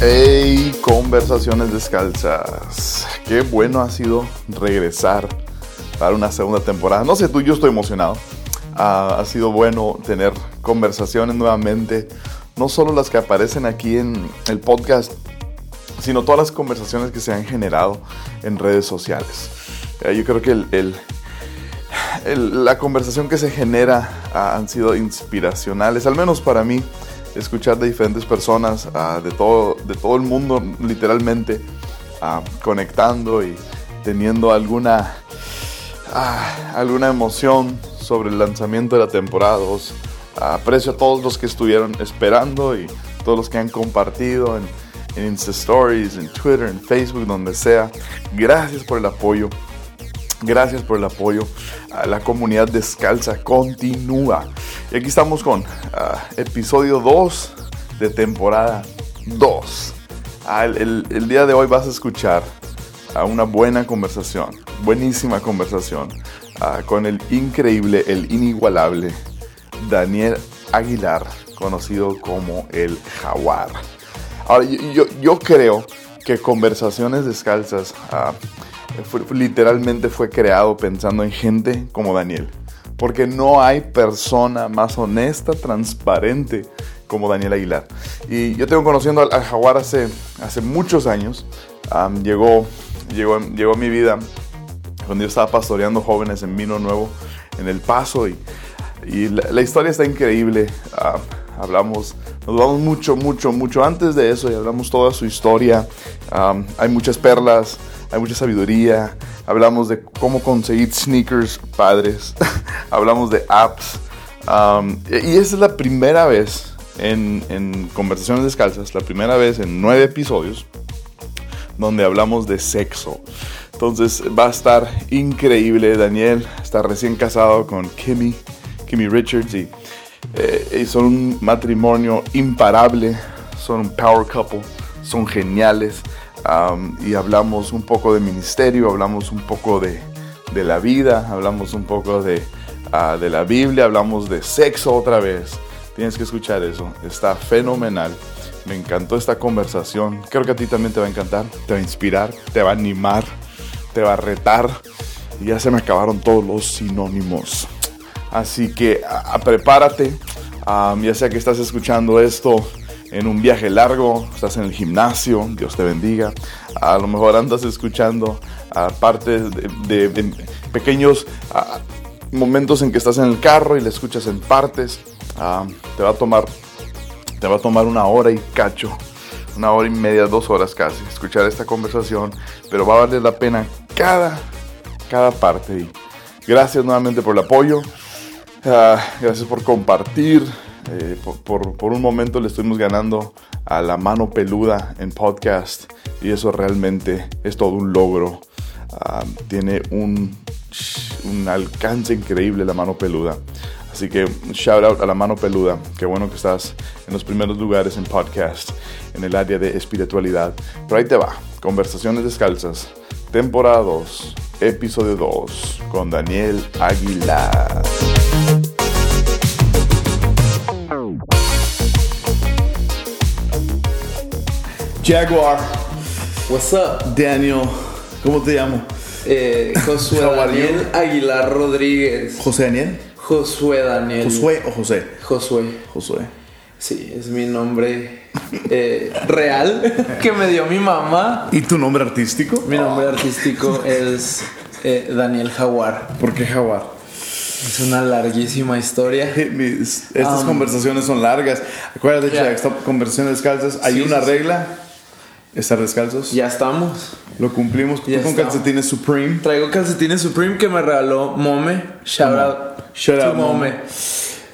Hey, conversaciones descalzas. Qué bueno ha sido regresar para una segunda temporada. No sé tú, yo estoy emocionado. Ha sido bueno tener conversaciones nuevamente. No solo las que aparecen aquí en el podcast, sino todas las conversaciones que se han generado en redes sociales. Eh, yo creo que la conversación que se genera han sido inspiracionales, al menos para mí escuchar de diferentes personas ah, de, todo, de todo el mundo, literalmente, ah, conectando y teniendo alguna, ah, alguna emoción sobre el lanzamiento de la temporada aprecio a todos los que estuvieron esperando y todos los que han compartido en, en Insta Stories, en Twitter, en Facebook, donde sea. Gracias por el apoyo. Gracias por el apoyo. La comunidad descalza continúa. Y aquí estamos con ah, episodio 2 de temporada 2. Ah, el, día de hoy vas a escuchar a una buena conversación, buenísima conversación, ah, con el increíble, el inigualable Daniel Aguilar, conocido como el Jaguar. Ahora, yo, yo creo que Conversaciones Descalzas literalmente fue creado pensando en gente como Daniel. Porque no hay persona más honesta, transparente como Daniel Aguilar. Y yo tengo conociendo al, Jaguar hace, hace muchos años. llegó, llegó, llegó a mi vida cuando yo estaba pastoreando jóvenes en Vino Nuevo, en El Paso. Y, la, historia está increíble. hablamos, nos vamos mucho, mucho, mucho antes de eso y hablamos toda su historia. hay muchas perlas hay mucha sabiduría. Hablamos de cómo conseguir sneakers padres. Hablamos de apps. Um, y esa es la primera vez en, Conversaciones Descalzas, la primera vez en nueve episodios, donde hablamos de sexo. Entonces va a estar increíble. Daniel está recién casado con Kimmy, Kimmy Richards, y, eh, y son un matrimonio imparable. Son un power couple. Son geniales y hablamos un poco de ministerio, hablamos un poco de, de la vida, hablamos un poco de, ah, de la Biblia, hablamos de sexo otra vez. Tienes que escuchar eso, está fenomenal. Me encantó esta conversación. Creo que a ti también te va a encantar, te va a inspirar, te va a animar, te va a retar. Y ya se me acabaron todos los sinónimos. Así que prepárate, ya sea que estás escuchando esto en un viaje largo, estás en el gimnasio, Dios te bendiga. A lo mejor andas escuchando partes de, pequeños momentos en que estás en el carro y le escuchas en partes. te va a tomar te va a tomar una hora y cacho, una hora y media, dos horas casi, escuchar esta conversación, pero va a valer la pena cada, cada parte. Gracias nuevamente por el apoyo, ah, gracias por compartir, eh, por, un momento le estuvimos ganando a la mano peluda en podcast y eso realmente es todo un logro. Ah, tiene un, un alcance increíble la mano peluda. Así que shout out a la mano peluda. Qué bueno que estás en los primeros lugares en podcast, en el área de espiritualidad. Pero ahí te va. Conversaciones descalzas. Temporada 2, episodio 2, con Daniel Aguilar. Jaguar. What's up? Daniel. ¿Cómo te llamo? Eh, Josué Daniel Aguilar Rodríguez. ¿José Daniel? Josué Daniel. ¿Josué o José? Josué. Josué. Sí, es mi nombre eh, real que me dio mi mamá. ¿Y tu nombre artístico? Mi nombre artístico es eh, Daniel Jaguar. ¿Por qué Jaguar? Es una larguísima historia. estas um, conversaciones son largas. Acuérdate, yeah. estas conversaciones descalzas. Hay una regla estar descalzos. Ya estamos. Lo cumplimos con calcetines Supreme. Traigo calcetines Supreme que me regaló Mome. Shout out. Shout out Mome.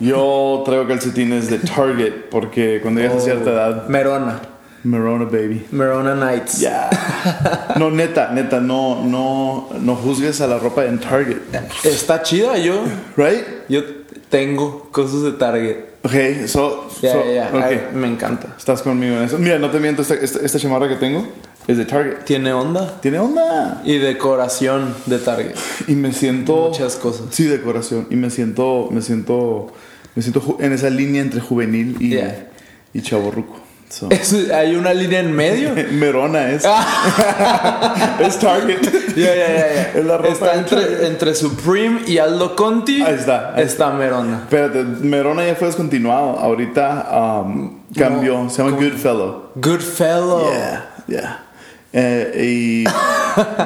Yo traigo calcetines de Target porque cuando llegas a cierta edad, Merona. Merona baby. Merona Nights. Ya. No, neta, neta, no, no, no juzgues a la ropa en Target. Está chida, yo. Right? Yo tengo cosas de Target. Ok, so, Ya, so- me encanta. Estás conmigo en eso. Mira, no te miento, esta, esta, esta chamarra que tengo es de Target. Tiene onda. Tiene onda. Y decoración de Target. Y me siento. Muchas cosas. Sí, decoración. Y me siento, me siento, me siento en esa línea entre juvenil y, Yeah. y chaborruco. So. Es- hay una línea en medio. Merona es. Ah. es Target. Es la ropa Está entre, entre Supreme y Aldo Conti. Ahí está, ahí Está Merona. Espérate, Merona ya fue descontinuado. Ahorita um, cambió. Se llama. Goodfellow. Goodfellow. Yeah, yeah. Eh,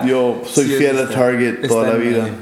y yo soy Sí, fiel a Target toda la vida. medio.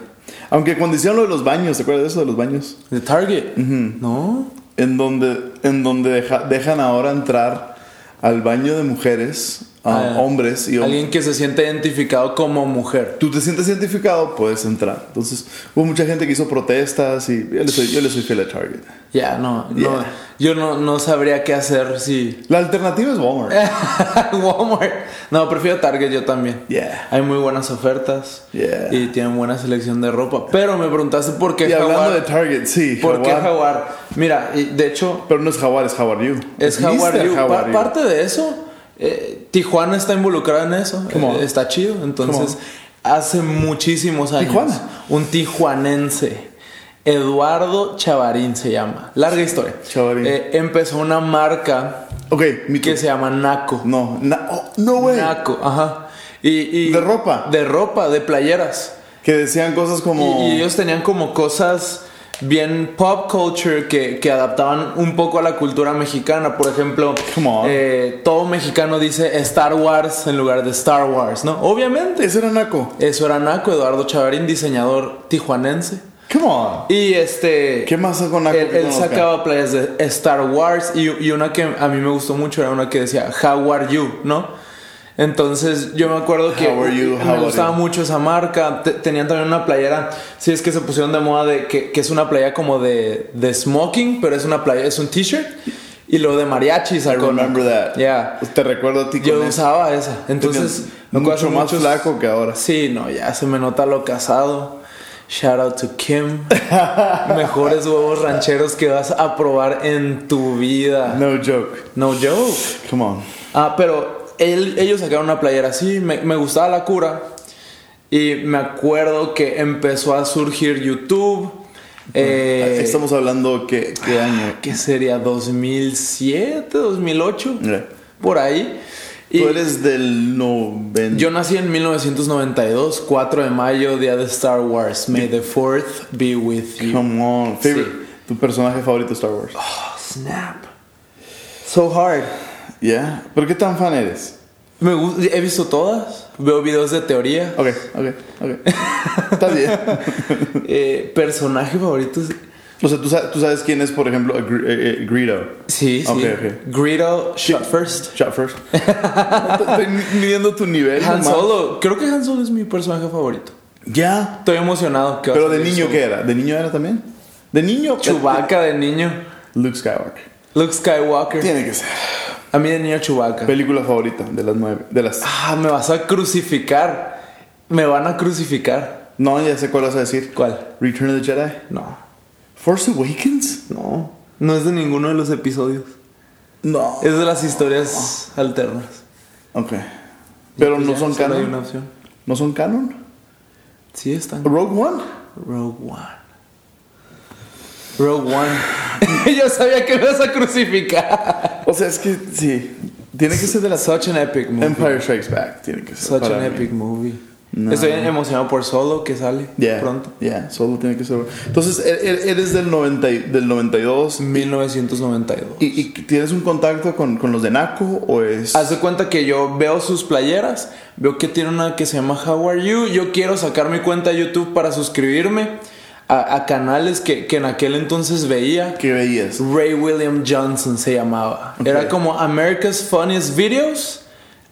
Aunque cuando hicieron lo de los baños, ¿te acuerdas de eso de los baños? De Target. No. En donde, en donde deja- dejan ahora entrar al baño de mujeres, Ah, hombres y hombres. Alguien que se siente identificado como mujer. Tú te sientes identificado, puedes entrar. Entonces, hubo mucha gente que hizo protestas y yo le soy, yo le soy fiel a Target. Ya, no, no. Yeah. Yo no, no sabría qué hacer si. La alternativa es Walmart. Walmart. No, prefiero Target yo también. Yeah. Hay muy buenas ofertas. Y tienen buena selección de ropa. Pero me preguntaste por qué Y hablando Jaguar. de Target, sí. ¿Por qué Jaguar. Mira, de hecho, Pero no es Jaguar, es Jaguar You. es. Jaguar You. Jaguar Pa- You. parte de eso, eh, Tijuana está involucrada en eso. Come on. Eh, está chido. Entonces, hace muchísimos años. Tijuana. Un tijuanense. Eduardo Chavarín se llama. Larga historia. Chavarín. Eh, empezó una marca Ok, mi que se llama Naco. No, na- oh, no, güey. Naco, ajá. Y, y- De ropa. De ropa, de playeras. Que decían cosas Y, como. y ellos tenían como cosas bien pop culture que, que adaptaban un poco a la cultura mexicana. Por ejemplo, eh, todo mexicano dice Star Wars en lugar de Star Wars, ¿no? Obviamente. Ese era Naco. Eso era Naco, Eduardo Chavarín, diseñador tijuanense. Come on. Y este. ¿Qué más con Naco? Él, sacaba playas de Star Wars y, y una que a mí me gustó mucho era una que decía How are you, ¿no? Entonces yo me acuerdo que me gustaba mucho esa marca. Te- tenían también una playera, si es que se pusieron de moda de que, que es una playa como de, de smoking, pero es una playa, es un t-shirt y lo de mariachi I remember that. Yeah. Te recuerdo a ti con Yo eso. usaba esa. Entonces, me mucho más muchos- flaco que ahora. Sí, no, ya se me nota lo casado. Shout out to Kim. Mejores huevos rancheros que vas a probar en tu vida. No joke. No joke. Come on. Ah, pero él- ellos sacaron una playera así. Me, me gustaba la cura. Y me acuerdo que empezó a surgir YouTube. Eh, Estamos hablando qué, qué año. ¿Qué sería? ¿2007? ¿2008? Mira, Por ahí. Y Tú eres del 90. yo nací en 1992, 4 de mayo, día de Star Wars. May the 4th be with you. Come on. Favorite- Sí. Tu personaje favorito de Star Wars. Oh, snap. So hard. ¿Ya? ¿Pero qué tan fan eres? Me he visto todas. Veo videos de teoría. Ok, ok, ok. Está bien. Eh, personaje favorito. O sea, ¿tú sabes, tú sabes quién es, por ejemplo, a Gr- eh, eh, Greedo. Sí, sí. Greedo, shot first. Shot first. Estoy midiendo tu nivel. Han nomás. Solo. Creo que Han Solo es mi personaje favorito. Ya. Estoy emocionado. que Pero de niño. ¿qué era? ¿De niño era también? De niño. Chewbacca de niño. Luke Skywalker. Luke Skywalker. Tiene que ser. A mí de niño Chewbacca. Película favorita de las nueve. De las. Ah, me vas a crucificar. Me van a crucificar. No, ya sé cuál vas a decir. ¿Cuál? Return of the Jedi. No. Force Awakens. No. No es de ninguno de los episodios. No. Es de las historias alternas. Ok. Pero no Ya, son solo hay canon. una opción. ¿No son canon? Sí están. Rogue One. Rogue One. Rogue One. Yo sabía que me vas a crucificar. O sea, es que sí. Tiene que ser de las. Such an epic movie. Empire Strikes Back. Tiene que ser. Such para an mí. epic movie. No. Estoy emocionado por Solo que sale Yeah, pronto. Yeah, solo tiene que ser. Entonces, e- e- eres del, 90, y- del 92 1992. y, y tienes un contacto con, con los de Naco o es. Haz de cuenta que yo veo sus playeras, veo que tiene una que se llama How Are You. Yo quiero sacar mi cuenta de YouTube para suscribirme a, a canales que, que en aquel entonces veía. ¿Qué veías? Ray William Johnson se llamaba. Era como America's Funniest Videos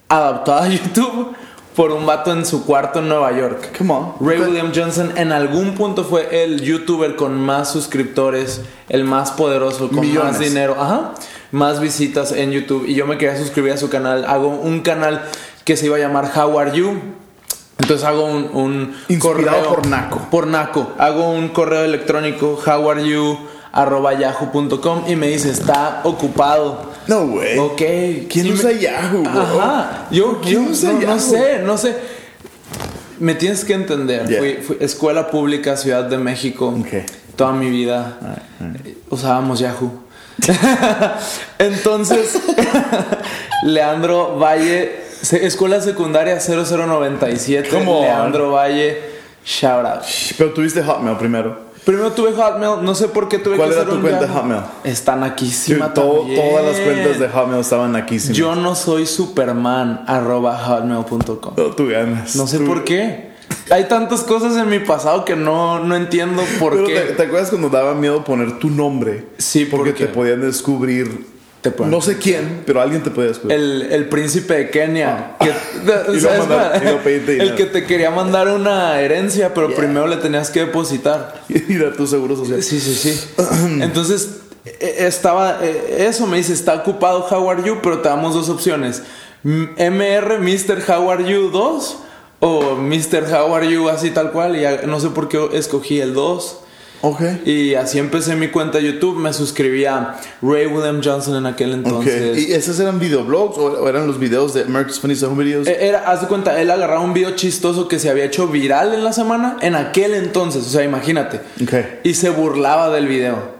adaptada a YouTube. por un vato en su cuarto en Nueva York. Come on. Ray William Johnson en algún punto fue el youtuber con más suscriptores, el más poderoso, con Millones. más dinero, ajá, más visitas en YouTube. Y yo me quería suscribir a su canal. Hago un canal que se iba a llamar How Are You. Entonces hago un, un Inspirado correo por Naco. Por Naco. Hago un correo electrónico how are you arroba yahoo.com y me dice está ocupado. No, güey. Ok. ¿Quién usa me- Yahoo, bro? Ajá. Yo, ¿Quién yo usa no, no Yahoo? sé, no sé. Me tienes que entender. Yeah. Fui, fui- escuela pública, Ciudad de México. Ok. Toda mi vida eh, usábamos Yahoo. Entonces, Leandro Valle, escuela secundaria 0097. Come on. Leandro Valle, shout out. Pero tuviste Hotmail primero. Primero tuve Hotmail, no sé por qué tuve ¿Cuál que era tu cuenta Yahoo. Hotmail? Está naquísima Todo- todas las cuentas de Hotmail estaban aquí. sin- Yo no soy superman arroba hotmail.com. No, tú ganas. No sé Tú- por qué. Hay tantas cosas en mi pasado que no, no entiendo por Pero qué. te, ¿te acuerdas cuando daba miedo poner tu nombre? Sí, porque porque te podían descubrir. Te No sé quién, pero alguien te podía descubrir. el, el príncipe de Kenia. que- Y y pedirte el que te quería mandar una herencia, pero primero le tenías que depositar. Ir a tu seguro social. Sí, sí, sí. Entonces, e- estaba. e- Eso me dice, está ocupado How Are You, pero te damos dos opciones: MR, Mr. How Are You 2 o Mr. How Are You, así tal cual. Y no sé por qué escogí el 2. Ok. Y así empecé mi cuenta de YouTube. Me suscribí a Ray William Johnson en aquel entonces. ¿Y esos eran videoblogs o eran los videos de America's Funniest Home Videos? Eh, Era, haz de cuenta, él agarraba un video chistoso que se había hecho viral en la semana en aquel entonces, o sea, imagínate. Ok. Y se burlaba del video.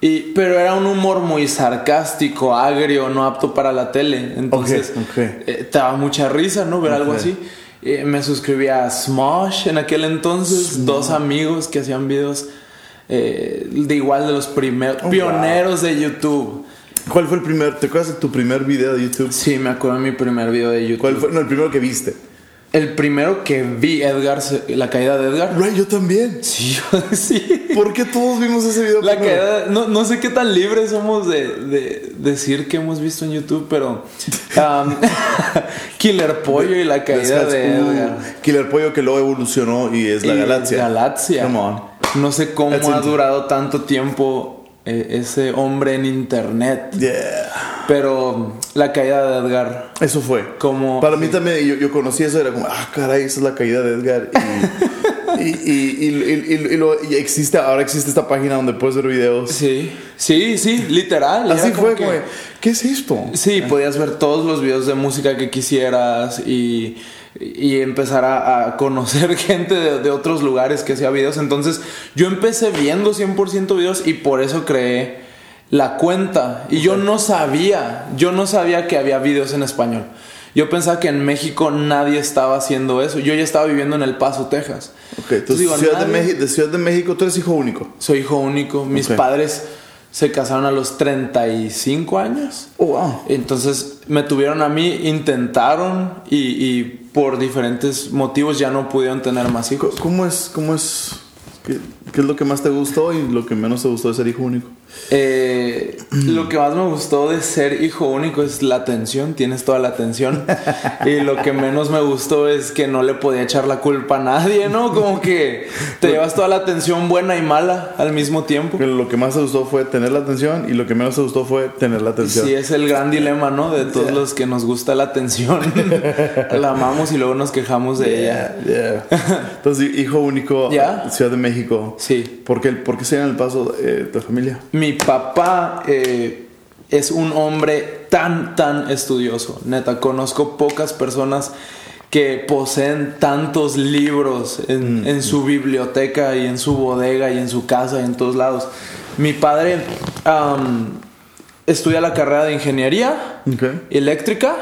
Y, pero era un humor muy sarcástico, agrio, no apto para la tele. Entonces, eh, te daba mucha risa, ¿no? Ver algo así. Eh, me suscribí a Smosh en aquel entonces, dos amigos que hacían videos eh, de igual de los primeros, Oh, pioneros de YouTube. ¿Cuál fue el primer? ¿Te acuerdas de tu primer video de YouTube? Sí, me acuerdo de mi primer video de YouTube. ¿Cuál fue? No, el primero que viste. El primero que vi, Edgar, la caída de Edgar. Right, yo también. Sí, sí. ¿Por qué todos vimos ese video La primero? caída, no, no sé qué tan libres somos de, de decir que hemos visto en YouTube, pero um, Killer Pollo y la caída de Uh, Edgar. Killer Pollo que luego evolucionó y es la Y galaxia. Galaxia. Come on. No sé cómo That's ha durado tanto tiempo eh, ese hombre en internet, Yeah. pero la caída de Edgar. Eso fue. Como- Para mí también, yo, yo conocí eso, era como, ah, caray, esa es la caída de Edgar. Y, y, y, y- y- y- y lo- existe, ahora existe esta página donde puedes ver videos. Sí, sí, sí, literal. Así fue, de, ¿qué es esto? Sí, podías ver todos los videos de música que quisieras y, y empezar a, a conocer gente de, de otros lugares que hacía videos. Entonces yo empecé viendo 100% videos y por eso creé la cuenta. Y yo no sabía, yo no sabía que había videos en español. Yo pensaba que en México nadie estaba haciendo eso. Yo ya estaba viviendo en El Paso, Texas. Ok, entonces, digo, Ciudad, de nadie- México, de Ciudad de México, tú eres hijo único. Soy hijo único. Mis padres se casaron a los 35 años. Oh, wow. Entonces me tuvieron a mí, intentaron y, y por diferentes motivos ya no pudieron tener más hijos. ¿Cómo es? ¿Cómo es? ¿Qué, qué es lo que más te gustó y lo que menos te gustó de ser hijo único? Eh, lo que más me gustó de ser hijo único es la atención, tienes toda la atención. y lo que menos me gustó es que no le podía echar la culpa a nadie, ¿no? Como que te llevas toda la atención buena y mala al mismo tiempo. Lo que más te gustó fue tener la atención y lo que menos te gustó fue tener la atención. Sí, es el gran dilema, ¿no? De todos los que nos gusta la atención. la amamos y luego nos quejamos de ella. Yeah. Entonces, hijo único. Ciudad de México. Sí. ¿Por qué, por qué se en el paso eh, tu familia? Mi papá eh, es un hombre tan, tan estudioso. Neta, conozco pocas personas que poseen tantos libros en, en su biblioteca y en su bodega y en su casa y en todos lados. Mi padre estudia la carrera de ingeniería eléctrica.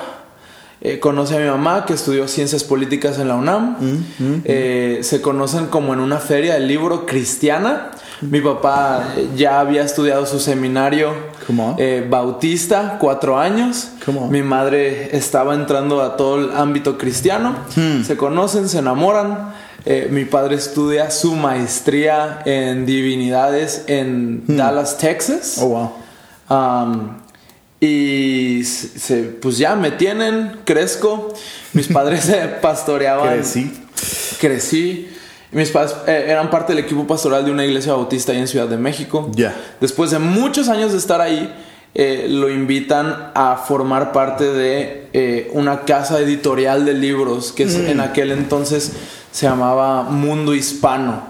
Eh, conoce a mi mamá que estudió ciencias políticas en la UNAM. Eh, se conocen como en una feria del libro cristiana. Mi papá ya había estudiado su seminario eh, bautista, cuatro años. Mi madre estaba entrando a todo el ámbito cristiano. Hmm. Se conocen, se enamoran. Eh, mi padre estudia su maestría en divinidades en Dallas, Texas. Hmm. Oh, wow. Um, Y se, pues ya me tienen, crezco. Mis padres se pastoreaban. Crecí. Crecí. Mis padres eh, eran parte del equipo pastoral de una iglesia bautista ahí en Ciudad de México. Ya. Después de muchos años de estar ahí, eh, lo invitan a formar parte de eh, una casa editorial de libros que es- en aquel entonces se llamaba Mundo Hispano.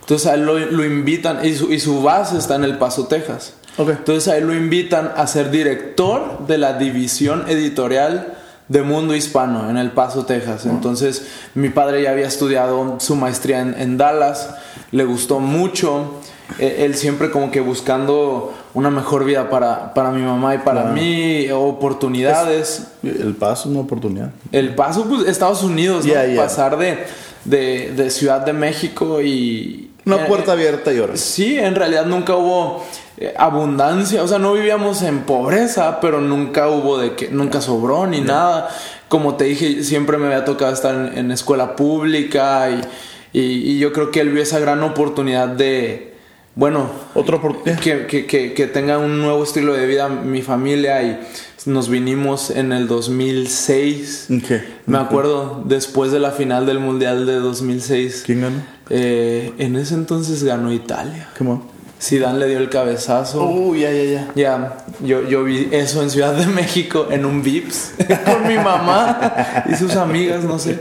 Entonces a él lo, lo invitan y su, y su base está en El Paso, Texas. Ok. Entonces a él lo invitan a ser director de la división editorial de Mundo Hispano en El Paso, Texas. Entonces mi padre ya había estudiado su maestría en, en Dallas, le gustó mucho. Eh, Él siempre como que buscando una mejor vida para, para mi mamá y para Claro. mí, oportunidades. El paso, una oportunidad. El paso, pues, Estados Unidos, ¿no? Pasar de, de, de Ciudad de México y... Una eh, puerta abierta y ahora. Sí, en realidad nunca hubo eh, abundancia, o sea, no vivíamos en pobreza, pero nunca hubo de que, nunca sobró ni nada. Como te dije, siempre me había tocado estar en, en escuela pública y, y- y yo creo que él vio esa gran oportunidad de, bueno, Otra oportunidad. que, que, que, que tenga un nuevo estilo de vida mi familia y nos vinimos en el 2006. Ok. Me acuerdo, después de la final del Mundial de 2006. ¿Quién ganó? Eh, en ese entonces ganó Italia. Come on. Zidane le dio el cabezazo. Oh, ya, ya, ya. Ya, yo, yo vi eso en Ciudad de México en un Vips con mi mamá y sus amigas, no sé.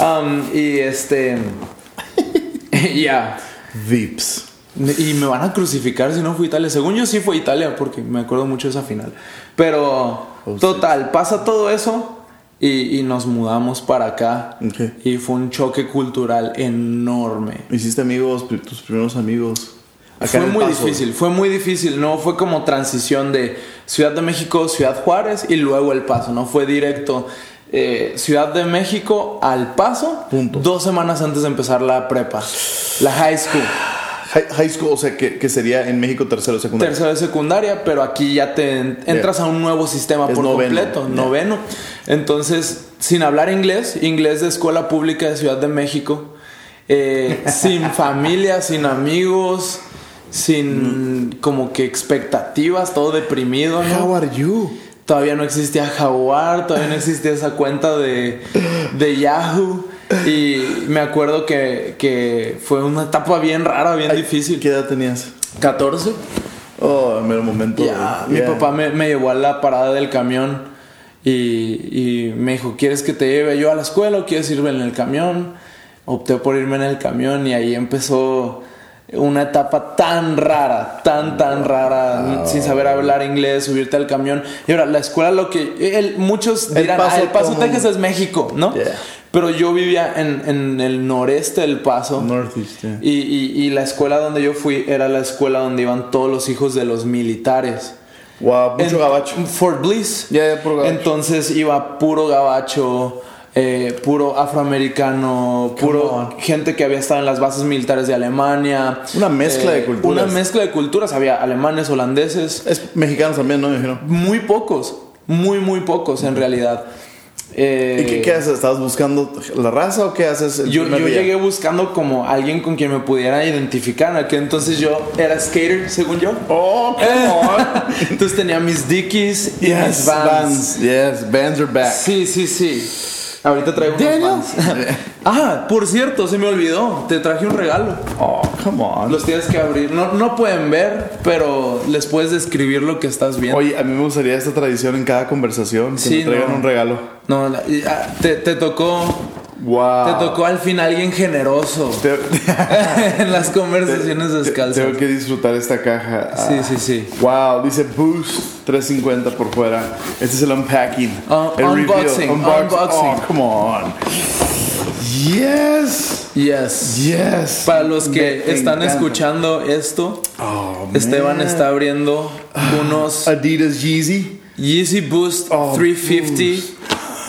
Um, y este, ya. Vips. Y me van a crucificar si no fue Italia. Según yo sí fue Italia porque me acuerdo mucho de esa final. Pero, Oh, total, pasa todo eso y, y nos mudamos para acá. Y fue un choque cultural enorme. Hiciste amigos, tus primeros amigos. Acá fue muy Paso. difícil, fue muy difícil, no fue como transición de Ciudad de México, Ciudad Juárez y luego El Paso, no fue directo eh, Ciudad de México al Paso, Punto. dos semanas antes de empezar la prepa, la high school, High, high school, o sea, que, que sería en México tercero secundario. tercero de secundaria, pero aquí ya te en- entras a un nuevo sistema Es por noveno. completo, noveno. Entonces, sin hablar inglés, inglés de escuela pública de Ciudad de México, eh, sin familia, sin amigos, sin como que expectativas, todo deprimido, ¿no? How are you? Todavía no existía Jaguar, todavía no existía esa cuenta de, de Yahoo. Y me acuerdo que, que fue una etapa bien rara, bien difícil. ¿Qué edad tenías? 14. Oh, en mero momento. Ya, mi Yeah. papá me, me llevó a la parada del camión y, y me dijo, ¿quieres que te lleve yo a la escuela o quieres irme en el camión? Opté por irme en el camión y ahí empezó una etapa tan rara, tan, tan rara, sin saber hablar inglés, subirte al camión. Y ahora, la escuela, lo que... el- muchos El dirán, Paso "Ah, el Paso, Texas es México, ¿no? Yeah. Pero yo vivía en, en el noreste del Paso. Northeast, yeah. Y, y- y la escuela donde yo fui era la escuela donde iban todos los hijos de los militares. Wow, mucho En gabacho. Fort Bliss. Ya, puro gabacho. Entonces iba puro gabacho, eh, puro afroamericano, puro gente que había estado en las bases militares de Alemania. Eh, Una mezcla de culturas. Una mezcla de culturas. Había alemanes, holandeses. Es mexicanos también, ¿no? Me imagino. Muy pocos. Muy, muy pocos en realidad. Eh, ¿Y qué, qué haces? ¿Estabas buscando la raza o qué haces? el Yo, yo llegué buscando como alguien con quien me pudiera identificar. En aquel entonces yo era skater, según yo. Oh, on. Entonces tenía mis Dickies y yes, mis Vans. Vans. Yes, Vans are back. Sí, sí, sí. Ahorita traigo unos ah, por cierto, se me olvidó. Te traje un regalo. Oh, come on. Los tienes que abrir. No, no pueden ver, pero les puedes describir lo que estás viendo. Oye, a mí me gustaría esta tradición en cada conversación. Que Sí, me traigan no. un regalo. No, ah, te, te tocó. Wow. Te tocó al fin alguien generoso Te- en las conversaciones descalzas. Tengo que disfrutar esta caja. Sí, Ah. sí, sí. Wow, dice Boost 350 por fuera. Este es el unpacking. Un- el unboxing, unboxing. Oh, come on. Yes. Yes. Yes. Para los que Me están encanta. escuchando esto, Oh, Esteban man. está abriendo unos Adidas Yeezy. Yeezy Boost Oh, 350.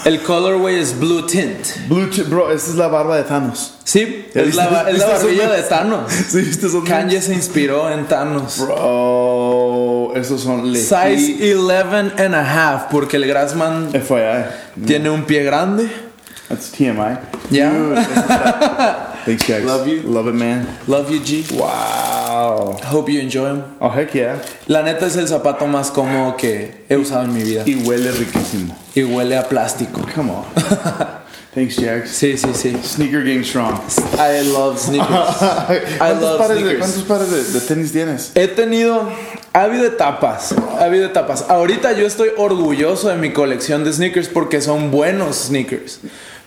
El colorway es blue tint. Blue chip, bro, esta es la barba de Thanos. Sí, ¿Ya es la, es la barbilla de? Thanos. ¿Sí viste esos Kanye se inspiró en Thanos. Bro, esos son legit. Size 11 and a half, porque el Grassman FYI. tiene un pie grande. That's TMI. Yeah. Thanks, guys. Love you. Love it, man. Love you, G. Wow. Hope you enjoy them. Oh, heck yeah. La neta es el zapato más cómodo que he usado en mi vida. Y huele riquísimo. Y huele a plástico. Come on. Thanks, Jax. Sí, sí, sí. Sneaker game strong. I love sneakers. I ¿Cuántos love pares, de, sneakers. ¿Cuántos pares de, de tenis tienes? He tenido. Ha habido etapas. Ha habido etapas. Ahorita yo estoy orgulloso de mi colección de sneakers porque son buenos sneakers.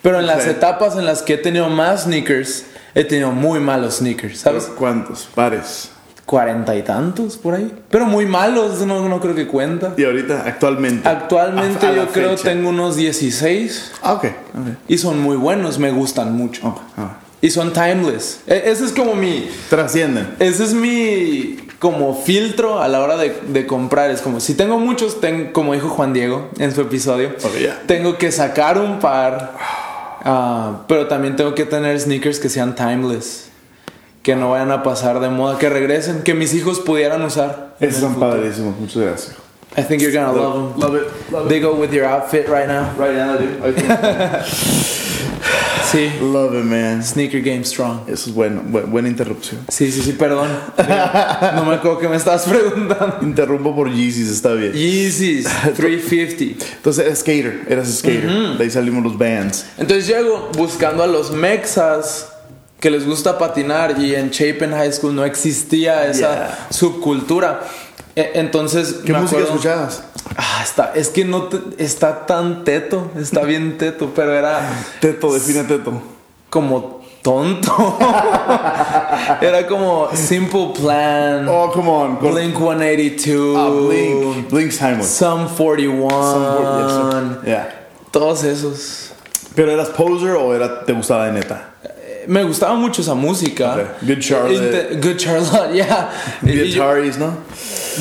Pero en las etapas en las que he tenido más sneakers, he tenido muy malos sneakers. ¿Sabes? ¿Cuántos pares? Cuarenta y tantos por ahí. Pero muy malos, no, no creo que cuenta. Y ahorita, actualmente. Actualmente A- a la yo creo fecha. tengo unos 16 Ah, ok. ok. y son muy buenos, me gustan mucho. Ok, ah. Y son timeless. E- ese es como mi... Trascienden. Ese es mi como filtro a la hora de, de comprar. Es como, si tengo muchos, ten- como dijo Juan Diego en su episodio, Ok, ya. tengo que sacar un par, ah, pero también tengo que tener sneakers que sean timeless. Que no vayan a pasar de moda, que regresen, que mis hijos pudieran usar. Esos son padrísimos. Muchas gracias. I think you're gonna love them. Love it. Love They go with your outfit right now. Right now, dude. Sí. Love it, man. Sneaker game strong. Eso es bueno. Bu- buena interrupción. Sí, sí, sí, perdón. No me acuerdo que me estabas preguntando. Interrumpo por Yeezys, está bien. Yeezys 350. Entonces, eras skater. Eras skater. De ahí salimos los bands. Entonces llego buscando a los mexas que les gusta patinar y en Chapin High School no existía esa Yeah. subcultura. E- Entonces, ¿Qué música acuerdo- escuchabas? Ah, está, es que no te- está tan teto, está bien teto, pero era Teto, define Teto. como tonto. era como Simple Plan, Oh, come on. Con- Blink 182, Ah, Blink. Blink's timeless. Sum 41, Some- yes, sir. Yeah. todos esos. ¿Pero eras poser o era, te gustaba de neta? Me gustaba mucho esa música. Good Charlotte. Good Charlotte, yeah. The Ataris, ¿no?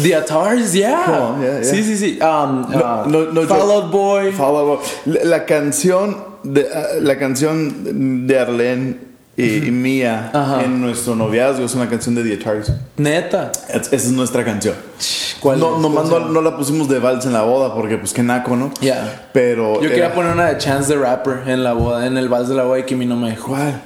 The Ataris, yeah. Come on, yeah, yeah. Sí, sí, sí. Um, No, uh, no, no, Fall Out Boy. Follow up. La, la canción de ah, la canción de Arlene y, y mía en nuestro noviazgo es una canción de The Ataris. Neta. Es- Esa es nuestra canción. ¿Cuál No, no, la pusimos de vals en la boda porque pues que naco, ¿no? Yeah. Pero Yo quería poner una de Chance the Rapper en la boda, en el vals de la boda y Kimi no me dejó. ¿Cuál?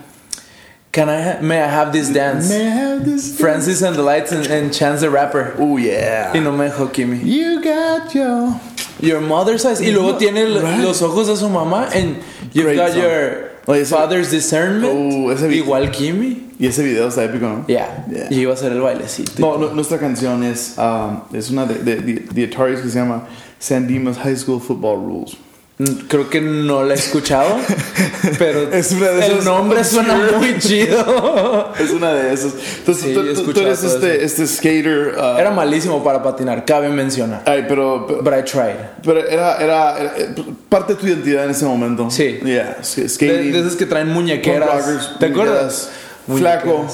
Can I ha- may I have this dance? May I have this- Francis and the Lights and, and Chance the Rapper. Oh yeah. Y no me dejó Kimi. You got your Your mother's eyes. Y luego tiene Right. los ojos de su mamá. And you've Great got song. your Oye, father's discernment. Oh, ese vi- Igual Kimi. y ese video está épico, ¿no? Yeah. Yeah. Y iba a hacer el bailecito. No, no, nuestra canción es um, es una de, de, de, de Ataris que se llama San Dimas High School Football Rules. Creo que no la he escuchado, pero Es una de el esas nombre suena muy chido. Es una de esas. Entonces, Sí, tú, tú- eres este, este skater. uh, Era malísimo para patinar, cabe mencionar. ay, pero, pero, But I tried. pero era, era, era, eh, parte de tu identidad en ese momento. Sí. Yeah, sk- De, skating. de esas que traen muñequeras. Rockers, ¿Te acuerdas? Flaco.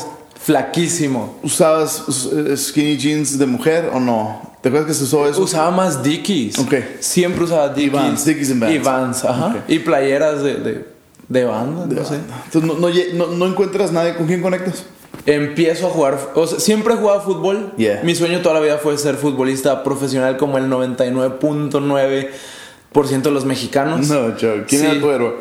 Flaquísimo. ¿Usabas uh, skinny jeans de mujer o no? ¿Te acuerdas que se usó eso? Usaba más Dickies. Ok. Siempre usaba Dickies. Vans, Dickies and Vans. Y Vans, ajá. Y playeras de, de, de banda, no sé. Entonces, no, encuentras nadie con quien conectas. Empiezo a jugar, o sea, siempre he jugado fútbol. Yeah. Mi sueño toda la vida fue ser futbolista profesional como el 99.9% de los mexicanos. No, joke. ¿Quién Sí. era tu héroe?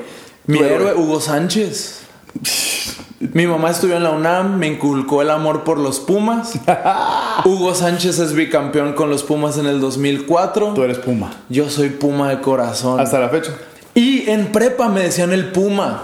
Mi Tu héroe, Hugo Sánchez. Mi mamá estudió en la UNAM, me inculcó el amor por los Pumas. Hugo Sánchez es bicampeón con los Pumas en el 2004. Tú eres Puma. Yo soy Puma de corazón. Hasta la fecha. Y en prepa me decían el Puma.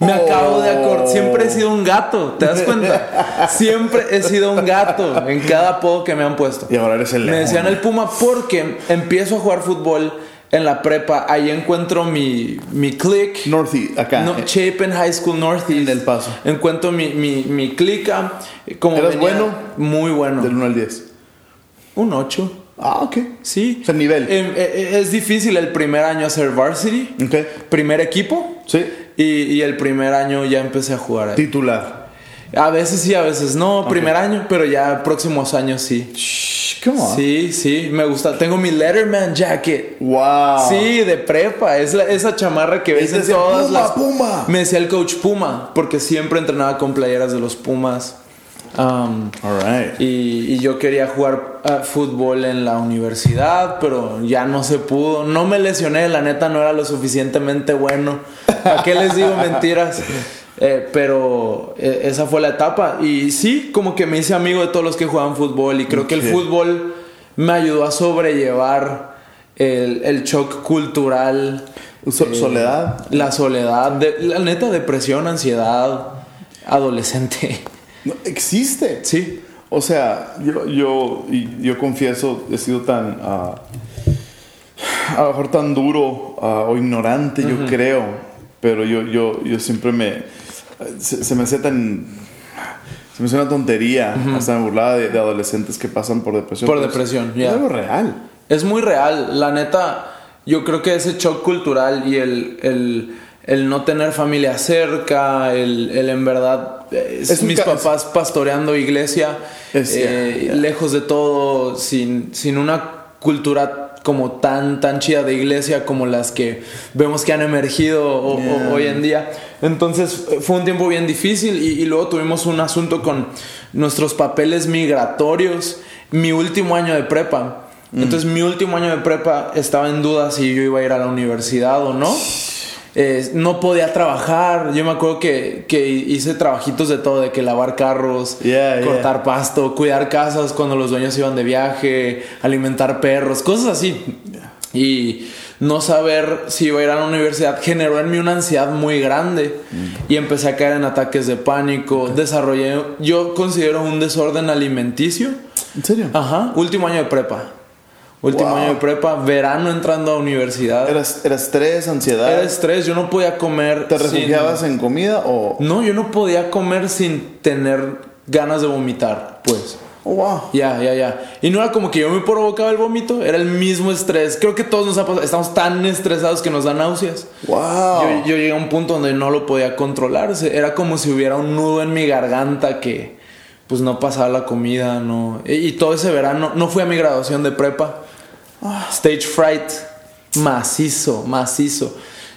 Me Oh. acabo de acordar. Siempre he sido un gato, ¿te das cuenta? Siempre he sido un gato en cada apodo que me han puesto. Y ahora eres el Me decían el Puma porque empiezo a jugar fútbol en la prepa. Ahí encuentro mi, mi click. Northy, acá. No, Eh, Chapin High School Northeast. En El Paso. Encuentro mi, mi, mi clica. Como ¿Eras venía- bueno? Muy bueno. Del 1 al 10. Un 8. Ah, ok. Sí. O sea, nivel. Eh, eh, es difícil el primer año hacer varsity. Ok. Primer equipo. Sí. Y, y el primer año ya empecé a jugar ahí. Titular. A veces sí, a veces no. Primer año, pero ya próximos años sí. Shh, come on. Sí, sí, me gusta. Tengo mi Letterman jacket. Wow. Sí, de prepa. Es la- esa chamarra que ves en todas Puma, las. Puma. Me decía el coach Puma, porque siempre entrenaba con playeras de los Pumas. Um, All right. y, y yo quería jugar ah, fútbol en la universidad, pero ya no se pudo. No me lesioné, la neta no era lo suficientemente bueno. ¿A qué les digo mentiras? Eh, pero eh, esa fue la etapa. Y sí, como que me hice amigo de todos los que juegan fútbol. Y creo que el fútbol me ayudó a sobrellevar el, el shock cultural. So- eh, soledad. La soledad. de- la neta, depresión, ansiedad. Adolescente. No, existe. Sí. O sea, yo, yo, yo confieso, he sido tan, ah, a lo mejor tan duro ah, o ignorante, yo creo, pero yo, yo, yo siempre me, se, se me hace tan, se me hace una tontería, hasta me burlaba de, de adolescentes que pasan por depresión. Por es- depresión, es ya. algo real. Es muy real. La neta, yo creo que ese shock cultural y el, el, el no tener familia cerca, el, el en verdad, Es mis papás pastoreando iglesia, Es- eh, lejos de todo, sin, sin una cultura como tan, tan chida de iglesia como las que vemos que han emergido o- o- Yeah. hoy en día. Entonces eh, fue un tiempo bien difícil y, y luego tuvimos un asunto con nuestros papeles migratorios. Mi último año de prepa. Entonces mi último año de prepa estaba en duda si yo iba a ir a la universidad o no. Eh, no podía trabajar. Yo me acuerdo que, que hice trabajitos de todo, de que lavar carros, Yeah, yeah. cortar pasto, cuidar casas cuando los dueños iban de viaje, alimentar perros, cosas así. Y no saber si iba a ir a la universidad generó en mí una ansiedad muy grande y empecé a caer en ataques de pánico. Desarrollé, yo considero un desorden alimenticio. ¿En serio? Ajá, último año de prepa. Último Wow. año de prepa, verano entrando a universidad. ¿Era, era estrés, ansiedad? Era estrés, yo no podía comer. ¿Te sin- refugiabas en comida o...? No, yo no podía comer sin tener ganas de vomitar, pues. Oh, wow. Ya, ya, ya. Y no era como que yo me provocaba el vómito, era el mismo estrés. Creo que todos nos ha pasado, estamos tan estresados que nos da náuseas. Wow. Yo, yo llegué a un punto donde no lo podía controlar. Era como si hubiera un nudo en mi garganta que pues no pasaba la comida, no. Y, y todo ese verano, no fui a mi graduación de prepa. Stage fright, macizo, macizo.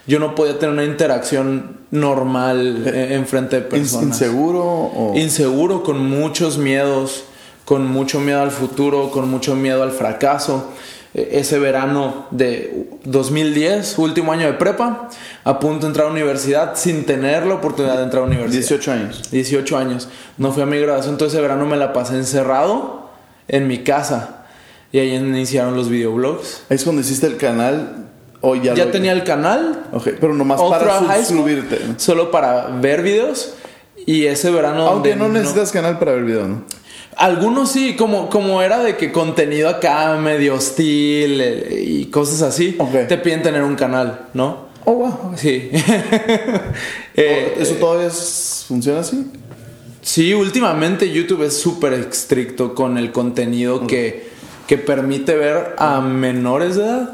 Yo no podía tener una interacción normal eh, en frente de personas. ¿Inseguro o...? Inseguro, con muchos miedos, con mucho miedo al futuro, con mucho miedo al fracaso. E- Ese verano de 2010, último año de prepa, a punto de entrar a universidad sin tener la oportunidad de entrar a universidad. 18 años. 18 años. No fui a mi graduación, entonces ese verano me la pasé encerrado en mi casa. Y ahí iniciaron los videoblogs. Es cuando hiciste el canal o ya Ya lo- tenía el canal, Ok, pero nomás para suscribirte. solo para ver videos. Y ese verano Aunque no necesitas canal para ver video, ¿no? Algunos sí, como, como era de que contenido acá medio hostil eh, y cosas así, te piden tener un canal, ¿no? Oh, wow. Sí. Eh, ¿Eso todavía es- funciona así? sí, últimamente YouTube es súper estricto con el contenido que, que permite ver a menores de edad.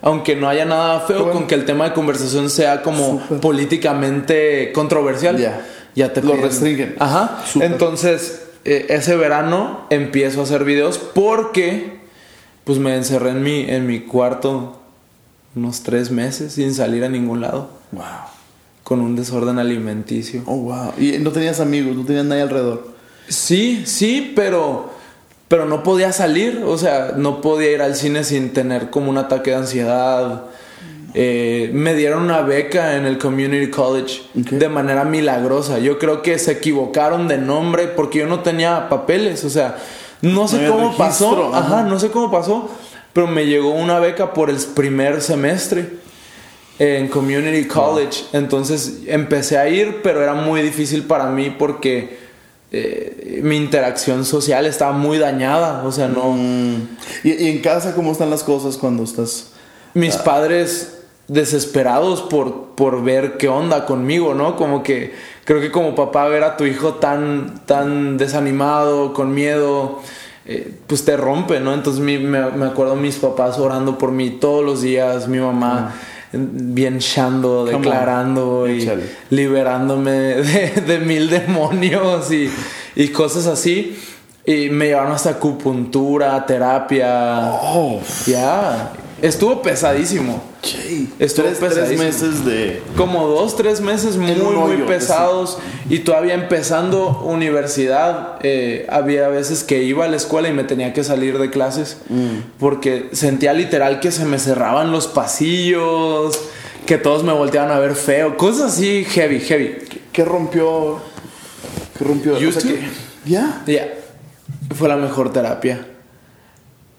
Aunque no haya nada feo bueno. con que el tema de conversación sea como políticamente controversial. Ya. Ya te Lo piden. restringen. Ajá. Entonces, eh, ese verano empiezo a hacer videos porque pues me encerré en mi, en mi cuarto unos tres meses sin salir a ningún lado. Wow. Con un desorden alimenticio. Oh, wow. Y no tenías amigos, no tenías nadie alrededor. Sí, sí, pero, pero no podía salir, o sea, no podía ir al cine sin tener como un ataque de ansiedad. Eh, me dieron una beca en el Community College de manera milagrosa. Yo creo que se equivocaron de nombre porque yo no tenía papeles, o sea, no sé No cómo registro, pasó, ajá. ajá, no sé cómo pasó, pero me llegó una beca por el primer semestre en Community College. Entonces empecé a ir, pero era muy difícil para mí porque eh, mi interacción social estaba muy dañada. O sea, no. Mm. ¿Y, y en casa cómo están las cosas cuando estás...? Mis padres desesperados por, por ver qué onda conmigo, ¿no? Como que creo que como papá ver a tu hijo tan, tan desanimado, con miedo, eh, pues te rompe, ¿no? Entonces mi- me, me acuerdo mis papás orando por mí todos los días, mi mamá bien shando, Come on. declarando y Échale. liberándome de, de mil demonios y, y cosas así. Y me llevaron hasta acupuntura, terapia. Oh, Ya, estuvo pesadísimo. Estuvo tres, tres meses de... Como dos, tres meses muy, muy pesados. Y todavía empezando universidad, eh, había veces que iba a la escuela y me tenía que salir de clases. Porque sentía literal que se me cerraban los pasillos, que todos me volteaban a ver feo. Cosas así heavy, heavy. ¿Qué rompió? ¿Qué rompió? O sea, ¿Ya? Ya. Fue la mejor terapia.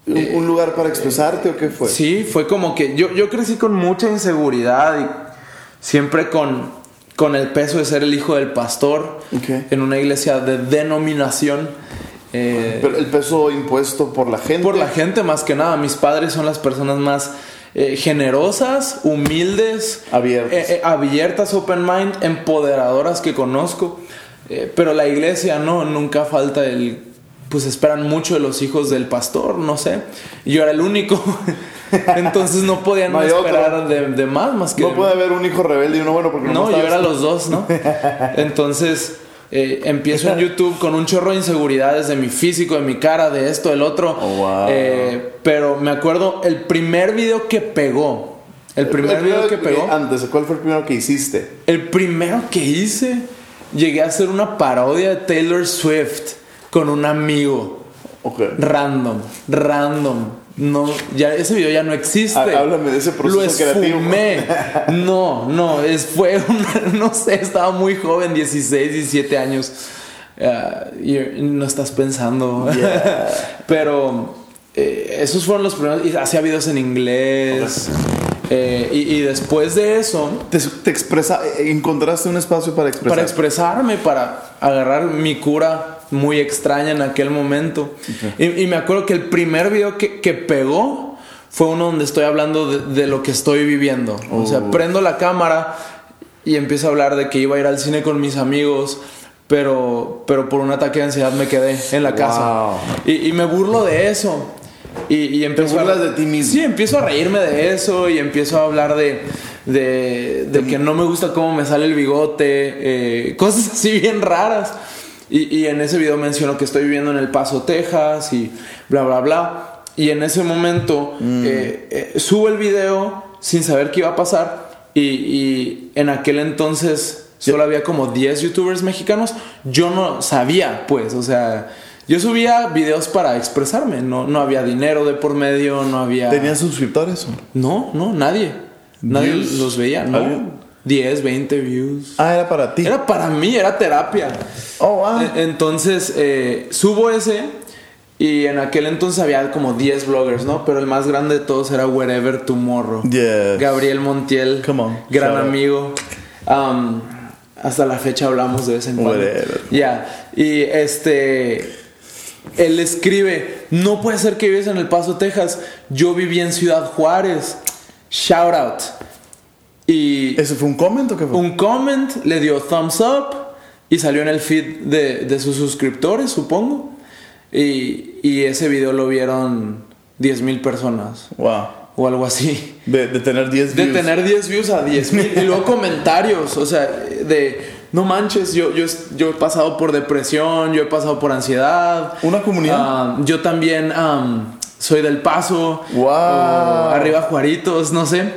¿Un, un lugar para expresarte o qué fue? Sí, fue como que yo, yo crecí con mucha inseguridad y siempre con, con el peso de ser el hijo del pastor en una iglesia de denominación. eh, Pero el peso impuesto por la gente. por la gente más que nada. Mis padres son las personas más eh, generosas, humildes, Abiertas. eh, eh, abiertas, open mind, empoderadoras que conozco. Eh, pero la iglesia no, nunca falta el... Pues esperan mucho de los hijos del pastor, no sé. Y Yo era el único. Entonces no podían No esperar de, de más, más que... No puede haber un hijo rebelde y uno bueno porque No, nomás yo era los dos, ¿no? Entonces, eh, empiezo en YouTube con un chorro de inseguridades de mi físico, de mi cara, de esto, del otro. Oh, wow. Eh, pero me acuerdo el primer video que pegó. El primer video que pegó. Antes, ¿cuál fue el primero que hiciste? El primero que hice, llegué a hacer una parodia de Taylor Swift con un amigo. Random, random. No, ya ese video ya no existe. Há- háblame de ese proceso Lo creativo. esfumé. No, no, es, fue una- no sé, estaba muy joven, 16, 17 años. Ah, y no estás pensando. Pero eh, esos fueron los primeros. Y hacía videos en inglés. Eh, y, y después de eso, Te, te expresa, eh, encontraste un espacio para expresar. para expresarme, para agarrar mi cura muy extraña en aquel momento. Y, y me acuerdo que el primer video que, que pegó fue uno donde estoy hablando de, de lo que estoy viviendo. O sea, Oh. prendo la cámara y empiezo a hablar de que iba a ir al cine con mis amigos. Pero, pero por un ataque de ansiedad me quedé en la casa. Wow. Y, y me burlo de eso. Y, y empiezo burlas a, de ti mismo. Sí, empiezo a reírme de eso y empiezo a hablar de, de, de que no me gusta cómo me sale el bigote, eh, cosas así bien raras. Y, y en ese video menciono que estoy viviendo en El Paso, Texas y bla, bla, bla. Y en ese momento eh, eh, subo el video sin saber qué iba a pasar. Y, y en aquel entonces solo había como 10 youtubers mexicanos. Yo no sabía, pues, o sea, yo subía videos para expresarme. No, no había dinero de por medio, no había. ¿Tenías suscriptores? No, no, nadie. Nadie los veía, ¿no? ¿Alguien? 10, 20 views. Ah, era para ti. Era para mí, era terapia. Oh, wow. E- Entonces, eh, subo ese y en aquel entonces había como 10 bloggers, ¿no? Pero el más grande de todos era Wherever Tomorrow. Yes. Gabriel Montiel. Come on. Gran Shout amigo. Um, hasta la fecha hablamos de vez en cuando. Ya. Y este. Él escribe: No puede ser que vives en El Paso, Texas. Yo viví en Ciudad Juárez. Shout out. Y ¿Ese fue un comment o qué fue? un comment, le dio thumbs up y salió en el feed de, de sus suscriptores, supongo. Y, y ese video lo vieron 10 mil personas Wow. o algo así. De, de tener 10 De views. tener 10 views a 10 mil. y luego comentarios, o sea, de no manches, yo, yo, yo he pasado por depresión, yo he pasado por ansiedad. Una comunidad. Ah, yo también am, soy del paso. Wow. o arriba Juaritos, no sé.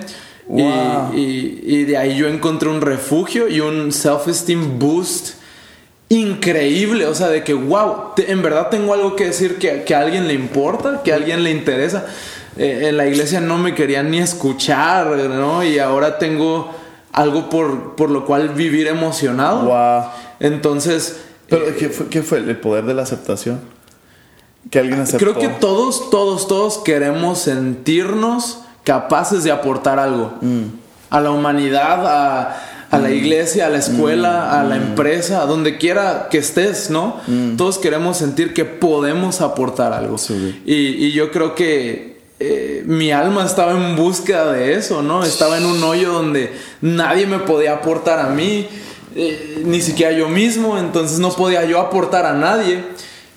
Y- Wow. Y, y de ahí yo encontré un refugio y un self-esteem boost increíble. O sea, de que, wow, te- en verdad tengo algo que decir que, que a alguien le importa, que a alguien le interesa. Eh, en la iglesia no me querían ni escuchar, ¿no? Y ahora tengo algo por, por lo cual vivir emocionado. Wow. Entonces, Pero ¿qué fue, qué fue? ¿El poder de la aceptación? Que alguien aceptó. Creo que todos, todos, todos queremos sentirnos capaces de aportar algo Mm. a la humanidad, a, a la iglesia, a la escuela, Mm. a la empresa, a donde quiera que estés, ¿no? Todos queremos sentir que podemos aportar algo. Sí. Y, y yo creo que eh, mi alma estaba en búsqueda de eso, ¿no? Estaba en un hoyo donde nadie me podía aportar a mí, eh, ni siquiera yo mismo, entonces no podía yo aportar a nadie.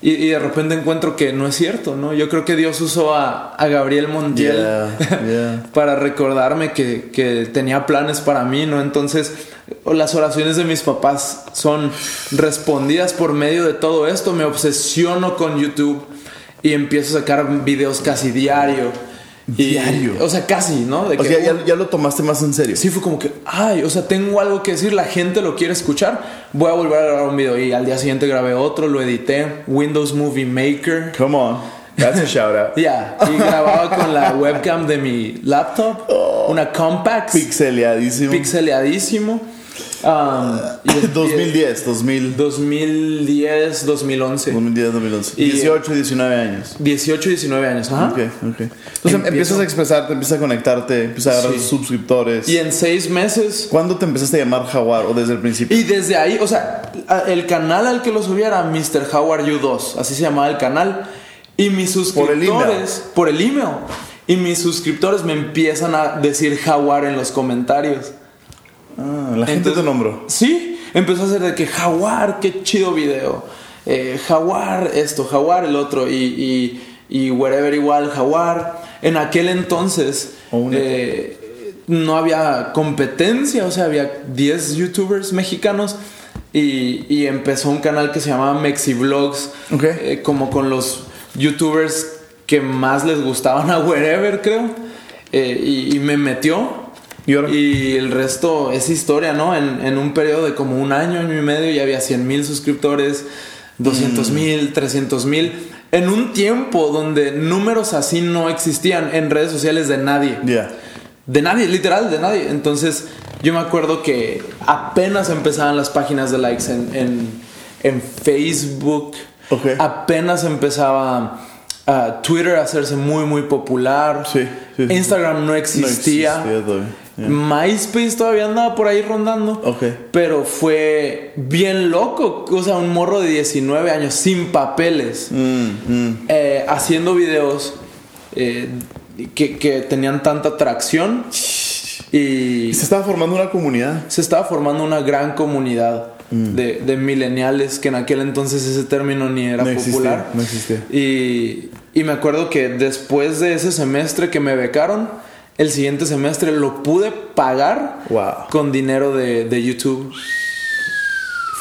Y, y de repente encuentro que no es cierto, ¿no? Yo creo que Dios usó a, a Gabriel Montiel Yeah, yeah. para recordarme que, que tenía planes para mí, ¿no? Entonces, las oraciones de mis papás son respondidas por medio de todo esto. Me obsesiono con YouTube y empiezo a sacar videos casi diario. Y- Diario. O sea, casi, ¿no? De O que, sea, ya, ya lo tomaste más en serio. Sí, fue como que, ay, o sea, tengo algo que decir, la gente lo quiere escuchar, voy a volver a grabar un video. Y al día siguiente grabé otro, lo edité, Windows Movie Maker. Come on. That's a shout out. Ya, y grababa con la webcam de mi laptop, una compact, Pixeleadísimo. pixeleadísimo. Um, y es- 2010, 2000, 2010, 2011. 2010, 2011. Y- 18 y 19 años. 18, 19 años. Ajá. Ok, ok. Entonces Empiezo- empiezas a expresarte, empiezas a conectarte, empiezas a agarrar Sí. suscriptores. Y en seis meses ¿Cuándo te empezaste a llamar Jaguar o desde el principio? Y desde ahí, o sea, el canal al que lo subía era Mr. Howard U2, así se llamaba el canal. Y mis Por el email. suscriptores, por el email, y mis suscriptores me empiezan a decir Jaguar en los comentarios. Ah, la gente Entonces- te nombró. Sí, empezó a hacer de que Jaguar, qué chido video. Eh, jaguar esto, Jaguar el otro. Y, y, y wherever igual, Jaguar. En aquel entonces Oh, eh, no había competencia, o sea, había 10 youtubers mexicanos. Y, y empezó un canal que se llamaba Mexivlogs, Ok. eh, como con los youtubers que más les gustaban a Wherever, creo. Eh, y, y me metió. ¿Y ahora? Y el resto es historia, ¿no? En, en un periodo de como un año, año y medio, ya había 100 mil suscriptores, 200 mil, 300 mil. En un tiempo donde números así no existían en redes sociales de nadie. Ya. De nadie, literal, de nadie. Entonces, yo me acuerdo que apenas empezaban las páginas de likes en, en, en Facebook. Ok. Apenas empezaba ah, Twitter a hacerse muy, muy popular. Sí, sí, sí. Instagram no existía. No existía Ya. MySpace todavía andaba por ahí rondando. Ok. Pero fue bien loco. O sea, un morro de 19 años sin papeles. Mm, mm. eh, haciendo videos eh, que, que tenían tanta atracción. Y se estaba formando una comunidad. se estaba formando una gran comunidad Mm. de, de que en aquel entonces ese término ni era No existía, popular. no existía. Y, y me acuerdo que después de ese semestre que me becaron, el siguiente semestre lo pude pagar Wow. con dinero de, de YouTube.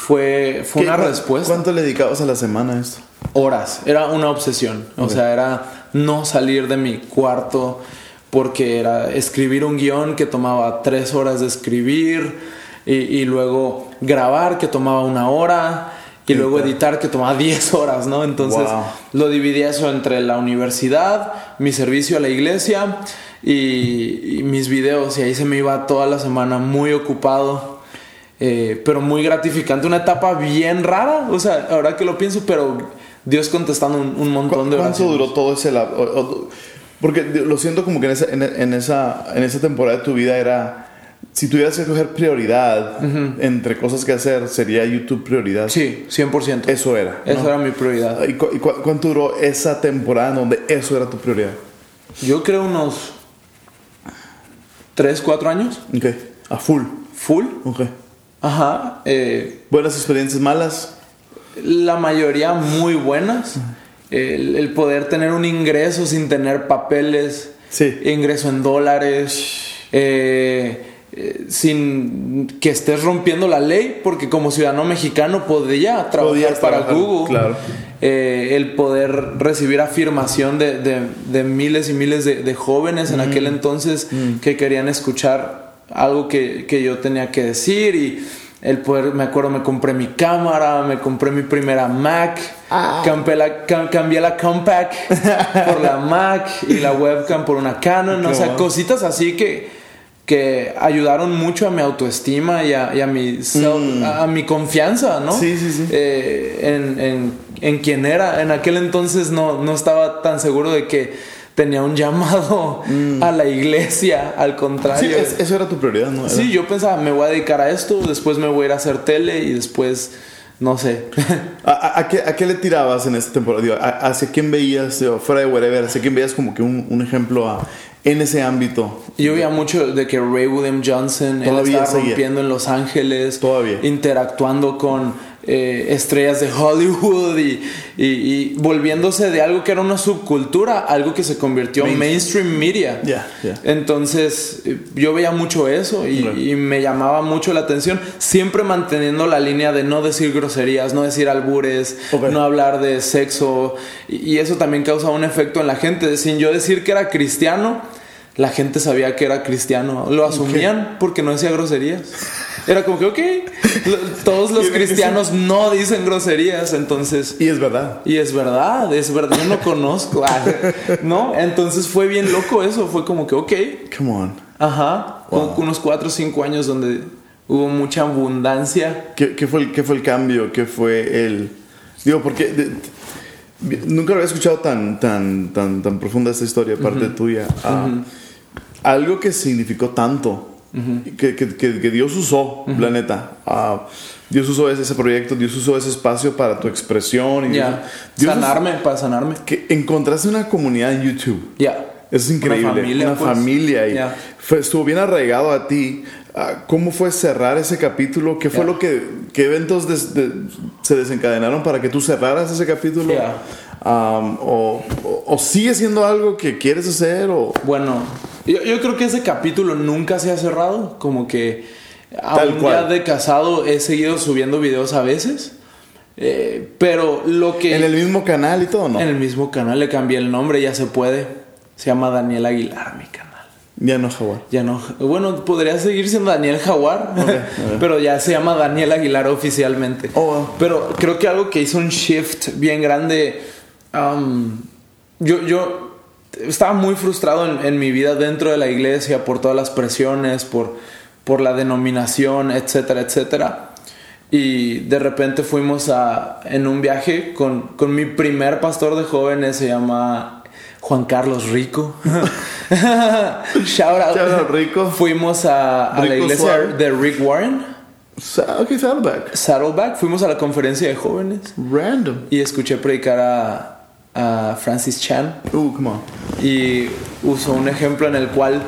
Fue, fue ¿Qué- una respuesta. ¿Cuánto le dedicabas a la semana a esto? Horas. Era una obsesión. O sea, era no salir de mi cuarto porque era escribir un guion que tomaba tres horas de escribir y, y luego grabar que tomaba una hora y luego editar que tomaba 10 horas, ¿no? Entonces Wow. lo dividía eso entre la universidad, mi servicio a la iglesia y, y mis videos y ahí se me iba toda la semana muy ocupado. Eh, pero muy gratificante, una etapa bien rara, o sea, ahora que lo pienso, pero Dios contestando un, un ¿Cu- montón de ¿Cuánto oraciones. duró todo ese lab- Porque lo siento como que en esa, en, en esa, en esa temporada de tu vida era... Si tuvieras que coger prioridad entre cosas que hacer, sería YouTube prioridad. Sí, 100%. Eso era. ¿no? Esa era mi prioridad. ¿Y, cu- y cu- cuánto duró esa temporada donde eso era tu prioridad? Yo creo unos 3, 4 años, Ok. A full. full. Ok. Ajá. eh, Buenas experiencias, malas. la mayoría muy buenas. El, el poder tener un ingreso sin tener papeles. Sí. Ingreso en dólares. eh, eh, sin que estés rompiendo la ley, porque como ciudadano mexicano podía trabajar Podías para trabajar, Google. claro. Eh, el poder recibir afirmación de, de- de miles y miles de, de jóvenes en aquel entonces que querían escuchar algo que, que yo tenía que decir y el poder, me acuerdo, me compré mi cámara, me compré mi primera Mac, cambié, la, cam- cambié la Compact por la Mac y la webcam por una Canon, o Qué sea, bueno. cositas así que, que ayudaron mucho a mi autoestima y a, y a mi, self- a, a mi confianza, ¿no? Mm. Sí, sí, sí. eh, en, en, en quien era. En aquel entonces no, no estaba tan seguro de que tenía un llamado a la iglesia, al Mm. Sí, contrario. es- eso era tu prioridad, ¿no? Sí, yo pensaba, me voy a dedicar a esto, después me voy a ir a hacer tele y después, no sé. ¿A, a- a qué, a qué le tirabas en esta temporada? Digo, ¿a- ¿Hacia quién veías, digo, fuera de whatever, hacia quién veías como que un, un ejemplo en ese ámbito? Yo veía mucho de que Ray William Johnson, él estaba seguía. rompiendo en Los Ángeles, Todavía. interactuando con eh, estrellas de Hollywood y, y- y volviéndose de algo que era una subcultura, algo que se convirtió en mainstream media. Ya. Entonces eh, yo veía mucho eso y, me llamaba mucho la atención, siempre manteniendo la línea de no decir groserías, no decir albures, no hablar de sexo y, y eso también causa un efecto en la gente. Sin yo decir que era cristiano, la gente sabía que era cristiano, lo asumían porque no decía groserías. Era como que, ok, todos los cristianos no dicen groserías, entonces... Y es verdad. Y es verdad, es verdad, yo no conozco, ¿no? Entonces fue bien loco eso, fue como que, ok, Come on. ajá, Wow. con unos 4 o 5 años donde, hubo mucha abundancia. ¿Qué, qué fue el, ¿Qué fue el cambio? ¿Qué fue el...? Digo, porque de- nunca lo había escuchado tan, tan, tan, tan profunda esta historia, parte tuya. Ah, Algo que significó tanto, que, que, que- que Dios usó, la neta. Ah, Dios usó ese, ese proyecto, Dios usó ese espacio para tu expresión. Y Ya, Dios usó- sanarme, para sanarme. que encontraste una comunidad en YouTube. Ya. Eso es increíble. Una familia, Una pues. familia y fue- estuvo bien arraigado a ti. ¿Cómo fue cerrar ese capítulo? ¿Qué fue lo que, qué eventos des- de- se desencadenaron para que tú cerraras ese capítulo? O, o- o sigue siendo algo que quieres hacer o Bueno, yo, yo creo que ese capítulo nunca se ha cerrado. Como que cual. ya de casado he seguido subiendo videos a veces. Eh, pero lo que... en el mismo canal y todo, ¿no? en el mismo canal le cambié el nombre, ya se puede. Se llama Daniel Aguilar, mi canal. Ya no, Jaguar. Ya no. Bueno, podría seguir siendo Daniel Jaguar, pero ya se llama Daniel Aguilar oficialmente. Oh, wow. Pero creo que algo que hizo un shift bien grande. Um, yo, yo estaba muy frustrado en, en mi vida dentro de la iglesia por todas las presiones, por, por la denominación, etcétera, etcétera. Y de repente fuimos a, en un viaje con, con mi primer pastor de jóvenes, se llama Juan Carlos Rico. Shout out. Shout out, Rico. Fuimos a, a la iglesia de Rick Warren, Sa- Ok, Saddleback. Saddleback. Fuimos a la conferencia de jóvenes Random. y escuché predicar a, a Francis Chan. Uh, come on. Y usó un ejemplo en el cual,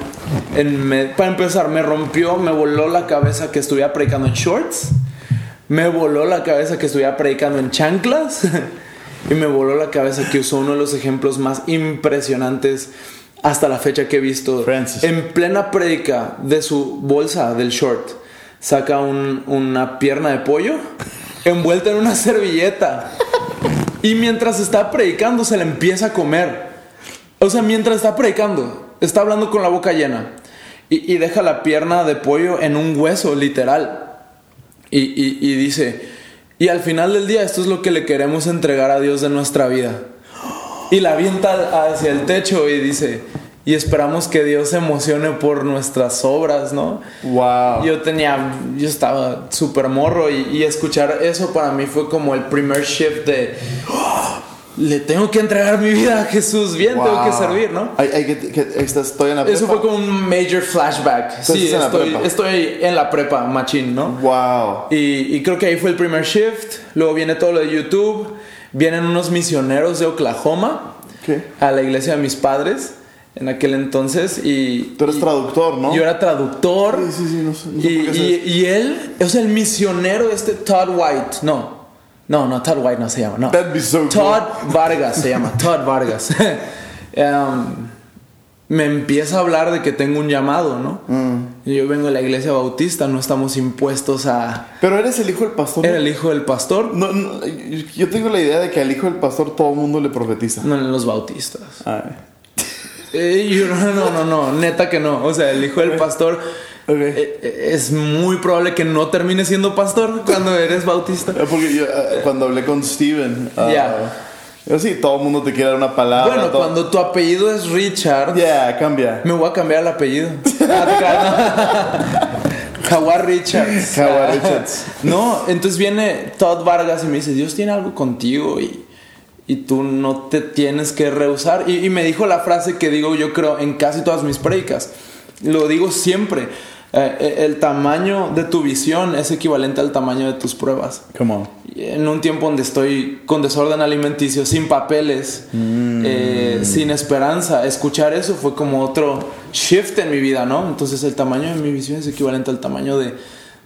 en me- para empezar, me rompió, me voló la cabeza que estuviera predicando en shorts. Me voló la cabeza que estuviera predicando en chanclas. y me voló la cabeza que usó uno de los ejemplos más impresionantes hasta la fecha que he visto. Francis. En plena prédica de su bolsa del short, saca un- una pierna de pollo envuelta en una servilleta. Y mientras está predicando, se la empieza a comer. O sea, mientras está predicando, está hablando con la boca llena. Y, deja la pierna de pollo en un hueso, literal. Y, y- y dice, y al final del día esto es lo que le queremos entregar a Dios de nuestra vida. Y la avienta hacia el techo y dice, y esperamos que Dios se emocione por nuestras obras, ¿no? Wow. Yo tenía, yo estaba súper morro y, y escuchar eso para mí fue como el primer shift de, "Oh, le tengo que entregar mi vida a Jesús, bien, tengo que Wow. servir, ¿no? Que, que estoy en la Eso prepa. fue como un major flashback. Entonces, Sí, en estoy, prepa. estoy en la prepa, machín, ¿no? Wow. Y, y creo que ahí fue el primer shift. Luego viene todo lo de YouTube. Vienen unos misioneros de Oklahoma ¿Qué? a la iglesia de mis padres en aquel entonces. Y Tú eres y- traductor, ¿no? Yo era traductor. Sí, sí, sí, no sé- no sé y, él, o sea, el misionero este Todd White, no, no, no, Todd White no se llama, no. That'd be so cool. Todd Vargas se llama, Todd Vargas. Um, me empieza a hablar de que tengo un llamado, ¿no? Mm. Y yo vengo de la iglesia bautista, no estamos impuestos a... Pero eres el hijo del pastor. Era el hijo del pastor, No, no, yo- yo tengo la idea de que al hijo del pastor todo el mundo le profetiza. no en los bautistas. Ay. Eh, yo, no, no, no, no, neta que no. O sea, el hijo del pastor eh, eh, es muy probable que no termine siendo pastor cuando eres bautista. Eh, Porque yo, eh, cuando hablé con Steven, ah, Ya. yo sí, todo el mundo te quiere dar una palabra. Bueno, todo- cuando tu apellido es Richard, Ya, cambia. me voy a cambiar el apellido. Ah, Jaguar Richards. Jaguar Richards. No, entonces viene Todd Vargas y me dice, Dios tiene algo contigo y, y tú no te tienes que rehusar. Y, y me dijo la frase que digo yo creo en casi todas mis predicas. Lo digo siempre. eh, el tamaño de tu visión es equivalente al tamaño de tus pruebas. Come on. Y En un tiempo donde estoy con desorden alimenticio, sin papeles, eh, sin esperanza, escuchar eso fue como otro shift en mi vida, ¿no? Entonces el tamaño de mi visión es equivalente al tamaño de,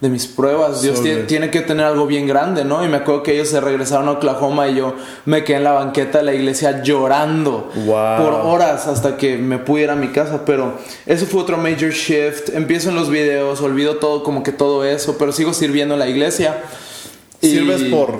de mis pruebas. Dios tiene que tener algo bien grande, ¿no? Y me acuerdo que ellos se regresaron a Oklahoma y yo me quedé en la banqueta de la iglesia llorando Wow. por horas hasta que me pude ir a mi casa. Pero eso fue otro major shift. Empiezo en los videos, olvido todo, como que todo eso, pero sigo sirviendo en la iglesia. Y- Sirves por,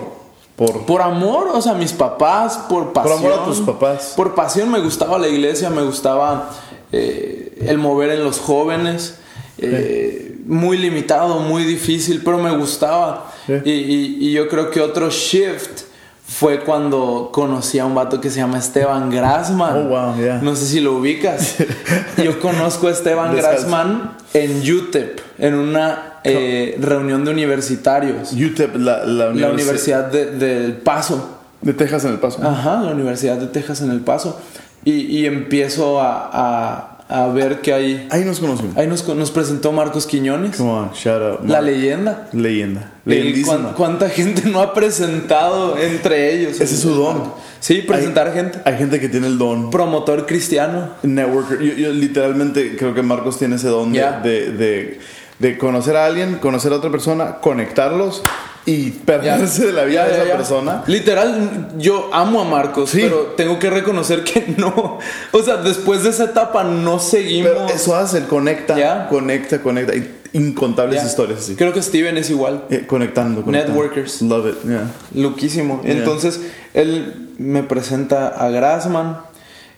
por, por amor, o sea, mis papás, por por pasión. amor a tus papás. Por pasión me gustaba la iglesia, me gustaba eh, el mover en los jóvenes. Eh, Muy limitado, muy difícil, pero me gustaba. Y, y- y yo creo que otro shift fue cuando conocí a un vato que se llama Esteban Grassman. Oh, wow, yeah. No sé si lo ubicas. Yo conozco a Esteban. Grassman en UTEP, en una eh, reunión de universitarios. UTEP, la, la, La Universidad de- del Paso. de Texas en el Paso. Ajá, la Universidad de Texas en El Paso. Y, y empiezo a, a- a ver que hay... Ahí nos conocimos. Ahí nos, nos presentó Marcos Quiñones, Come on, shout out. la leyenda. leyenda. Leyendísima. cuán- ¿Cuánta gente no ha presentado entre ellos? Ese es su don. Sí, presentar Hay- gente. Hay gente que tiene el don. Promotor cristiano. Networker. Yo, yo literalmente creo que Marcos tiene ese don de, de conocer a alguien, conocer a otra persona, conectarlos y perderse de la vida Ya, de esa ya. persona. Literal, yo amo a Marcos, Sí. pero tengo que reconocer que no. O sea, después de esa etapa no seguimos. Pero eso hace, conecta, conecta, conecta. Incontables historias. Creo que Steven es igual. Eh, conectando, conectando. Networkers. Love it, yeah. Loquísimo. Ya. Entonces, él me presenta a Grassman.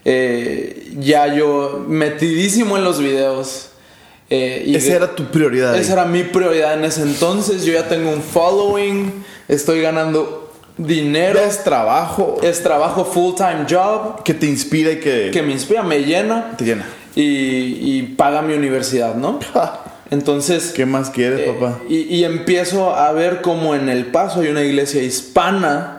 Eh, ya yo metidísimo en los videos. Eh, y Esa era tu prioridad. esa era mi prioridad en ese entonces. Yo ya tengo un following. Estoy ganando dinero. Es trabajo Es trabajo full time job. que te inspira y que, Que me inspira, me llena. te llena. Y, y paga mi universidad, ¿no? Entonces. ¿Qué más quieres, eh, papá? y, y empiezo a ver como en El Paso hay una iglesia hispana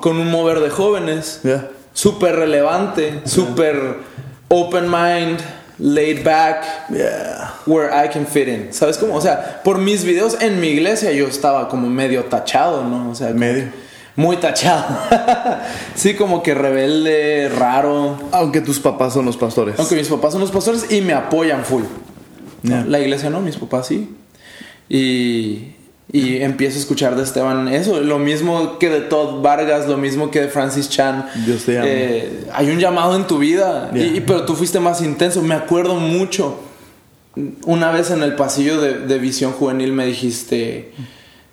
con un mover de jóvenes Yeah. súper relevante, súper open mind, laid back, Yeah. where I can fit in. ¿Sabes cómo? O sea, por mis videos en mi iglesia yo estaba como medio tachado, ¿no? O sea, Medio. Muy tachado. sí, como que rebelde, raro. Aunque tus papás son los pastores. Aunque mis papás son los pastores y me apoyan full. Yeah. La iglesia no, mis papás sí. Y, y empiezo a escuchar de Esteban eso, lo mismo que de Todd Vargas, lo mismo que de Francis Chan. Dios te llama. Eh, hay un llamado en tu vida, y- Yeah. y- pero tú fuiste más intenso. Me acuerdo mucho. Una vez en el pasillo de, de Visión Juvenil me dijiste,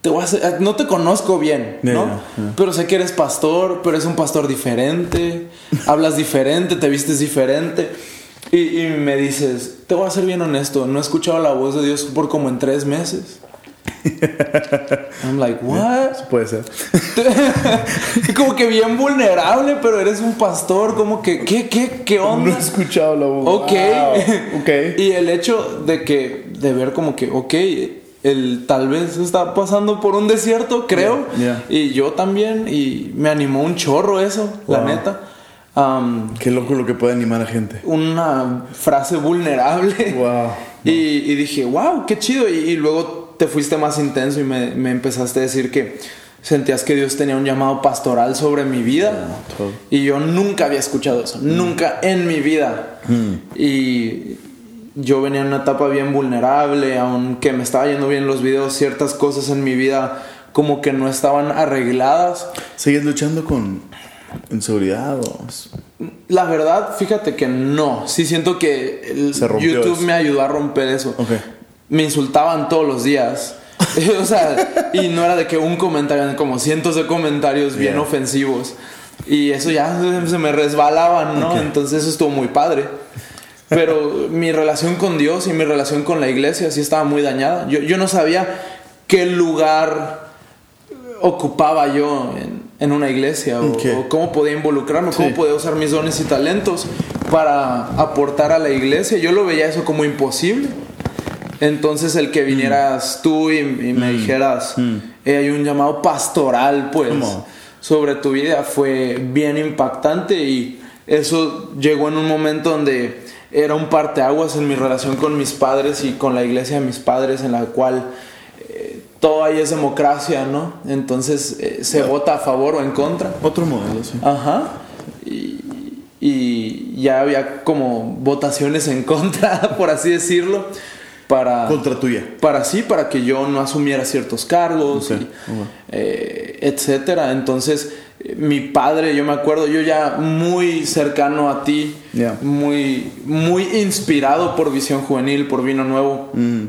te voy a hacer- no te conozco bien, ¿no? yeah, yeah. Pero sé que eres pastor, pero eres un pastor diferente, hablas diferente, te vistes diferente. Y, y me dices, te voy a ser bien honesto, no he escuchado la voz de Dios por como en tres meses. I'm like, what? Puede ser. como que bien vulnerable, pero eres un pastor, como que, ¿qué, qué, qué No onda? he escuchado la voz. Ok. Wow. Ok. y el hecho de que, de ver como que, ok, el tal vez está pasando por un desierto, creo. Yeah, yeah. Y yo también, y me animó un chorro eso, la neta. Um, Qué loco lo que puede animar a gente. una frase vulnerable. Wow. Y, y dije, wow, qué chido. Y, y luego te fuiste más intenso y me, me empezaste a decir que sentías que Dios tenía un llamado pastoral sobre mi vida. Y yo nunca había escuchado eso, nunca en mi vida. Y yo venía en una etapa bien vulnerable, aunque me estaba yendo bien los videos, ciertas cosas en mi vida como que no estaban arregladas. ¿Sigues luchando con inseguridad o...? La verdad, fíjate que no. Sí siento que el Se rompió YouTube eso. me ayudó a romper eso. Me insultaban todos los días. o sea, y no era de que un comentario, eran como cientos de comentarios bien Yeah. ofensivos. Y eso ya se- me resbalaban, ¿no? Entonces eso estuvo muy padre. Pero mi relación con Dios y mi relación con la iglesia sí estaba muy dañada. Yo, yo no sabía qué lugar ocupaba yo en, en una iglesia o, cómo podía involucrarme, cómo podía usar mis dones y talentos para aportar a la iglesia. Yo lo veía eso como imposible. Entonces el que vinieras tú y, y me dijeras, "Eh, hay un llamado pastoral, pues, ¿Cómo? sobre tu vida fue bien impactante y eso llegó en un momento donde era un parteaguas en mi relación con mis padres y con la iglesia de mis padres en la cual eh, todo ahí es democracia, ¿no? Entonces eh, se vota a favor o en contra. Otro modelo, sí. Ajá. Y, y ya había como votaciones en contra, por así decirlo, para Contra tuya. para sí, para que yo no asumiera ciertos cargos, Ok, y, ok. eh, etcétera. Entonces, eh, mi padre, yo me acuerdo, yo ya muy cercano a ti, muy, muy inspirado por Visión Juvenil, por Vino Nuevo. Mm.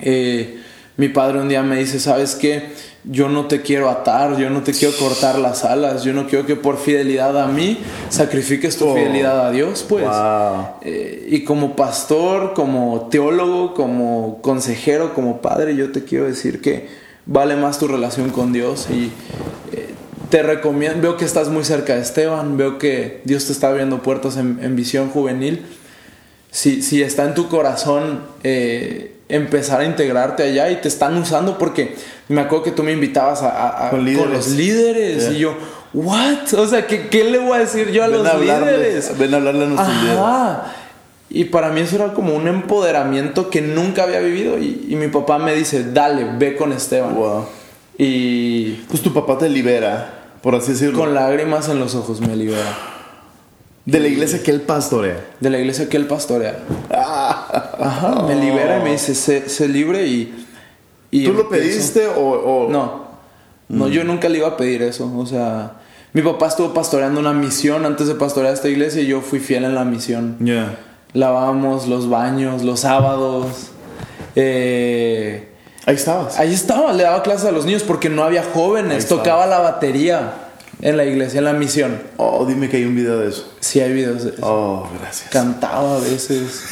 Eh, mi padre un día me dice, ¿sabes qué? Yo no te quiero atar, yo no te quiero cortar las alas, yo no quiero que por fidelidad a mí sacrifiques tu Oh. fidelidad a Dios, pues. Wow. Eh, y como pastor, como teólogo, como consejero, como padre, yo te quiero decir que vale más tu relación con Dios y eh, te recomiendo, veo que estás muy cerca de Esteban, veo que Dios te está abriendo puertas en, en visión juvenil si, si está en tu corazón eh, empezar a integrarte allá y te están usando porque me acuerdo que tú me invitabas a, a- a- Con con, líderes. los líderes Yeah. y yo, ¿what? O sea, ¿qué, qué le voy a decir yo a Ven los a hablarle- líderes? ven a hablarle a nuestros líderes. Ajá. Y para mí eso era como un empoderamiento que nunca había vivido y, y mi papá me dice, dale, ve con Esteban. Wow. Y Pues tu papá te libera, por así decirlo, con lágrimas en los ojos me libera. De la iglesia que él pastorea. De la iglesia que él pastorea. Ajá, me libera y me dice, sé, sé libre y... y ¿Tú lo pediste o...? o- No, no, yo nunca le iba a pedir eso. O sea, mi papá estuvo pastoreando una misión antes de pastorear esta iglesia y yo fui fiel en la misión. Ya. Lavábamos los baños, los sábados. Eh, Ahí estabas. ahí estaba, le daba clases a los niños porque no había jóvenes. Tocaba la batería en la iglesia, en la misión. Oh, dime que hay un video de eso. Sí hay videos de eso. Oh, gracias. Cantaba a veces.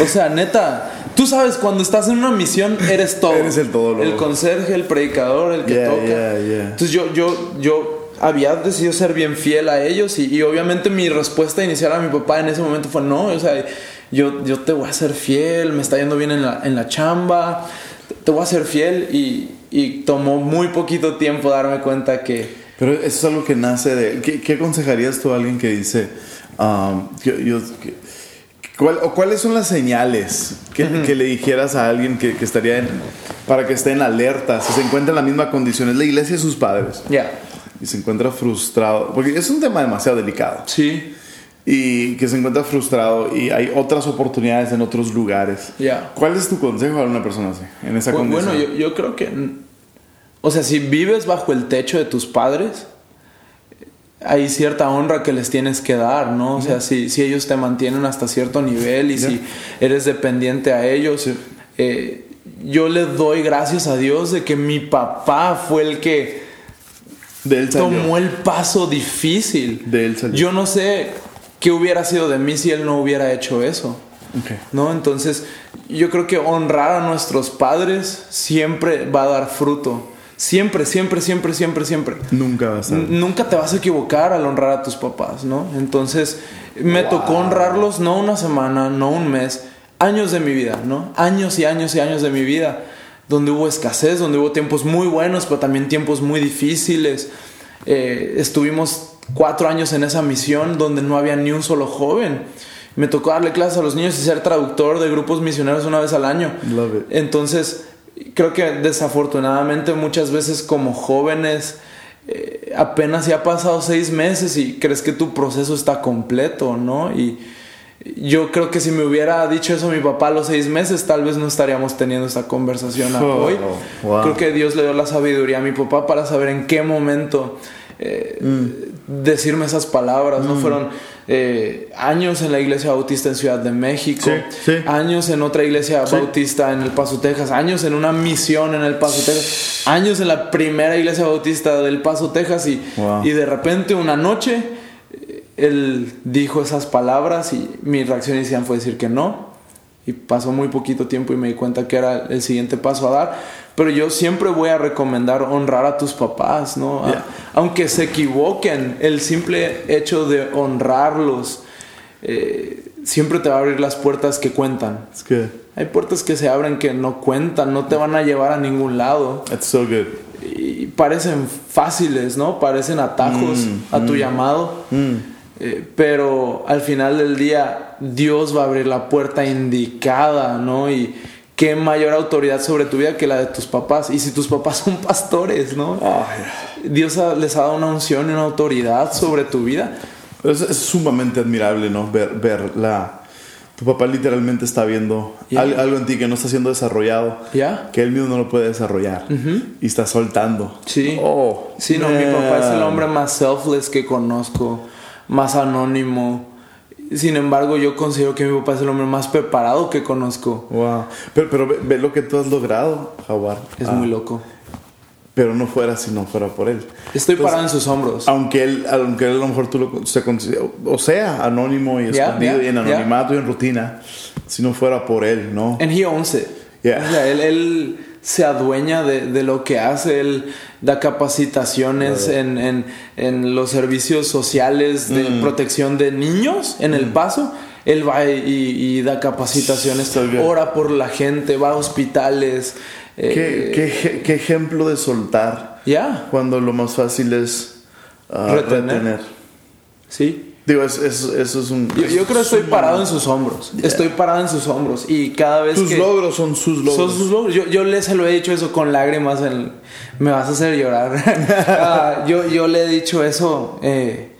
O sea, neta, tú sabes, cuando estás en una misión, eres todo. Eres el todo, El loco. conserje, el predicador, el que Yeah, toca. yeah, yeah. Entonces yo, yo, yo había decidido ser bien fiel a ellos y, y obviamente mi respuesta inicial a mi papá en ese momento fue no, o sea, yo, yo te voy a ser fiel, me está yendo bien en la, en la chamba, te voy a ser fiel y, y tomó muy poquito tiempo darme cuenta que... Pero eso es algo que nace de... ¿Qué, qué aconsejarías tú a alguien que dice... um, yo- que- cuál- o cuáles son las señales que, que le dijeras a alguien que, que estaría en... Para que esté en alerta, si se encuentra en la misma condición, es la iglesia y sus padres, Ya, y se encuentra frustrado, porque es un tema demasiado delicado, sí, y que se encuentra frustrado y hay otras oportunidades en otros lugares. ya. ¿Cuál es tu consejo a una persona así, en esa Bu- condición? Bueno, yo, yo creo que. O sea, si vives bajo el techo de tus padres, hay cierta honra que les tienes que dar, ¿no? O sea, si, si ellos te mantienen hasta cierto nivel y si eres dependiente a ellos, eh, yo le doy gracias a Dios de que mi papá fue el que tomó el paso difícil. De él salió. Yo no sé qué hubiera sido de mí si él no hubiera hecho eso. Ok. ¿no? Entonces, yo creo que honrar a nuestros padres siempre va a dar fruto. Siempre, siempre, siempre, siempre, siempre. Nunca va a Nunca te vas a equivocar al honrar a tus papás, ¿no? Entonces, me tocó honrarlos no una semana, no un mes, años de mi vida, ¿no? Años y años y años de mi vida, donde hubo escasez, donde hubo tiempos muy buenos, pero también tiempos muy difíciles. Eh, estuvimos cuatro años en esa misión donde no había ni un solo joven. Me tocó darle clases a los niños y ser traductor de grupos misioneros una vez al año. Love it. Entonces, creo que desafortunadamente muchas veces como jóvenes eh, apenas ya ha pasado seis meses y crees que tu proceso está completo, ¿no? Y yo creo que si me hubiera dicho eso mi papá a los seis meses, tal vez no estaríamos teniendo esta conversación Oh, hoy. wow. Creo que Dios le dio la sabiduría a mi papá para saber en qué momento eh, decirme esas palabras, ¿no? Fueron eh, años en la iglesia bautista en Ciudad de México, Sí, sí. años en otra iglesia bautista en El Paso, Texas, años en una misión en El Paso, Texas, años en la primera iglesia bautista del Paso, Texas y, Wow. y de repente una noche él dijo esas palabras y mi reacción inicial fue decir que no. Y pasó muy poquito tiempo y me di cuenta que era el siguiente paso a dar. Pero yo siempre voy a recomendar honrar a tus papás, ¿no? A- aunque se equivoquen, el simple hecho de honrarlos eh, siempre te va a abrir las puertas que cuentan. It's good. Hay puertas que se abren que no cuentan, no te van a llevar a ningún lado. That's so good. Y parecen fáciles, ¿no? Parecen atajos Mm, a tu llamado. Eh, pero al final del día, Dios va a abrir la puerta indicada, ¿no? Y qué mayor autoridad sobre tu vida que la de tus papás. Y si tus papás son pastores, ¿no? Ay, Dios ha- les ha dado una unción y una autoridad sobre tu vida. es, es sumamente admirable, ¿no? Ver, ver la... Tu papá literalmente está viendo Yeah. al- algo en ti que no está siendo desarrollado. ¿Ya? Que él mismo no lo puede desarrollar. Y está soltando. Sí. Oh, Sí, no, mi papá es el hombre más selfless que conozco, más anónimo. Sin embargo, yo considero que mi papá es el hombre más preparado que conozco. Wow. Pero, pero ve, ve lo que tú has logrado, Jaguar. Es Ah, muy loco. Pero no fuera si no fuera por él. Estoy Entonces, parado en sus hombros. Aunque él, aunque él a lo mejor tú lo se o sea, anónimo y Ya, escondido y en anonimato y en rutina, si no fuera por él, ¿no? And he owns it. Yeah. O sea, él, él se adueña de, de lo que hace, él da capacitaciones en, en- en los servicios sociales de Mm. protección de niños en El Paso. Él va y, y da capacitaciones, ora por la gente, va a hospitales. eh, ¿Qué, qué ej- qué ejemplo de soltar Ya, cuando lo más fácil es ah, Retener. retener. sí. Digo, es- es- eso es un... Yo, yo creo que estoy parado en sus hombros. Estoy parado en sus hombros. Y cada vez Tus que... logros son sus logros. Son sus logros. Yo, yo le se lo he dicho eso con lágrimas. en- me vas a hacer llorar. Ah, yo, yo le he dicho eso eh,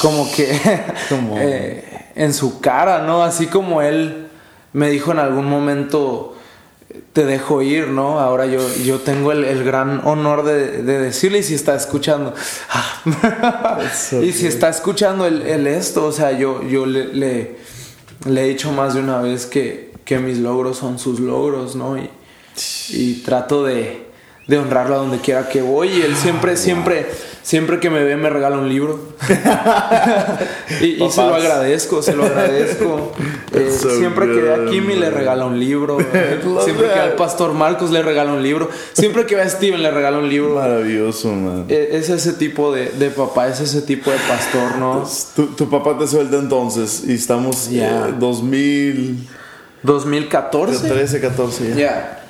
como que Como- eh, en su cara, ¿no? Así como él me dijo en algún momento, te dejo ir, ¿no? Ahora yo, yo tengo el, el gran honor de, de decirle y si está escuchando. ah, y si está escuchando el, el esto, o sea, yo, yo le, le, le he dicho más de una vez que, que mis logros son sus logros, ¿no? Y, y trato de, de honrarlo a donde quiera que voy. Y él siempre, siempre, siempre que me ve me regala un libro. y, y se lo agradezco, se lo agradezco. Eh, so siempre que ve a Kimi le regala un libro. Love siempre que that. al pastor Marcos le regala un libro. Siempre que ve a Steven le regala un libro. Maravilloso, man. Eh, Es ese tipo de, de papá, es ese tipo de pastor, ¿no? Tu, tu papá te suelta entonces y estamos Ya. eh, 2013, 2014. 14 ya. Ya.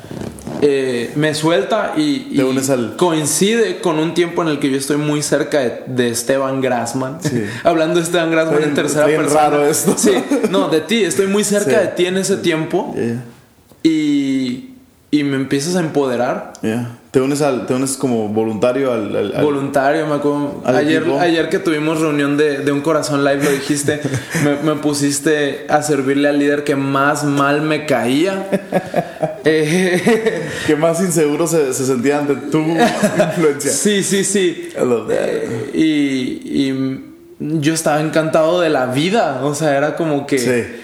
Eh, me suelta y, al- coincide con un tiempo en el que yo estoy muy cerca de, de Esteban Grassman. Sí. Hablando de Esteban Grassman en tercera bien persona. raro esto. Sí, no, de ti. Estoy muy cerca Sí. de ti en ese tiempo y, y me empiezas a empoderar. Te unes al, te unes como voluntario al, al- al- Voluntario, me acuerdo. Ayer, equipo. ayer que tuvimos reunión de, de un corazón live, lo dijiste, me, me pusiste a servirle al líder que más mal me caía. Eh, que más inseguro se, se sentía ante tu influencia. sí, sí, sí. I love that. Eh, y, y yo estaba encantado de la vida. O sea, era como que Sí.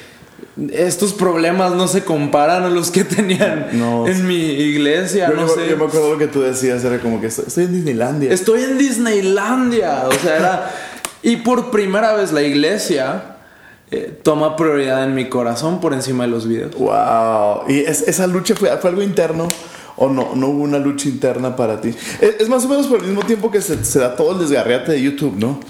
Estos problemas no se comparan a los que tenían No. en mi iglesia. Yo, no me, sé. yo me acuerdo lo que tú decías, era como que estoy, estoy en Disneylandia. Estoy en Disneylandia. O sea, era. Y por primera vez la iglesia eh, toma prioridad en mi corazón por encima de los videos. Wow. ¿Y es- esa lucha fue, fue algo interno o no? ¿No hubo una lucha interna para ti? Es, es más o menos por el mismo tiempo que se, se da todo el desgarriate de YouTube, ¿no?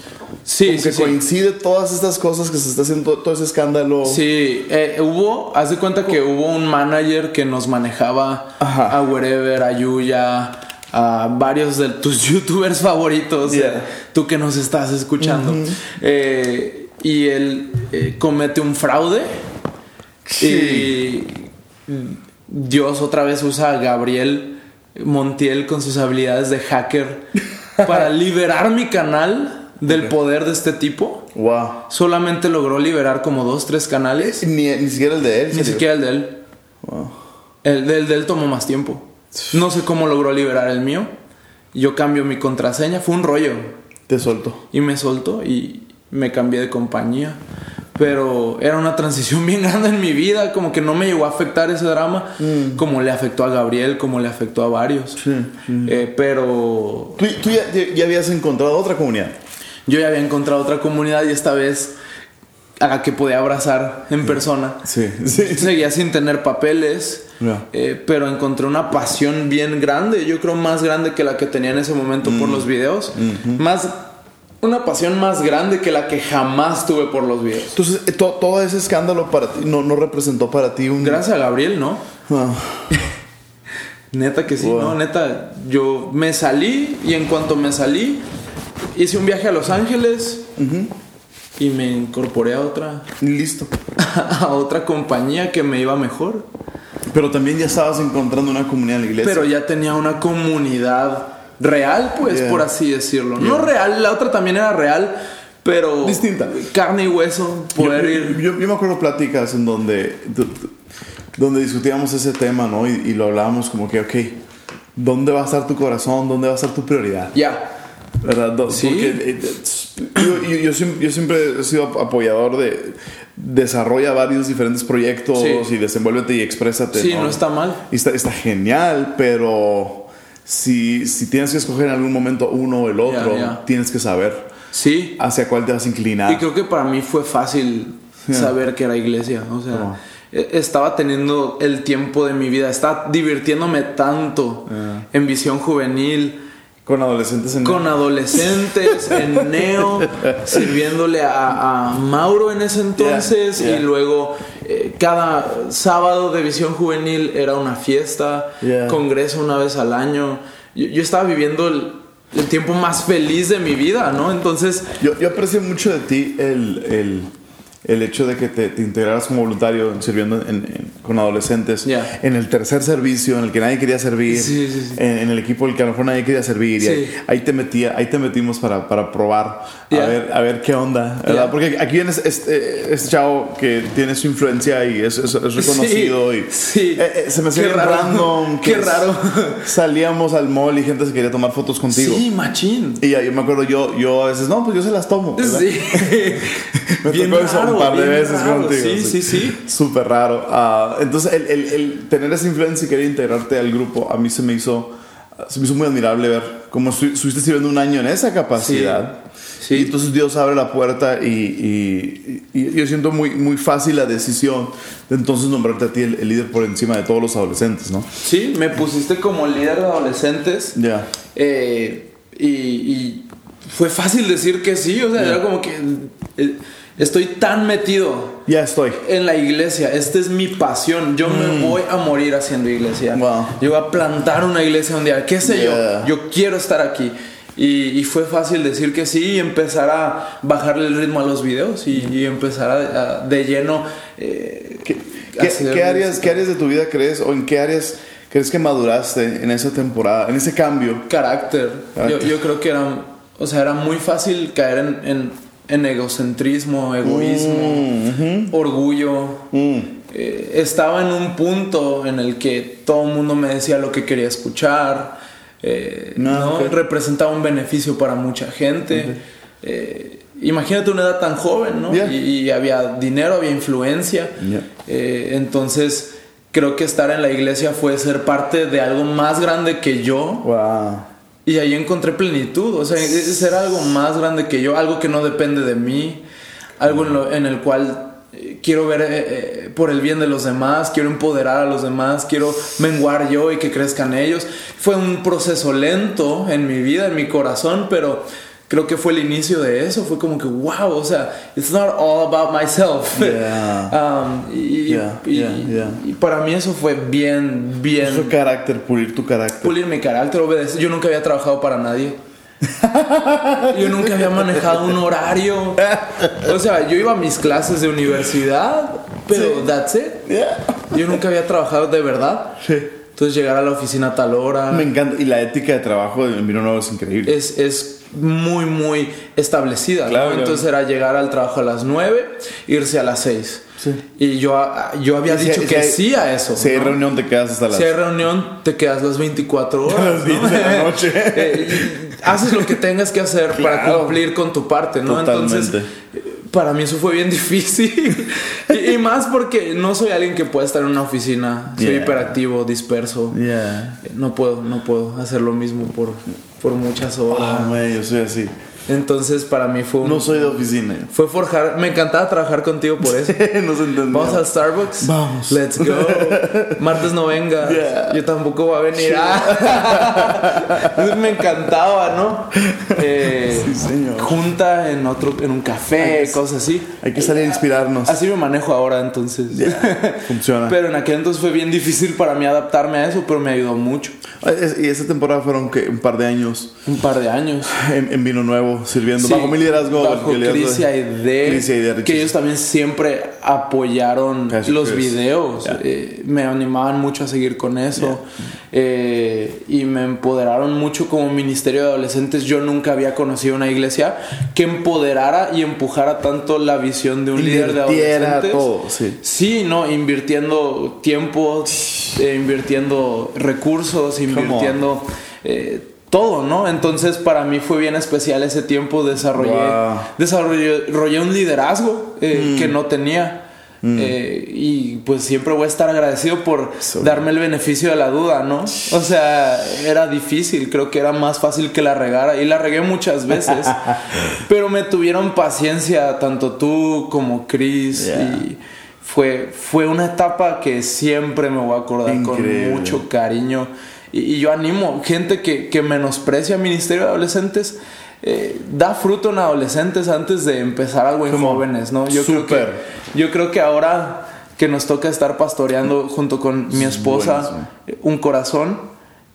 Sí, Como sí, que sí. coincide todas estas cosas que se está haciendo, todo ese escándalo. Sí, eh, hubo, haz de cuenta que hubo un manager que nos manejaba Ajá. a Wherever, a Yuya, a varios de tus youtubers favoritos, Yeah. eh, tú que nos estás escuchando. Eh, y él eh, comete un fraude y Dios otra vez usa a Gabriel Montiel con sus habilidades de hacker para liberar mi canal del poder de este tipo. Wow. Solamente logró liberar como dos, tres canales. Ni, ni siquiera el de él. Ni siquiera el de él. Wow. El del de él tomó más tiempo. No sé cómo logró liberar el mío. Yo cambio mi contraseña. Fue un rollo. Te soltó. Y me soltó y me cambié de compañía. Pero era una transición bien grande en mi vida. Como que no me llegó a afectar ese drama. Como le afectó a Gabriel, como le afectó a varios. Sí, Eh, pero Tú, tú ya, habías encontrado otra comunidad. yo ya había encontrado otra comunidad y esta vez a la que podía abrazar en persona. Sí, sí. Seguía sin tener papeles, Ya. eh, pero encontré una pasión bien grande, yo creo más grande que la que tenía en ese momento por los videos, más una pasión más grande que la que jamás tuve por los videos. Entonces, eh, to- todo ese escándalo para ti no, no representó para ti un. Gracias a Gabriel, ¿no? Ah, Neta que sí, Wow. ¿no? Neta, yo me salí y en cuanto me salí, hice un viaje a Los Ángeles y me incorporé a otra, listo. a otra compañía que me iba mejor. Pero también ya estabas encontrando una comunidad en la iglesia. Pero ya tenía una comunidad real, pues, Yeah. por así decirlo. No Yeah. real, la otra también era real, pero... Distinta. Carne y hueso, poder yo, ir... yo- yo me acuerdo pláticas en donde, donde discutíamos ese tema, ¿no? Y, y lo hablábamos como que, ok, ¿dónde va a estar tu corazón? ¿Dónde va a estar tu prioridad? Ya. ¿Verdad? Do- Sí. Porque eh, eh, yo, yo- yo siem- yo siempre he sido apoyador de desarrolla varios diferentes proyectos Sí. y desenvuélvete y exprésate. Sí, no está mal. Y está, está genial, pero si, si tienes que escoger en algún momento uno o el otro, tienes que saber Sí. hacia cuál te vas a inclinar. Y creo que para mí fue fácil Yeah. saber que era iglesia. O sea, Oh. e- estaba teniendo el tiempo de mi vida, estaba divirtiéndome tanto Yeah. en visión juvenil Con adolescentes en con adolescentes en Neo, sirviéndole a, a Mauro en ese entonces y luego eh, cada sábado de visión juvenil era una fiesta, Yeah. congreso una vez al año. Yo, yo estaba viviendo el, el tiempo más feliz de mi vida, ¿no? Entonces, Yo, yo aprecio mucho de ti el, el, el hecho de que te, te integraras como voluntario sirviendo en- en- con adolescentes Ya. en el tercer servicio en el que nadie quería servir Sí, sí, sí. En, en el equipo del que a lo mejor nadie quería servir y ahí, ahí te metía ahí te metimos para, para probar Ya. a ver a ver qué onda ¿verdad? Ya. porque aquí vienes este, este chavo que tiene su influencia y es, es- es reconocido Sí, y. Eh, eh, se me hacía raro. random Qué raro. salíamos al mall y gente se quería tomar fotos contigo sí, machín. y ya, yo me acuerdo yo yo a veces no pues yo se las tomo ¿verdad? Sí. Me Bien tocó eso raro, un par de veces raro. contigo. Sí, sí, sí. Súper raro. Ah, entonces, el, el- el tener esa influencia y querer integrarte al grupo, a mí se me hizo, se me hizo muy admirable ver cómo estu- estuviste sirviendo un año en esa capacidad. Sí. Y entonces Dios abre la puerta y, y- y- y yo siento muy, muy fácil la decisión de entonces nombrarte a ti el, el líder por encima de todos los adolescentes, ¿no? Sí, me pusiste como líder de adolescentes. Ya. Eh, y, fue fácil decir que sí, o sea, Ya. era como que eh, estoy tan metido Ya estoy. en la iglesia, esta es mi pasión, yo me voy a morir haciendo iglesia. Mm. Wow. Yo voy a plantar una iglesia un día, qué sé Yeah. yo, yo quiero estar aquí. Y, y fue fácil decir que sí y empezar a bajarle el ritmo a los videos y, y empezar a, a- de lleno. eh, ¿Qué, qué- qué áreas, ¿Qué áreas de tu vida crees o en qué áreas crees que maduraste en esa temporada, en ese cambio? carácter. Yo, creo que era, o sea, era muy fácil caer en, en- en egocentrismo, egoísmo, orgullo. Mm. Eh, estaba en un punto en el que todo el mundo me decía lo que quería escuchar. eh, No. Representaba un beneficio para mucha gente. Eh, imagínate una edad tan joven, ¿no? Yeah. Y, y había dinero, había influencia. Yeah. Eh, entonces, creo que estar en la iglesia fue ser parte de algo más grande que yo. Wow. Y ahí encontré plenitud, o sea, es ser algo más grande que yo, algo que no depende de mí, algo en, lo- en el cual eh, quiero ver eh, eh, por el bien de los demás, quiero empoderar a los demás, quiero menguar yo y que crezcan ellos. Fue un proceso lento en mi vida, en mi corazón, pero creo que fue el inicio de eso, fue como que, wow, o sea, it's not all about myself. Yeah. Um, y, Yeah, y- yeah, y para mí eso fue bien, bien Fue carácter, pulir tu carácter. pulir mi carácter, obedecer. Yo nunca había trabajado para nadie. Yo nunca había manejado un horario. O sea, yo iba a mis clases de universidad, pero that's it. Yo nunca había trabajado de verdad. Sí. Entonces llegar a la oficina a tal hora Me encanta. Y la ética de trabajo en Vino Nuevo es increíble. es, es muy, muy establecida. ¿no? Claro, claro. Entonces era llegar al trabajo a las 9, irse a las 6. Sí. Y yo, yo había Si dicho hay- que si hay- sí a eso. Si hay ¿no? reunión, te quedas hasta las. Si hay reunión, te quedas las 24 horas. Las 10 ¿no? de la noche. Eh, haces lo que tengas que hacer para Claro. cumplir con tu parte, ¿no? Totalmente. Entonces, para mí eso fue bien difícil. y, y más porque no soy alguien que pueda estar en una oficina. Soy Yeah. hiperactivo, disperso. Yeah. No puedo, no puedo hacer lo mismo por, por muchas horas. Güey, yo soy así. Entonces, para mí fue un- No soy de oficina. Fue forjar. Me encantaba trabajar contigo por eso. no se entendió. Vamos al Starbucks. Vamos. Let's go. Martes no venga. Yeah. Yo tampoco voy a venir. Ah. Me encantaba, ¿no? Eh, Sí, señor. Junta en otro, en un café, cosas así. Hay que salir a inspirarnos. Así me manejo ahora, entonces. Funciona. Pero en aquel entonces fue bien difícil para mí adaptarme a eso, pero me ayudó mucho. Y esa temporada fueron que un par de años Un par de años. en, en Vino Nuevo, sirviendo Sí, bajo mi liderazgo. Bajo y de- Aide, y que ellos también siempre apoyaron los Chris. videos. Yeah. eh, me animaban mucho a seguir con eso. eh, y me empoderaron mucho como ministerio de adolescentes. Yo nunca había conocido una iglesia que empoderara y empujara tanto la visión de un líder de adolescentes. todo, sí. Sí, ¿no? Invirtiendo tiempo, eh, invirtiendo recursos, invirtiendo eh, todo, ¿no? Entonces para mí fue bien especial ese tiempo. Desarrollé, Wow. desarrollé desarrollé un liderazgo eh, que no tenía. Eh, y pues siempre voy a estar agradecido por So- darme el beneficio de la duda, ¿no? O sea, era difícil, creo que era más fácil que la regara y la regué muchas veces, pero me tuvieron paciencia tanto tú como Chris Yeah. y fue, fue una etapa que siempre me voy a acordar Increíble. con mucho cariño Y, y yo animo, gente que, que menosprecia Ministerio de Adolescentes, eh, da fruto en adolescentes antes de empezar algo en Como, jóvenes, ¿no? Yo creo, que, yo creo que ahora que nos toca estar pastoreando junto con mi esposa eh, un corazón,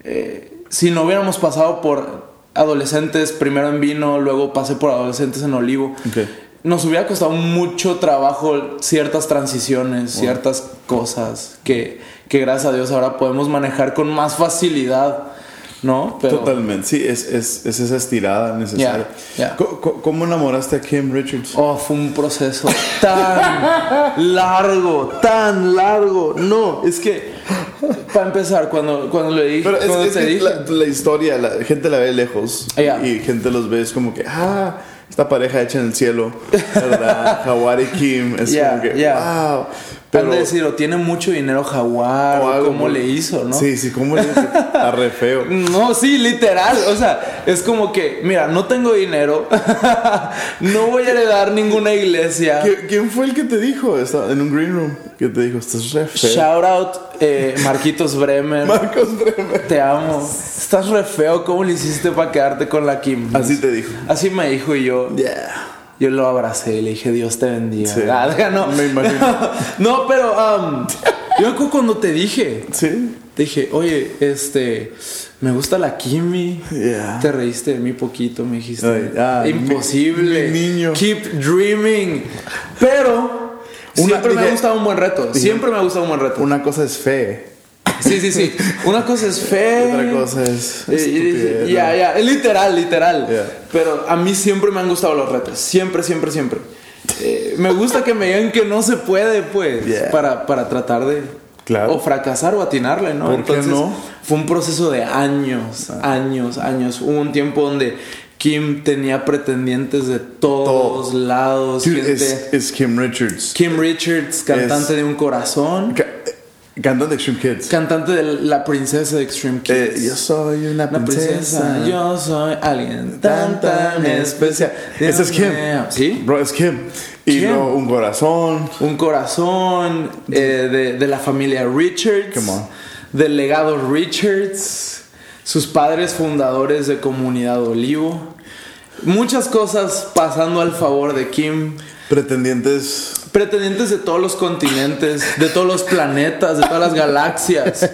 eh, si no hubiéramos pasado por adolescentes, primero en vino, luego pasé por adolescentes en olivo. Nos hubiera costado mucho trabajo ciertas transiciones, ciertas cosas que, que gracias a Dios ahora podemos manejar con más facilidad, ¿no? Pero, Totalmente, sí, es, es, es esa estirada necesaria. ¿Cómo enamoraste a Kim Richards? Oh, fue un proceso tan largo, tan largo. No, es que, para empezar, cuando, cuando le dije, Pero es, cuando te dije, la, la historia, la gente la ve lejos Ya. y gente los ve es como que, ah, esta pareja hecha en el cielo, ¿verdad? Y Kim, es Ya, como que, wow. Pero, de decir, o tiene mucho dinero Jaguar, o cómo le hizo, ¿no? Sí, sí, ¿cómo le hizo? Está re feo. No, sí, literal. O sea, es como que, mira, no tengo dinero, no voy a heredar ninguna iglesia. ¿Qui- ¿Quién fue el que te dijo? Estaba en un green room. Que te dijo, estás re feo. Shout out, eh, Marquitos Bremer. Marcos Bremer. Te amo. Estás re feo. ¿Cómo le hiciste para quedarte con la Kim? Así te dijo. Así me dijo y yo. Yeah. Yo lo abracé y le dije, Dios te bendiga. Sí. Ah, no, Me imagino. no, pero um, yo cuando te dije, Sí. te dije, oye, este, me gusta la Kimi. Yeah. Te reíste de mí poquito, me dijiste. Ay, ah, Imposible. mi- mi niño. Keep dreaming. Pero Una- siempre me ha gustado un buen reto. Siempre me ha gustado un buen reto. Una cosa es fe. Sí, sí, sí. Una cosa es fe. Otra cosa es. Estupidez, Ya, ¿no? ya, literal, literal. Yeah. Pero a mí siempre me han gustado los retos. Siempre, siempre, siempre. Eh, me gusta que me digan que no se puede, pues. Yeah. Para, para tratar de. Claro. O fracasar o atinarle, ¿no? ¿Por qué no? Fue un proceso de años, años, años. Hubo un tiempo donde Kim tenía pretendientes de todos Todo. lados. Dude, gente- es, es Kim Richards. Kim Richards, cantante de un corazón. Ca- Cantante de Extreme Kids. Cantante de la princesa de Extreme Kids. Eh, yo soy una Una princesa. princesa, yo soy alguien tan tan especial. Ese es Kim. ¿Sí? Bro, es Kim. Y Kim. un corazón. Un corazón eh, de, de la familia Richards. Come on. Del legado Richards. Sus padres fundadores de Comunidad Olivo. Muchas cosas pasando al favor de Kim. Pretendientes. Pretendientes de todos los continentes, de todos los planetas, de todas las galaxias,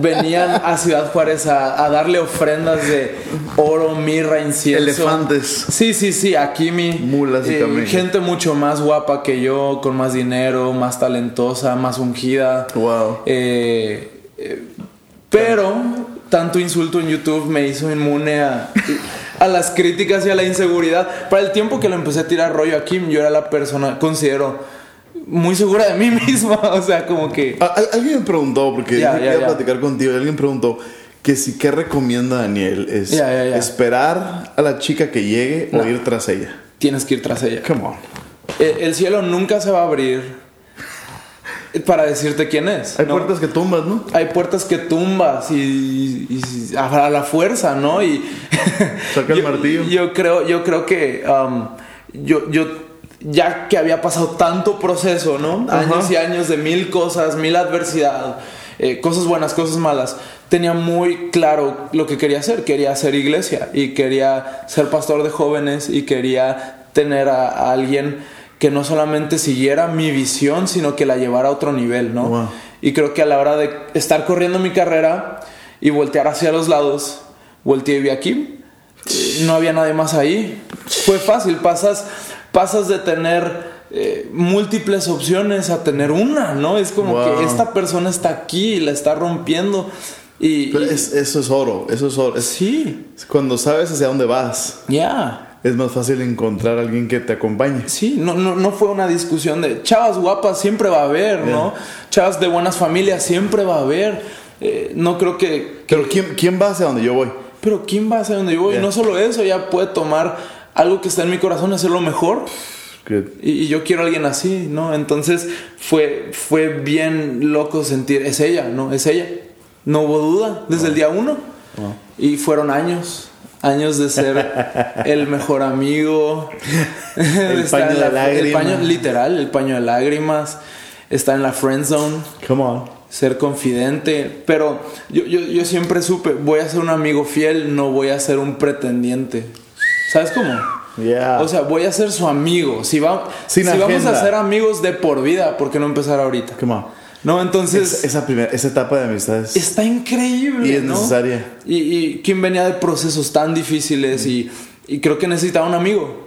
venían a Ciudad Juárez a, a darle ofrendas de oro, mirra, incienso. Elefantes. Sí, sí, sí, aquí mi. Mulas y camellos. Gente mucho más guapa que yo, con más dinero, más talentosa, más ungida. Wow. Eh, eh, pero tanto insulto en YouTube me hizo inmune a, a las críticas y a la inseguridad. Para el tiempo que le empecé a tirar rollo a Kim, yo era la persona, considero, muy segura de mí misma. O sea, como que... Alguien me preguntó, porque Ya, yo ya, quería platicar contigo. Alguien preguntó que si qué recomienda Daniel es esperar a la chica que llegue o ir tras ella. Tienes que ir tras ella. Come on. Eh, El cielo nunca se va a abrir para decirte quién es. Hay ¿no? puertas que tumbas, ¿no? hay puertas que tumbas y, y a la fuerza, ¿no? Y Saca el yo- martillo. Yo creo, yo creo que um, yo, yo ya que había pasado tanto proceso, ¿no? Ajá. Años y años de mil cosas, mil adversidad, eh, cosas buenas, cosas malas. Tenía muy claro lo que quería hacer. Quería hacer iglesia y quería ser pastor de jóvenes y quería tener a, a alguien que no solamente siguiera mi visión, sino que la llevara a otro nivel, ¿no? Wow. Y creo que a la hora de estar corriendo mi carrera y voltear hacia los lados, volteé y vi aquí. No había nadie más ahí. Fue fácil, pasas, pasas de tener eh, múltiples opciones a tener una, ¿no? Es como Wow. que esta persona está aquí y la está rompiendo. Y, Pero es- eso es oro, eso es oro. Es- sí, es cuando sabes hacia dónde vas, ya. Es más fácil encontrar a alguien que te acompañe. Sí, no, no, no fue una discusión de chavas guapas siempre va a haber, ¿no? Chavas de buenas familias siempre va a haber. Eh, no creo que, que- Pero ¿quién, ¿quién va hacia donde yo voy? Pero ¿quién va hacia donde yo voy? Yeah. Y no solo eso, ya puede tomar algo que está en mi corazón y hacerlo mejor. Y yo quiero a alguien así, ¿no? Entonces fue, fue bien loco sentir, es ella, ¿no? Es ella. No hubo duda desde el día uno. Y fueron años, años de ser el mejor amigo. de estar paño de el paño, literal, el paño de lágrimas. Está en la friend zone. Come on. ser confidente, pero yo, yo, yo siempre supe, voy a ser un amigo fiel, no voy a ser un pretendiente. ¿Sabes cómo? Yeah. O sea, voy a ser su amigo. Si, va, Sin si vamos a ser amigos de por vida, ¿por qué no empezar ahorita? Come on. No, entonces Esa, esa primera, esa etapa de amistad es, está increíble. y es ¿no? necesaria. Y, y quien venía de procesos tan difíciles y, y creo que necesitaba un amigo.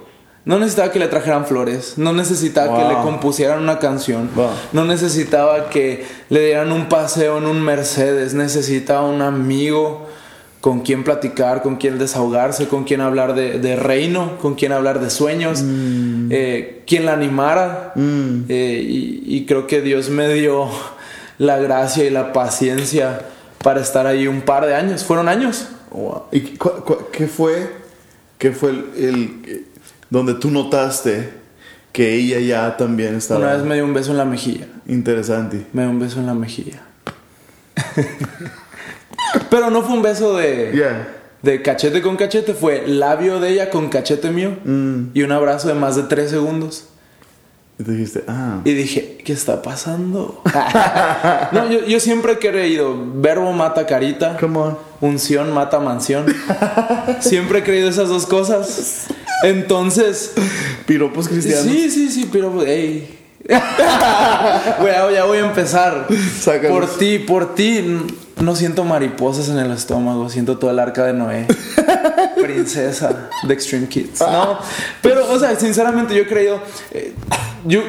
No necesitaba que le trajeran flores, no necesitaba que le compusieran una canción, Wow. no necesitaba que le dieran un paseo en un Mercedes, necesitaba un amigo con quien platicar, con quien desahogarse, con quien hablar de, de reino, con quien hablar de sueños, eh, quien la animara. Eh, y, y creo que Dios me dio la gracia y la paciencia para estar ahí un par de años. Fueron años. Wow. ¿Y qué fue, qué fue el, el- donde tú notaste que ella ya también estaba Una vez me dio un beso en la mejilla. interesante? Me dio un beso en la mejilla. Pero no fue un beso de, Yeah. de cachete con cachete, fue labio de ella con cachete mío Mm. y un abrazo de más de tres segundos. Y dijiste, ah, Y dije, ¿qué está pasando? no, yo, yo siempre he creído, verbo mata carita, come on. unción mata mansión. siempre he creído esas dos cosas. Entonces, Piropos cristianos. sí, sí, sí, pero, hey. Güey, ya voy a empezar. Sácalos. Por ti, por ti, no siento mariposas en el estómago, siento todo el arca de Noé. Princesa de Extreme Kids. No, pero, o sea, sinceramente yo he creído, eh, yo,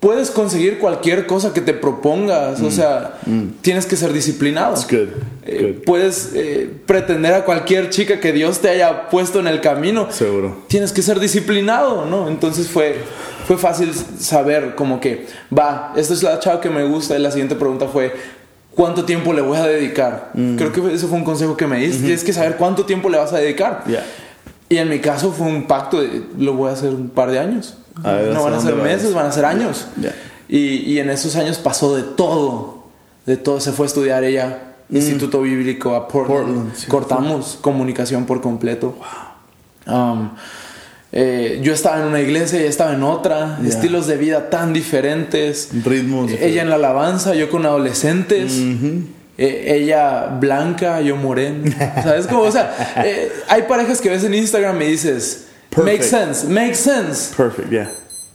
puedes conseguir cualquier cosa que te propongas, o sea, tienes que ser disciplinado. Good. Eh, good. puedes eh, pretender a cualquier chica que Dios te haya puesto en el camino. Seguro. Tienes que ser disciplinado, ¿no? Entonces fue, fue fácil saber como que, va, esta es la chava que me gusta y la siguiente pregunta fue, ¿cuánto tiempo le voy a dedicar? Mm. Creo que ese fue un consejo que me diste. Tienes que saber cuánto tiempo le vas a dedicar. Yeah. Y en mi caso fue un pacto de, lo voy a hacer un par de años. A ver, no van a ¿hasta ser meses, van a ser años. Y, y en esos años pasó de todo. De todo. Se fue a estudiar ella. Instituto Bíblico a Portland. Mm. Portland, sí. Cortamos comunicación por completo. Um, eh, yo estaba en una iglesia, ella estaba en otra. Estilos de vida tan diferentes. Ritmos. Ella en la alabanza, yo con adolescentes. Eh, ella blanca, yo morena. ¿Sabes cómo? O sea, eh, hay parejas que ves en Instagram y dices, Perfect. make sense, make sense. Perfect, yeah.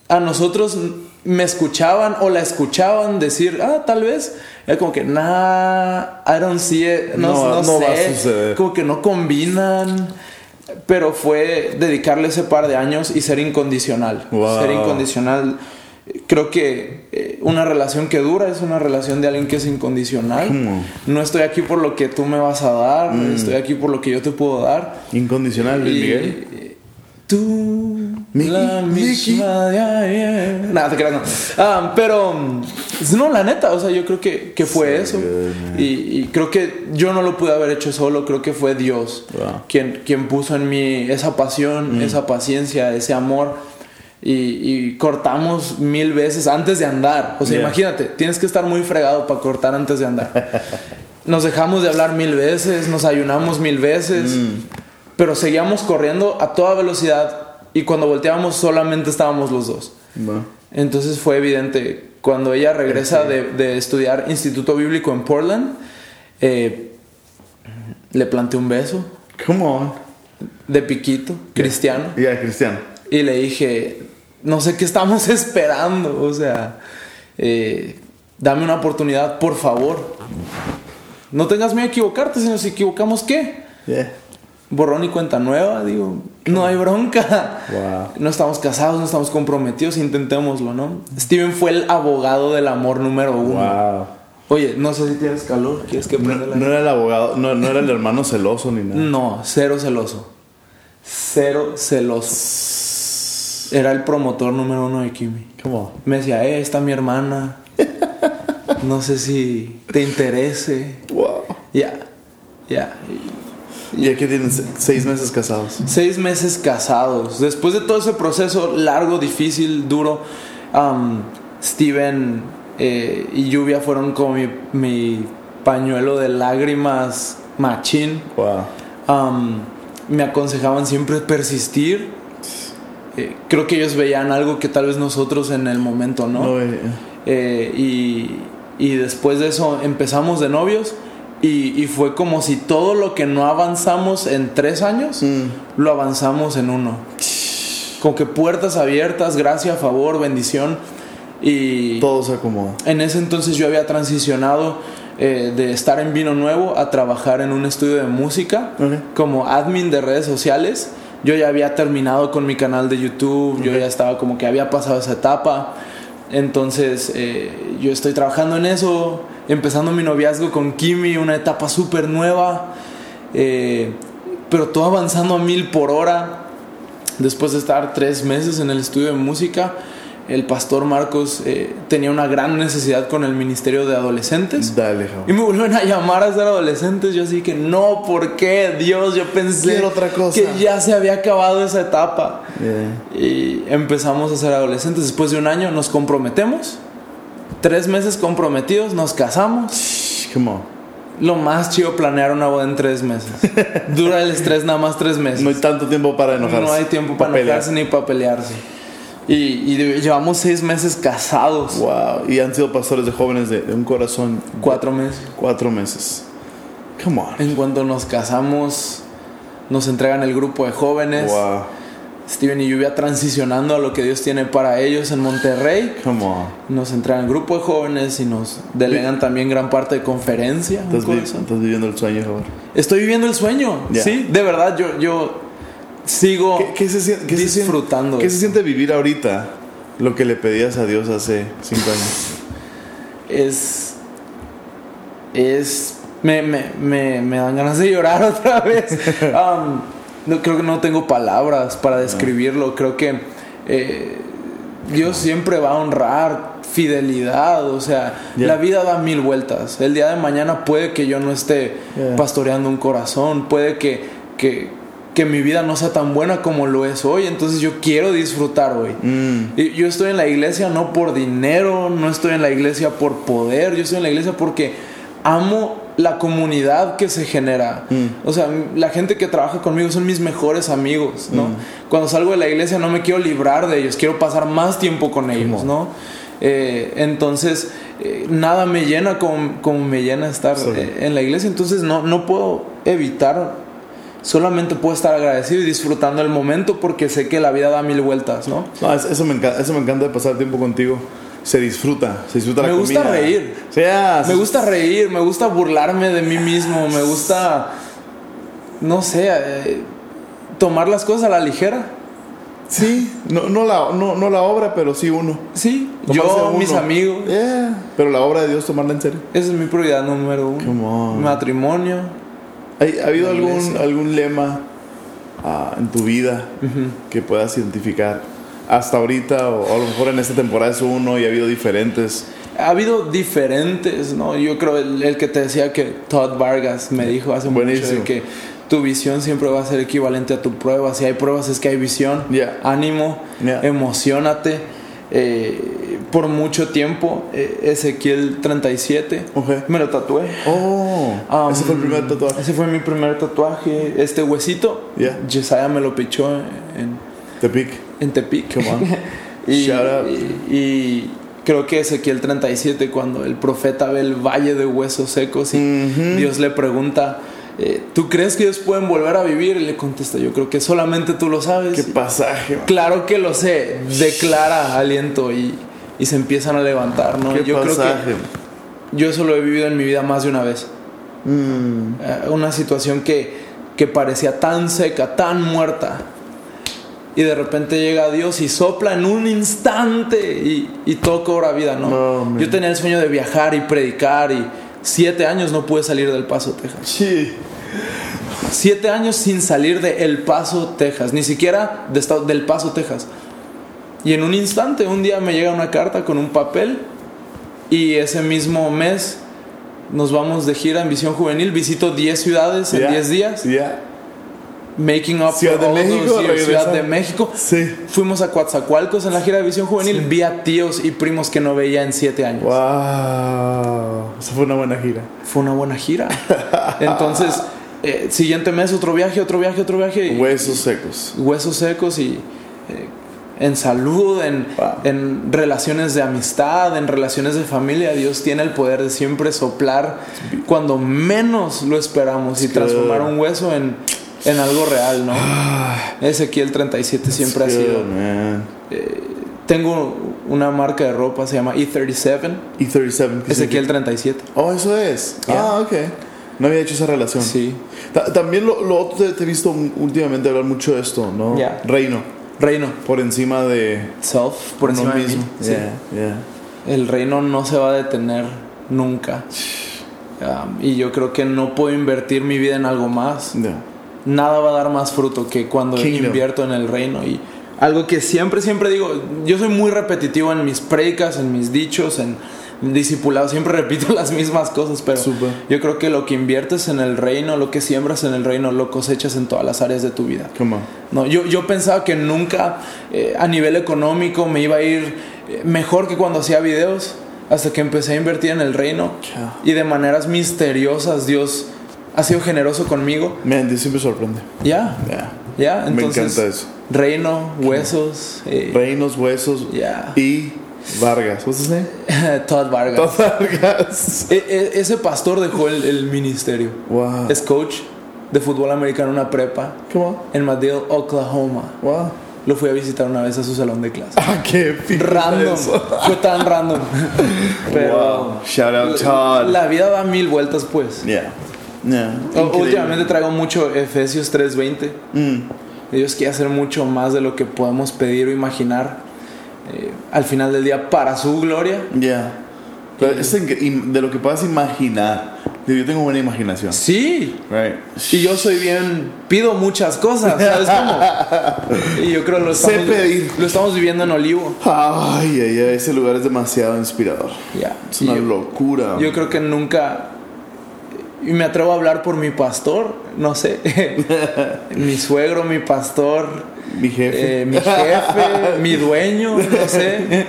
A nosotros me escuchaban o la escuchaban decir, ah, tal vez. Era como que, nah, I don't see it. No, No, no va a suceder. Como que no combinan. Pero fue dedicarle ese par de años y ser incondicional. Wow. Ser incondicional. Creo que eh, una relación que dura es una relación de alguien que es incondicional. ¿Cómo? No estoy aquí por lo que tú me vas a dar, estoy aquí por lo que yo te puedo dar. Incondicional, Y- Miguel. Tú, Mickey, la Mickey. misma de ayer. Nada, te creas, no. Ah, pero, mm, no, la neta, o sea, yo creo que, que fue So eso. y, y creo que yo no lo pude haber hecho solo, creo que fue Dios Wow. quien, quien puso en mí esa pasión, Mm. esa paciencia, ese amor. Y, y cortamos mil veces antes de andar. O sea, Yeah. imagínate, tienes que estar muy fregado para cortar antes de andar. Nos dejamos de hablar mil veces, nos ayunamos mil veces, pero seguíamos corriendo a toda velocidad y cuando volteábamos solamente estábamos los dos. Entonces fue evidente, cuando ella regresa de, de estudiar Instituto Bíblico en Portland, eh, le planté un beso Come on. de piquito, cristiano, Yeah, Cristiano. y le dije, no sé qué estamos esperando, o sea, eh, dame una oportunidad, por favor. No tengas miedo a equivocarte, sino si equivocamos, ¿qué? Yeah. Borrón y cuenta nueva, digo, no hay bronca. Wow. No estamos casados, no estamos comprometidos, intentémoslo, ¿no? Steven fue el abogado del amor número uno. Wow. Oye, no sé si tienes calor, ¿quieres que No, prenda la no era el abogado, no, no era el hermano celoso ni nada. No, cero celoso. Cero celoso. Era el promotor número uno de Kimi. Come on. Me decía, eh, está mi hermana. No sé si te interese. Wow. Ya, ya. Y aquí tienen se- seis meses casados. Seis meses casados. Después de todo ese proceso largo, difícil, duro, um, Steven eh, y Lluvia fueron como mi, mi pañuelo de lágrimas machín. Wow. Um, me aconsejaban siempre persistir. Eh, creo que ellos veían algo que tal vez nosotros en el momento no. No, eh, Eh, y, y después de eso empezamos de novios y, y fue como si todo lo que no avanzamos en tres años, Mm. lo avanzamos en uno. Como que puertas abiertas, gracia, favor, bendición. Y Todo se acomoda. en ese entonces yo había transicionado eh, de estar en Vino Nuevo a trabajar en un estudio de música como admin de redes sociales. Yo ya había terminado con mi canal de YouTube, yo ya estaba como que había pasado esa etapa. Entonces eh, yo estoy trabajando en eso, empezando mi noviazgo con Kimi, una etapa súper nueva, eh, pero todo avanzando a mil por hora. Después de estar tres meses en el estudio de música, el pastor Marcos eh, tenía una gran necesidad con el ministerio de adolescentes. Dale, Javo. Y me vuelven a llamar a ser adolescentes. Yo así que no, ¿por qué? Dios, yo pensé Quiero otra cosa. que ya se había acabado esa etapa. Yeah. Y empezamos a ser adolescentes. Después de un año nos comprometemos. Tres meses comprometidos, nos casamos. On. Lo más chido planear una boda en tres meses. Dura el estrés nada más tres meses. No hay tanto tiempo para enojarse. No hay tiempo para pelear. enojarse ni para pelearse. Y, y llevamos seis meses casados. Wow. Y han sido pastores de jóvenes de, de un corazón. Cuatro meses. Cuatro meses. Come on. En cuanto nos casamos, nos entregan el grupo de jóvenes. Wow. Steven y Lluvia transicionando a lo que Dios tiene para ellos en Monterrey. Come on. Nos entregan grupo de jóvenes y nos delegan también gran parte de conferencia. Estás, vi- corazón. estás viviendo el sueño, Javo. Estoy viviendo el sueño. Sí, de verdad, yo, yo sigo ¿Qué, qué se siente, qué se siente- disfrutando. ¿Qué se siente vivir ahorita lo que le pedías a Dios hace cinco años? es. Es. Me, me, me, me dan ganas de llorar otra vez. Um, no, creo que no tengo palabras para describirlo. Creo que eh, Dios siempre va a honrar fidelidad. O sea, la vida da mil vueltas. El día de mañana puede que yo no esté pastoreando un corazón. Puede que, que, que mi vida no sea tan buena como lo es hoy. Entonces yo quiero disfrutar hoy. Mm. Y Yo estoy en la iglesia no por dinero, no estoy en la iglesia por poder, yo estoy en la iglesia porque amo la comunidad que se genera. Mm. O sea, la gente que trabaja conmigo son mis mejores amigos, ¿no? Mm. Cuando salgo de la iglesia no me quiero librar de ellos, quiero pasar más tiempo con ellos. ¿no? Eh, entonces, eh, nada me llena como, como me llena estar Sí. eh, en la iglesia, entonces no, no puedo evitar solamente puedo estar agradecido y disfrutando el momento porque sé que la vida da mil vueltas, ¿no? No, es- eso, me encanta, eso me encanta de pasar tiempo contigo. Se disfruta, se disfruta la Me gusta reír. Sí, ah, Me gusta reír, me gusta burlarme de mí mismo, me gusta, no sé, eh, tomar las cosas a la ligera. Sí, no, no, la, no, no la obra, pero sí uno. Sí, Tomarse yo, uno. mis amigos, Yeah, Pero la obra de Dios, tomarla en serio. esa es mi prioridad número uno. Come on. Matrimonio. ¿Hay- ¿Ha habido algún, algún lema ah, en tu vida que puedas identificar hasta ahorita? O, a lo mejor en esta temporada es uno y ha habido diferentes. Ha habido diferentes, ¿no? Yo creo el, el que te decía que Todd Vargas me dijo hace mucho Buenísimo. de que tu visión siempre va a ser equivalente a tu prueba. Si hay pruebas es que hay visión. Yeah. Ánimo, Yeah. emocionate. Eh, por mucho tiempo, eh, Ezequiel 37, Ok. me lo tatué. Oh, Um, ese fue el primer tatuaje. Ese fue mi primer tatuaje. Este huesito, Yeah. Jesiah me lo pichó en, The Peak. En Tepic. Y, Shout out. y- y creo que Ezequiel 37, cuando el profeta ve el valle de huesos secos y. Dios le pregunta, eh, ¿tú crees que ellos pueden volver a vivir? Y le contesta, yo creo que solamente tú lo sabes. Qué pasaje, man. Claro que lo sé, declara aliento y, y se empiezan a levantar, ¿no? Qué yo creo pasaje. que yo eso lo he vivido en mi vida más de una vez. Mm. Eh, una situación que, que parecía tan seca, tan muerta. Y de repente llega Dios y sopla en un instante y, y todo cobra vida, ¿no? Yo tenía el sueño de viajar y predicar y siete años no pude salir del Paso, Texas. Sí. Siete años sin salir de El Paso, Texas. Ni siquiera de esta- del Paso, Texas. Y en un instante, un día me llega una carta con un papel y ese mismo mes nos vamos de gira en Visión Juvenil. Visito 10 ciudades en Ya. 10 días. Ya. Making up Ciudad de all México, those years, Ciudad de México. Sí. Fuimos a Coatzacoalcos en la gira de Visión Juvenil. Vi a tíos y primos que no veía en 7 años. Wow. Esa fue una buena gira. Fue una buena gira. Entonces, eh, siguiente mes otro viaje, otro viaje, otro viaje. y- Huesos secos. huesos secos y eh, en salud, en, Wow. en relaciones de amistad, en relaciones de familia. Dios tiene el poder de siempre soplar cuando menos lo esperamos y transformar un hueso en, en algo real, ¿no? Ezequiel 37 siempre ha Good, sido. man. Tengo una marca de ropa, se llama E37. E37. ¿qué Ezequiel significa? 37. Oh, eso es. Yeah. Ah, ok. No había hecho esa relación. Sí. Ta- También lo, lo otro te, te he visto últimamente hablar mucho de esto, ¿no? Yeah. Reino. Reino. Por encima de Self, por encima de mí. mismo. Sí. Yeah. El reino no se va a detener nunca. Um, y yo creo que no puedo invertir mi vida en algo más. Nada va a dar más fruto que cuando Kingdom. invierto en el reino. Y algo que siempre, siempre digo, yo soy muy repetitivo en mis predicas, en mis dichos, en discipulados, siempre repito las mismas cosas, pero yo creo que lo que inviertes en el reino, lo que siembras en el reino, lo cosechas en todas las áreas de tu vida. No, yo, yo pensaba que nunca eh, a nivel económico me iba a ir eh, mejor que cuando hacía videos, hasta que empecé a invertir en el reino y de maneras misteriosas Dios ha sido generoso conmigo. Man, Dios siempre sorprende. Ya, Yeah. ya, Me entonces encanta eso. reino, huesos, eh, Reinos, huesos Yeah. y Vargas. What's his name? Todd Vargas. Todd Vargas. E- e- ese pastor dejó el, el ministerio. Wow. Es coach de fútbol americano en una prepa Come on. en Madill, Oklahoma. Wow. Lo fui a visitar una vez a su salón de clase. Ah, qué random. eso. Fue tan random. Pero Wow. Shout out Todd. la vida da mil vueltas, pues. Yeah. Yeah. Últimamente traigo mucho Efesios 3:20. Mm. Dios quiere hacer mucho más de lo que podemos pedir o imaginar. eh, al final del día para su gloria. Yeah. Pero es de lo que puedas imaginar. Yo tengo buena imaginación. Sí. Right. Y yo soy bien, pido muchas cosas, ¿sabes cómo? Y yo creo que lo Sé estamos, pedir. lo estamos viviendo en Olivo. Ay, ay, ay, ese lugar es demasiado inspirador. Ya. Es una yo- locura. Yo creo que nunca. Y me atrevo a hablar por mi pastor, no sé. mi suegro, mi pastor, Mi jefe. eh, mi jefe, mi dueño, no sé.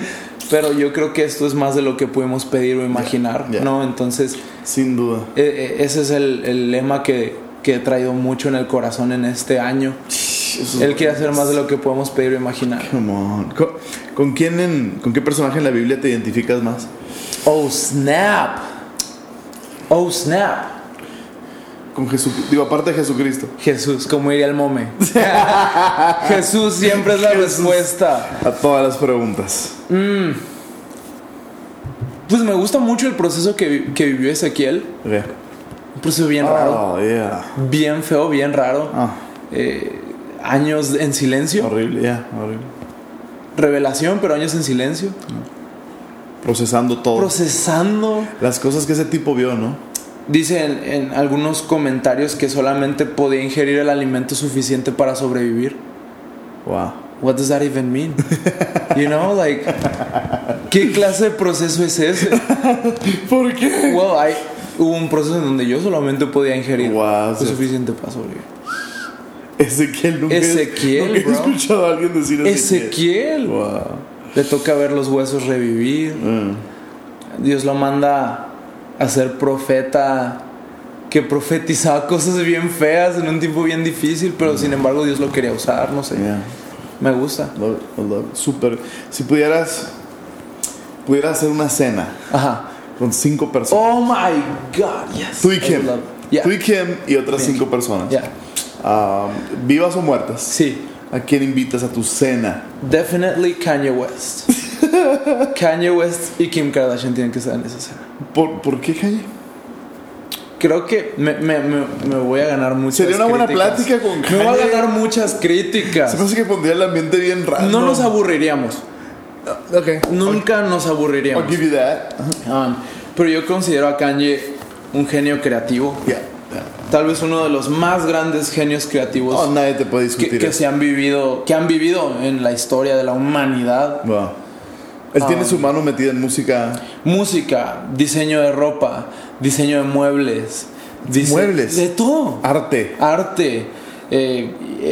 Pero yo creo que esto es más de lo que pudimos pedir o imaginar. ¿no? Entonces, Sin duda. eh, eh, ese es el, el lema que, que he traído mucho en el corazón en este año. Eso Él quiere hacer más de lo que podemos pedir o imaginar. Come on. ¿Con, con quién en- con qué personaje en la Biblia te identificas más? Oh, snap. Oh, snap. Con Jesús. Digo, aparte de Jesucristo. Jesús, como diría el mome. Jesús siempre es la Jesús. respuesta. A todas las preguntas. Pues me gusta mucho el proceso que, que vivió Ezequiel. Yeah. Un proceso bien raro. Oh, yeah. Bien feo, bien raro. Ah, Eh, años en silencio. horrible, yeah, horrible. Revelación, pero años en silencio. Procesando todo. Procesando. Las cosas que ese tipo vio, ¿no? Dice en, en algunos comentarios que solamente podía ingerir el alimento suficiente para sobrevivir. Wow. What does that even mean? You know, like, ¿qué clase de proceso es ese? ¿Por qué? Well, hubo un proceso en donde yo solamente podía ingerir Wow, lo suficiente para sobrevivir. Ezequiel nunca. Ezequiel, nunca he escuchado a alguien decir Ezequiel. Ezequiel. Wow. Le toca ver los huesos revivir. Mm. Dios lo manda a ser profeta que profetizaba cosas bien feas en un tiempo bien difícil, pero sin embargo Dios lo quería usar, no sé. Yeah. Me gusta. Love love it. Súper. Si pudieras. Pudieras hacer una cena Ajá. con cinco personas. Oh my God, yes. Tú y Kim. Yeah. Tú y Kim y otras cinco personas. Yeah. Um, vivas o muertas. Sí. ¿A quién invitas a tu cena? Definitely Kanye West. Kanye West y Kim Kardashian tienen que estar en esa escena. ¿Por, ¿por qué, Kanye? Creo que me, me, me, me voy a ganar muchas Sería una buena críticas. plática con Me voy a Kanye. ganar muchas críticas. Se me hace que pondría el ambiente bien raro. No nos aburriríamos. Ok. Nunca nos I'll aburriríamos. give you that. Um, pero yo considero a Kanye un genio creativo. Yeah. Tal vez uno de los más grandes genios creativos Oh, nadie te puede que, discutir que eso. se han vivido, que han vivido en la historia de la humanidad. Wow. Él tiene Ah. su mano metida en música. Música, diseño de ropa, diseño de muebles, dise- Muebles. de todo. Arte. Arte. eh,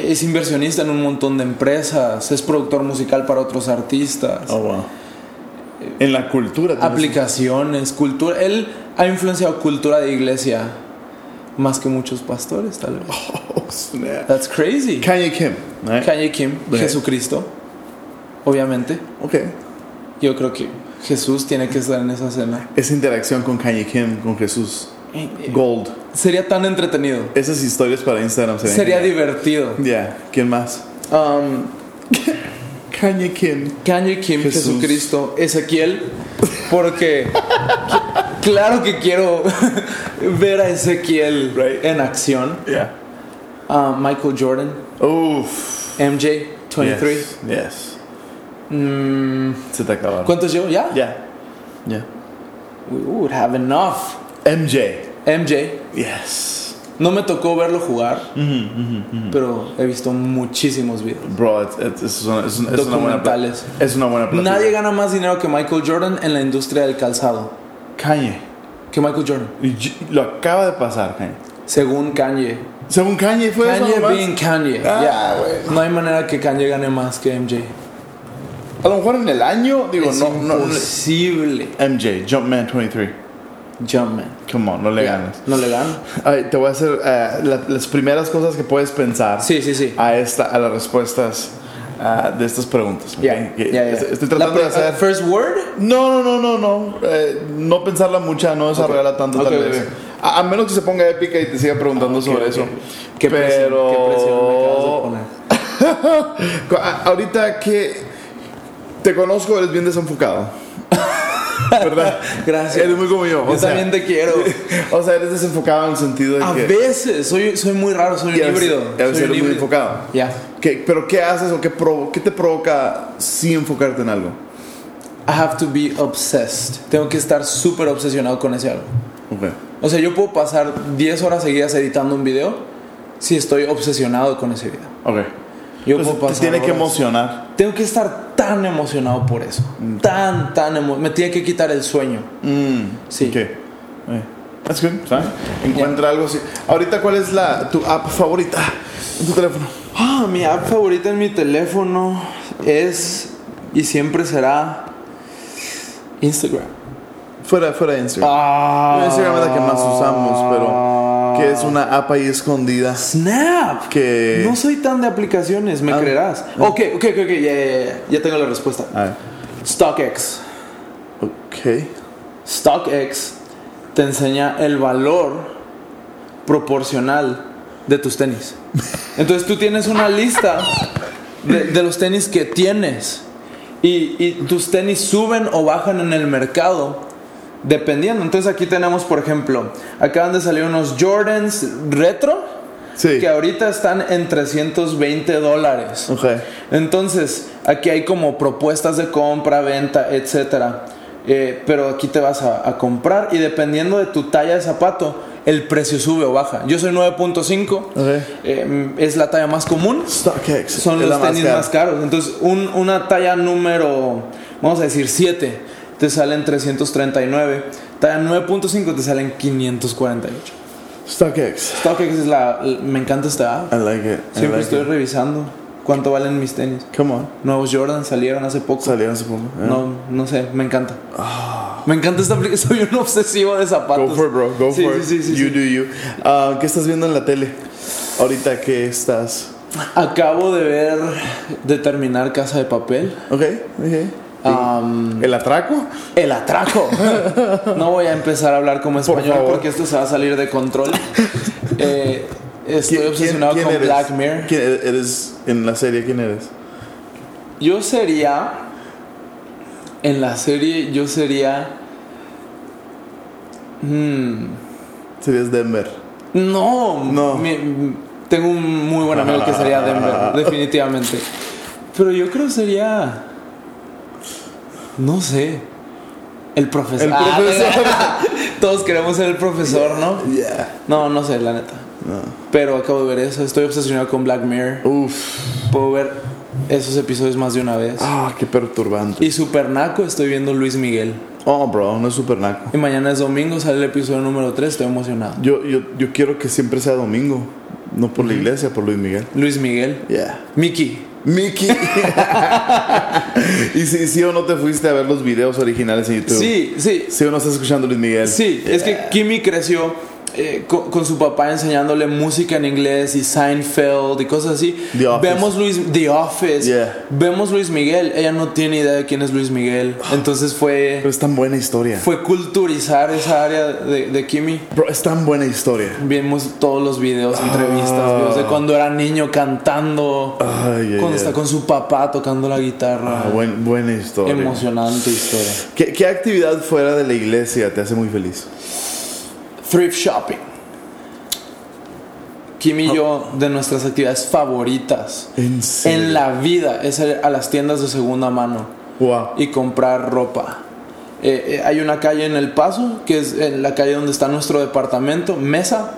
es inversionista en un montón de empresas, es productor musical para otros artistas, Oh, wow. En la cultura. tiene aplicaciones, cultura. Él ha influenciado cultura de iglesia más que muchos pastores, tal vez. Oh, snap. That's crazy. Kanye Kim. right? Kanye Kim, Right. Jesucristo. obviamente. Ok. Yo creo que Jesús tiene que estar en esa cena. Esa interacción con Kanye Kim, con Jesús. Gold. Sería tan entretenido. Esas historias para Instagram serían Sería genial. divertido. Ya, ¿quién más? Um, Kanye Kim. Kanye Kim, Jesús. Jesucristo, Ezequiel, porque claro que quiero ver a Ezequiel Right. en acción. Yeah. Uh, Michael Jordan, Uff. MJ, 23. Yes. yes. Mm, Se te acabaron. ¿Cuántos llevo? ¿Ya? Ya. Ya. We would have enough. MJ. MJ, Yes. no me tocó verlo jugar, pero he visto muchísimos videos. Bro, it's- it's- es, una, es, una- buena. Es una buena plática. Nadie gana más dinero que Michael Jordan en la industria del calzado. Kanye. Que Michael Jordan. Lo acaba de pasar, Kanye. Según Kanye. Según Kanye fue eso Kanye being Kanye. Ah, Ya, güey. No hay manera que Kanye gane más que MJ. A lo mejor en el año, digo, es no, imposible. MJ, Jumpman 23. Jumpman. Come on, no le ganas. No le gano. Ay, te voy a hacer eh, la- las primeras cosas que puedes pensar Sí, sí, sí. a, esta, a las respuestas ah, de estas preguntas. ¿ok? Ya, Que- ya, ya. Estoy, tratando de hacer. First word. No, no, no, no, no. Eh, no pensarla mucha, no desarrollarla tanto Ok, tal vez. A, a menos que se ponga épica y te siga preguntando Ok, sobre eso. Qué presión, Pero qué presión me acabas de poner. Ahorita que te conozco, eres bien desenfocado. ¿Verdad? Gracias. Eres muy como yo. Yo o sea, también te quiero. O sea, eres desenfocado en el sentido de A que. veces soy, soy muy raro, soy un a híbrido. a veces Soy eres muy enfocado. Ya. ¿Qué- ¿Pero qué haces o qué, provo- qué te provoca sí enfocarte en algo? I have to be obsessed. Tengo que estar súper obsesionado con ese algo. Ok. O sea, yo puedo pasar 10 horas seguidas editando un video si estoy obsesionado con ese video. Ok. Yo Entonces, puedo te pasar tiene que horas. emocionar. Tengo que estar tan emocionado por eso. Tan, tan emo- Me tiene que quitar el sueño. Mm, Sí. ok. Eh, That's good. Encuentra algo así. Ahorita, ¿cuál es la, tu app favorita en tu teléfono? Ah, mi app favorita en mi teléfono es y siempre será Instagram. Fuera, fuera de Instagram. Ah, Instagram es la que más usamos, pero que es una app ahí escondida. Snap. Que- No soy tan de aplicaciones, me Ah. creerás. Ok, ok, ok, ok, ya, tengo la respuesta. A ver. StockX. Ok. StockX te enseña el valor proporcional de tus tenis. Entonces tú tienes una lista de, de los tenis que tienes y, y tus tenis suben o bajan en el mercado dependiendo. Entonces aquí tenemos, por ejemplo, acaban de salir unos Jordans retro Sí. que ahorita están en 320 dólares. Ok. Entonces, aquí hay como propuestas de compra, venta, etcétera. Eh, pero aquí te vas a, a comprar y dependiendo de tu talla de zapato, el precio sube o baja. Yo soy 9.5, Ok. eh, es la talla más común. Son los tenis cara. más caros. Entonces, un- una talla número, vamos a decir 7, te salen 339. Talla 9.5 te salen 548. StockX. StockX es la. Me encanta esta app. I like it. I Siempre like estoy it. revisando cuánto valen mis tenis. Come on. Nuevos Jordan salieron hace poco. Salieron hace poco. eh. No, no sé, me encanta. Me encanta esta aplicación. Soy un obsesivo de zapatos. Go for it, bro. Go Sí, for it. sí, sí, you do you. Ah, ¿Qué estás viendo en la tele? Ahorita que estás. Acabo de ver, de terminar Casa de Papel. Ok, ok. Am, ¿El atraco? el atraco. No voy a empezar a hablar como español porque esto se va a salir de control. Eh, estoy ¿Quién- obsesionado quién con eres? Black Mirror. ¿Quién eres en la serie? ¿Quién eres? Yo sería. En la serie, yo sería. Hmm, Serías Denver. No, No. mi- tengo un muy buen amigo que sería Denver, definitivamente. Pero yo creo que sería. No sé. El profesor. El Ah, profesor. Todos queremos ser el profesor, ¿no? Yeah. No, no sé, la neta. Pero acabo de ver eso. Estoy obsesionado con Black Mirror. Uf. Puedo ver esos episodios más de una vez. Ah, qué perturbante. Y super naco estoy viendo Luis Miguel. Oh, bro, no es super naco. Y mañana es domingo, sale el episodio número 3. Estoy emocionado. Yo, yo, yo quiero que siempre sea domingo. No por la iglesia, por Luis Miguel. Luis Miguel. Yeah. Mickey. Mickey. ¿Y si sí o no te fuiste a ver los videos originales en YouTube? Sí, sí. ¿Sí o no estás escuchando Luis Miguel? Sí, es que Kimi creció eh, con, con su papá enseñándole música en inglés y Seinfeld y cosas así. The. Vemos Luis The Office. Yeah. Vemos Luis Miguel. Ella no tiene idea de quién es Luis Miguel. Entonces fue Pero es tan buena historia. fue culturizar esa área de, de Kimi. Bro, es tan buena historia. Vimos todos los videos, entrevistas, Ah. videos de cuando era niño cantando, cuando está con su papá tocando la guitarra. Ah, buen- buena historia. Emocionante historia. ¿Qué, qué actividad fuera de la iglesia te hace muy feliz? Thrift shopping. Kim y yo, de nuestras actividades favoritas En la vida, es ir a las tiendas de segunda mano Wow. y comprar ropa. Eh, eh, hay una calle en El Paso, que es en la calle donde está nuestro departamento, Mesa,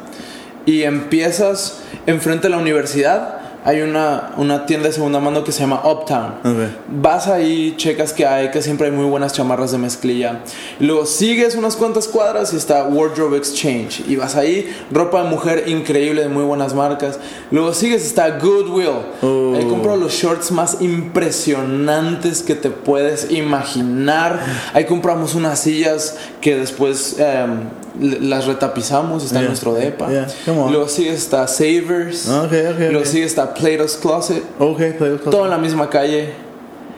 y empiezas enfrente de la universidad. Hay una, una tienda de segunda mano que se llama Uptown. Ok. Vas ahí, checas que hay, que siempre hay muy buenas chamarras de mezclilla. Luego sigues unas cuantas cuadras y está Wardrobe Exchange. Y vas ahí, ropa de mujer increíble de muy buenas marcas. Luego sigues, está Goodwill. Oh. Ahí compro los shorts más impresionantes que te puedes imaginar. Ahí compramos unas sillas que después em, las retapizamos, está en Yeah. nuestro depa. Yeah. Luego sigue está Savers. Ok, ok, Luego ok. sigue está Plato's Closet. Ok, play with Todo en la misma calle.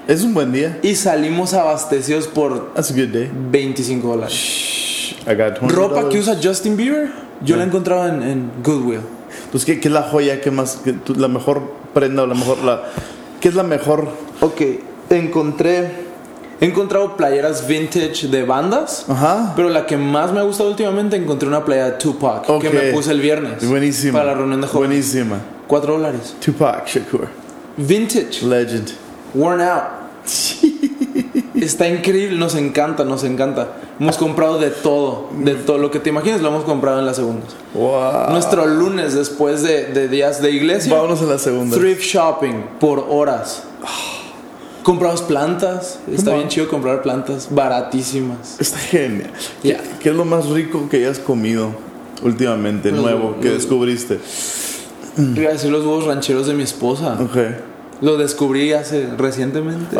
Es un buen día. Y salimos abastecidos por That's a good day. 25 dólares. I got 20 Ropa que usa Justin Bieber, yo la he encontrado en, en Goodwill. Pues, ¿qué, qué es la joya? ¿Qué más? qué- la mejor prenda o la mejor. La, ¿Qué es la mejor? Ok, encontré. He encontrado playeras vintage de bandas. Ajá. Pero la que más me ha gustado últimamente encontré una playera de Tupac Ok. que me puse el viernes. Buenísima. Para la reunión de jóvenes. Buenísima. 4 dólares. Tupac Shakur. Vintage. Legend. Worn out. Está increíble, nos encanta, nos encanta. Hemos comprado de todo, de todo lo que te imagines lo hemos comprado en las segundas. Wow. Nuestro lunes después de, de días de iglesia, Vámonos a la segunda. thrift shopping por horas. Compramos plantas, está bien chido comprar plantas baratísimas. Está genial. Ya. ¿Qué es lo más rico que hayas comido últimamente, Los- nuevo, que los- descubriste? Iba a decir los huevos rancheros de mi esposa. Ok. Lo descubrí hace recientemente.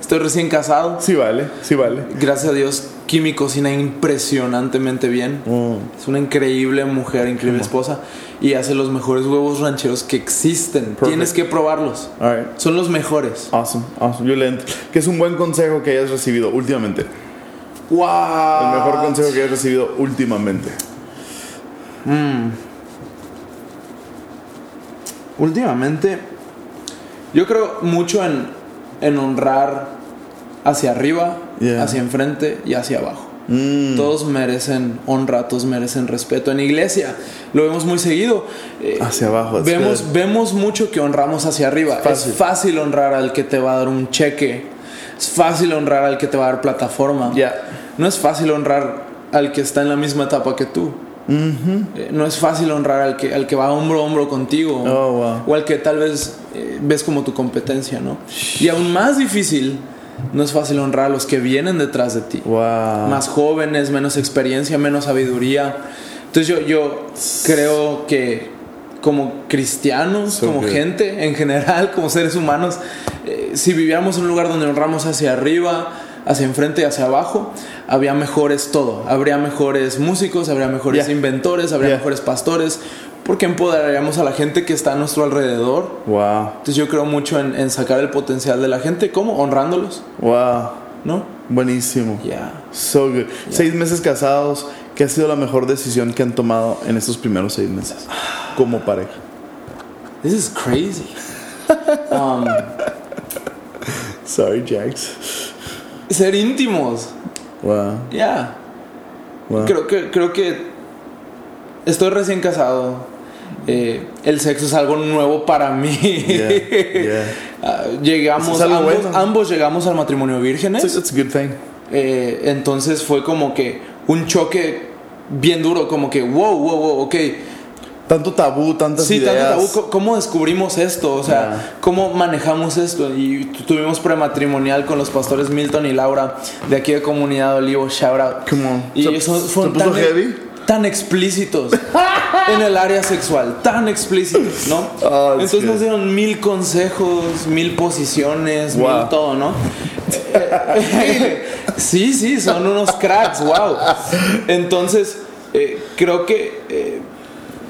Estoy recién casado. Sí vale, sí vale. Gracias a Dios, Kimi cocina impresionantemente bien. Mm. Es una increíble mujer, increíble esposa. Y hace los mejores huevos rancheros que existen. Perfect. Tienes que probarlos. All right. Son los mejores. Awesome, awesome. Yo le entro. ¿Qué es un buen consejo que hayas recibido últimamente? ¡Wow! El mejor consejo que hayas recibido últimamente. Últimamente, yo creo mucho en, en honrar hacia arriba, Yeah. hacia enfrente y hacia abajo. Mm. Todos merecen honra, todos merecen respeto. En iglesia lo vemos muy seguido. Eh, Hacia abajo. vemos, good. vemos mucho que honramos hacia arriba. Fácil. Es fácil honrar al que te va a dar un cheque. Es fácil honrar al que te va a dar plataforma. No es fácil honrar al que está en la misma etapa que tú. Eh, no es fácil honrar al que, al que va hombro a hombro contigo. Oh, wow. O al que tal vez eh, ves como tu competencia, ¿no? Y aún más difícil, no es fácil honrar a los que vienen detrás de ti. Wow. Más jóvenes, menos experiencia, menos sabiduría. Entonces yo, yo creo que como cristianos, So como good. gente en general, como seres humanos, eh, si viviéramos en un lugar donde honramos hacia arriba, hacia enfrente y hacia abajo, había mejores todo. Habría mejores músicos, habría mejores Yeah. inventores, habría Yeah. mejores pastores, porque empoderaríamos a la gente que está a nuestro alrededor. Wow. Entonces yo creo mucho en, en sacar el potencial de la gente, ¿cómo? Honrándolos, Wow. ¿no? Buenísimo. Ya. So good. Seis meses casados. ¿Qué ha sido la mejor decisión que han tomado en estos primeros seis meses? Como pareja. This is crazy. Um, Sorry, Jax. Ser íntimos. Wow. Ya. wow. Creo que, creo que estoy recién casado. Eh, el sexo es algo nuevo para mí. Yeah, yeah. Ah, llegamos, ambos, bueno. ambos llegamos al matrimonio vírgenes. It's, it's a good thing. Eh, entonces fue como que un choque bien duro, como que wow, wow, wow, ok. Tanto tabú, tantas Sí, ideas. tanto tabú. ¿Cómo- ¿Cómo descubrimos esto? O sea. ¿cómo manejamos esto? Y tu- tuvimos prematrimonial con los pastores Milton y Laura de aquí de Comunidad Olivo, shout out. Come on. Y ¿Se- ellos son- se fueron puso tan, heavy? tan explícitos en el área sexual, tan explícitos, ¿no? Oh, that's Entonces good. nos dieron mil consejos, mil posiciones, Wow. mil todo, ¿no? sí, sí, son unos cracks, wow. Entonces, Eh, creo que eh,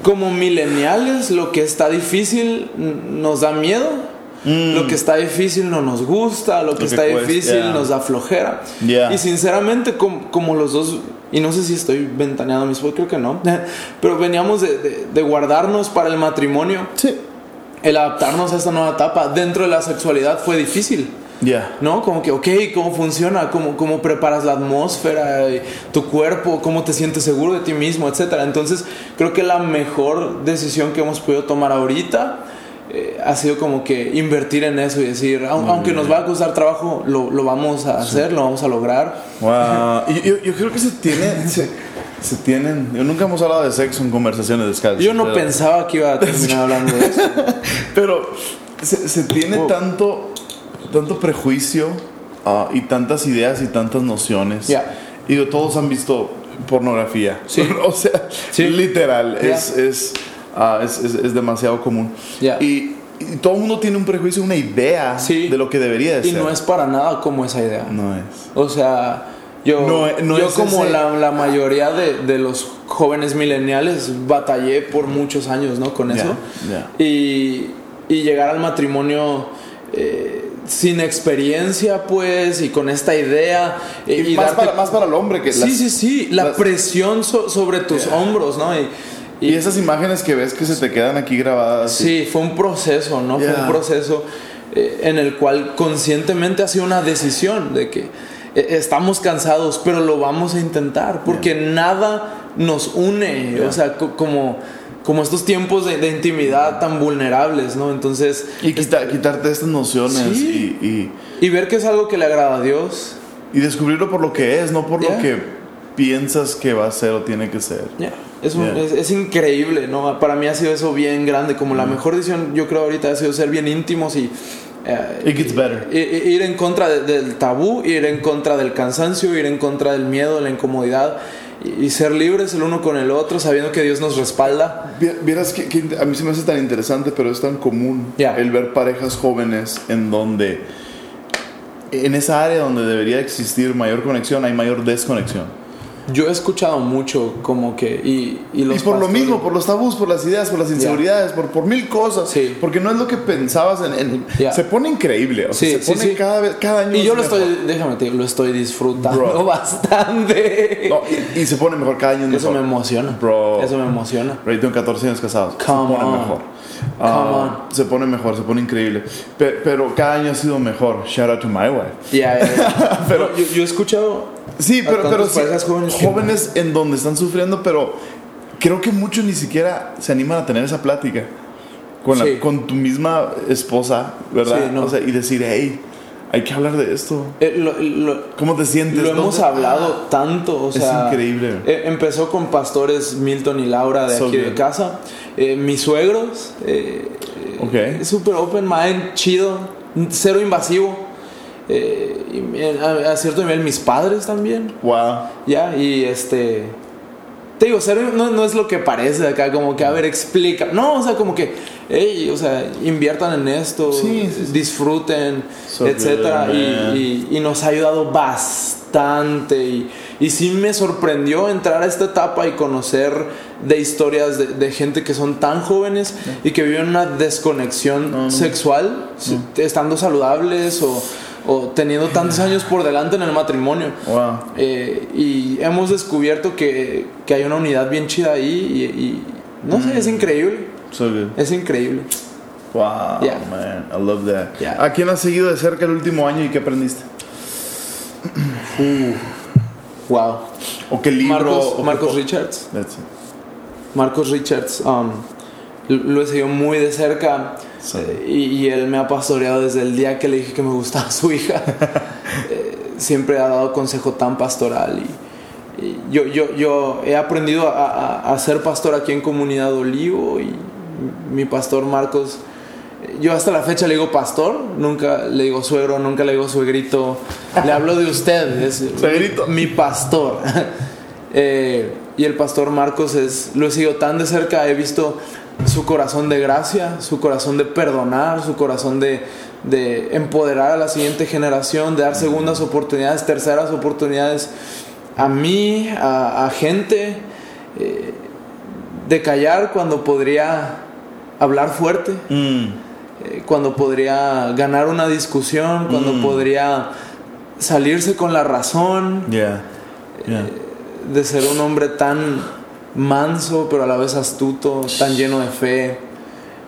como millennials lo que está difícil mm, nos da miedo. Lo que está difícil no nos gusta, lo que, Mm. que está cuesta, difícil yeah. nos da flojera. Yeah. Y sinceramente, com- como los dos, y no sé si estoy ventaneando mis creo que no, pero veníamos de, de- de guardarnos para el matrimonio. Sí. El adaptarnos a esta nueva etapa dentro de la sexualidad fue difícil. Ya. ¿No? Como que, ok, ¿cómo funciona? ¿Cómo, cómo preparas la atmósfera? y Tu cuerpo, ¿cómo te sientes seguro de ti mismo? Etcétera. Entonces, creo que la mejor decisión que hemos podido tomar ahorita eh, ha sido como que invertir en eso y decir, "Au- aunque nos va a costar trabajo, lo, lo vamos a hacer, lo vamos a lograr. Wow. Y yo, yo creo que se tiene. Se, se tienen. yo nunca hemos hablado de sexo en conversaciones descalzas. Yo no pero- pensaba que iba a terminar hablando de eso. Pero se, se tiene Oh. tanto, tanto prejuicio ah, y tantas ideas y tantas nociones. Ya. Y digo, todos han visto pornografía. Sí. o sea, Sí. literal, Ya. es, es, ah, es, es- demasiado común. Ya. Y, y todo el mundo tiene un prejuicio, una idea Sí. de lo que debería de Y ser. no es para nada como esa idea. No es. O sea, yo, No, no yo como ese- la, la mayoría de, de los jóvenes millennials batallé por muchos años, ¿no? Con eso. Y, y llegar al matrimonio eh, sin experiencia, pues, y con esta idea. eh, Y, más, darte- para, más para el hombre que Sí, las- sí, sí. La las- presión so- sobre tus hombros, ¿no? Y, Y esas imágenes que ves que se te quedan aquí grabadas. Sí, fue un proceso, ¿no? Fue un proceso eh, en el cual conscientemente ha sido una decisión de que eh, estamos cansados, pero lo vamos a intentar, porque nada nos une, o sea, co- como, como estos tiempos de, de intimidad tan vulnerables, ¿no? Entonces, Y quita- quitarte estas nociones Sí. y, y, y ver que es algo que le agrada a Dios, y descubrirlo por lo que es, no por Yeah. lo que piensas que va a ser o tiene que ser. ya, es, un- Yeah. es, es increíble, ¿no? Para mí ha sido eso bien grande, como la mejor decisión, yo creo ahorita ha sido ser bien íntimos y... eh, It gets better. Ir en contra de- del tabú, ir en contra del cansancio, ir en contra del miedo, de la incomodidad y, y ser libres el uno con el otro, sabiendo que Dios nos respalda. Vi- Vieras que, que a mí se me hace tan interesante, pero es tan común el ver parejas jóvenes en donde, en esa área donde debería existir mayor conexión, hay mayor desconexión. Yo he escuchado mucho como que... Y, y los y por lo pastores- mismo, por los tabús, por las ideas, por las inseguridades, por, por mil cosas. Sí. Porque no es lo que pensabas en... en- Ya. Se pone increíble. O sea, Sí, se sí, pone sí. cada, vez, cada año. Y yo lo mejor. estoy, déjame te digo, lo estoy disfrutando Bro. bastante. No, y, y se pone mejor cada año. es Eso me emociona. Bro. Eso me emociona. Ray, tengo 14 años casados. Come se pone on. mejor. Come Se pone mejor, se pone increíble. Pe- Pero, cada año ha sido mejor. Shout out to my wife. Ya. Pero- No, yo, yo he escuchado... Sí, pero, pero sí, jóvenes que- jóvenes en donde están sufriendo, pero creo que muchos ni siquiera se animan a tener esa plática con, la- Sí. con tu misma esposa, ¿verdad? Sí, no. O sea, y decir, hey, hay que hablar de esto. eh, lo- lo- ¿Cómo te sientes? Lo hemos ¿Dónde- hablado tanto, o es sea, increíble. eh, empezó con pastores Milton y Laura de So aquí de casa, eh, mis suegros, eh, Ok. super open mind, chido, cero invasivo, eh, y, a, a cierto nivel mis padres también, Wow. ya y este, te digo, cero no, no es lo que parece acá, como que a ver explica, no, o sea, como que, hey, o sea, inviertan en esto, Sí, sí, sí. disfruten, So etcétera, good, y- man. y, y nos ha ayudado bastante y, y sí me sorprendió entrar a esta etapa y conocer de historias de, de gente que son tan jóvenes y que viven una desconexión sexual estando saludables o, o teniendo tantos años por delante en el matrimonio Wow. Eh, y hemos descubierto que, que hay una unidad bien chida ahí y, y no sé, es increíble So es increíble Wow, Yeah. man. I love that. Yeah. ¿A quién has seguido de cerca el último año y qué aprendiste? wow ¿O qué libro? Marcos, o Marcos Richards That's it. Marcos Richards, um, lo he seguido muy de cerca Sí. y, y él me ha pastoreado desde el día que le dije que me gustaba su hija. Eh, siempre ha dado consejo tan pastoral y, y yo, yo, yo he aprendido a, a- a ser pastor aquí en Comunidad Olivo y mi pastor Marcos, eh, yo hasta la fecha le digo pastor, nunca le digo suegro, nunca le digo suegrito, le hablo de usted, es Suegrito. mi pastor. Eh, y el pastor Marcos es, lo he seguido tan de cerca, he visto su corazón de gracia, su corazón de perdonar, su corazón de, de empoderar a la siguiente generación, de dar segundas oportunidades, terceras oportunidades a mí, a, a gente. eh, de callar cuando podría hablar fuerte, Mm. eh, cuando podría ganar una discusión, cuando Mm. podría salirse con la razón, Yeah. Yeah. de ser un hombre tan manso, pero a la vez astuto, tan lleno de fe,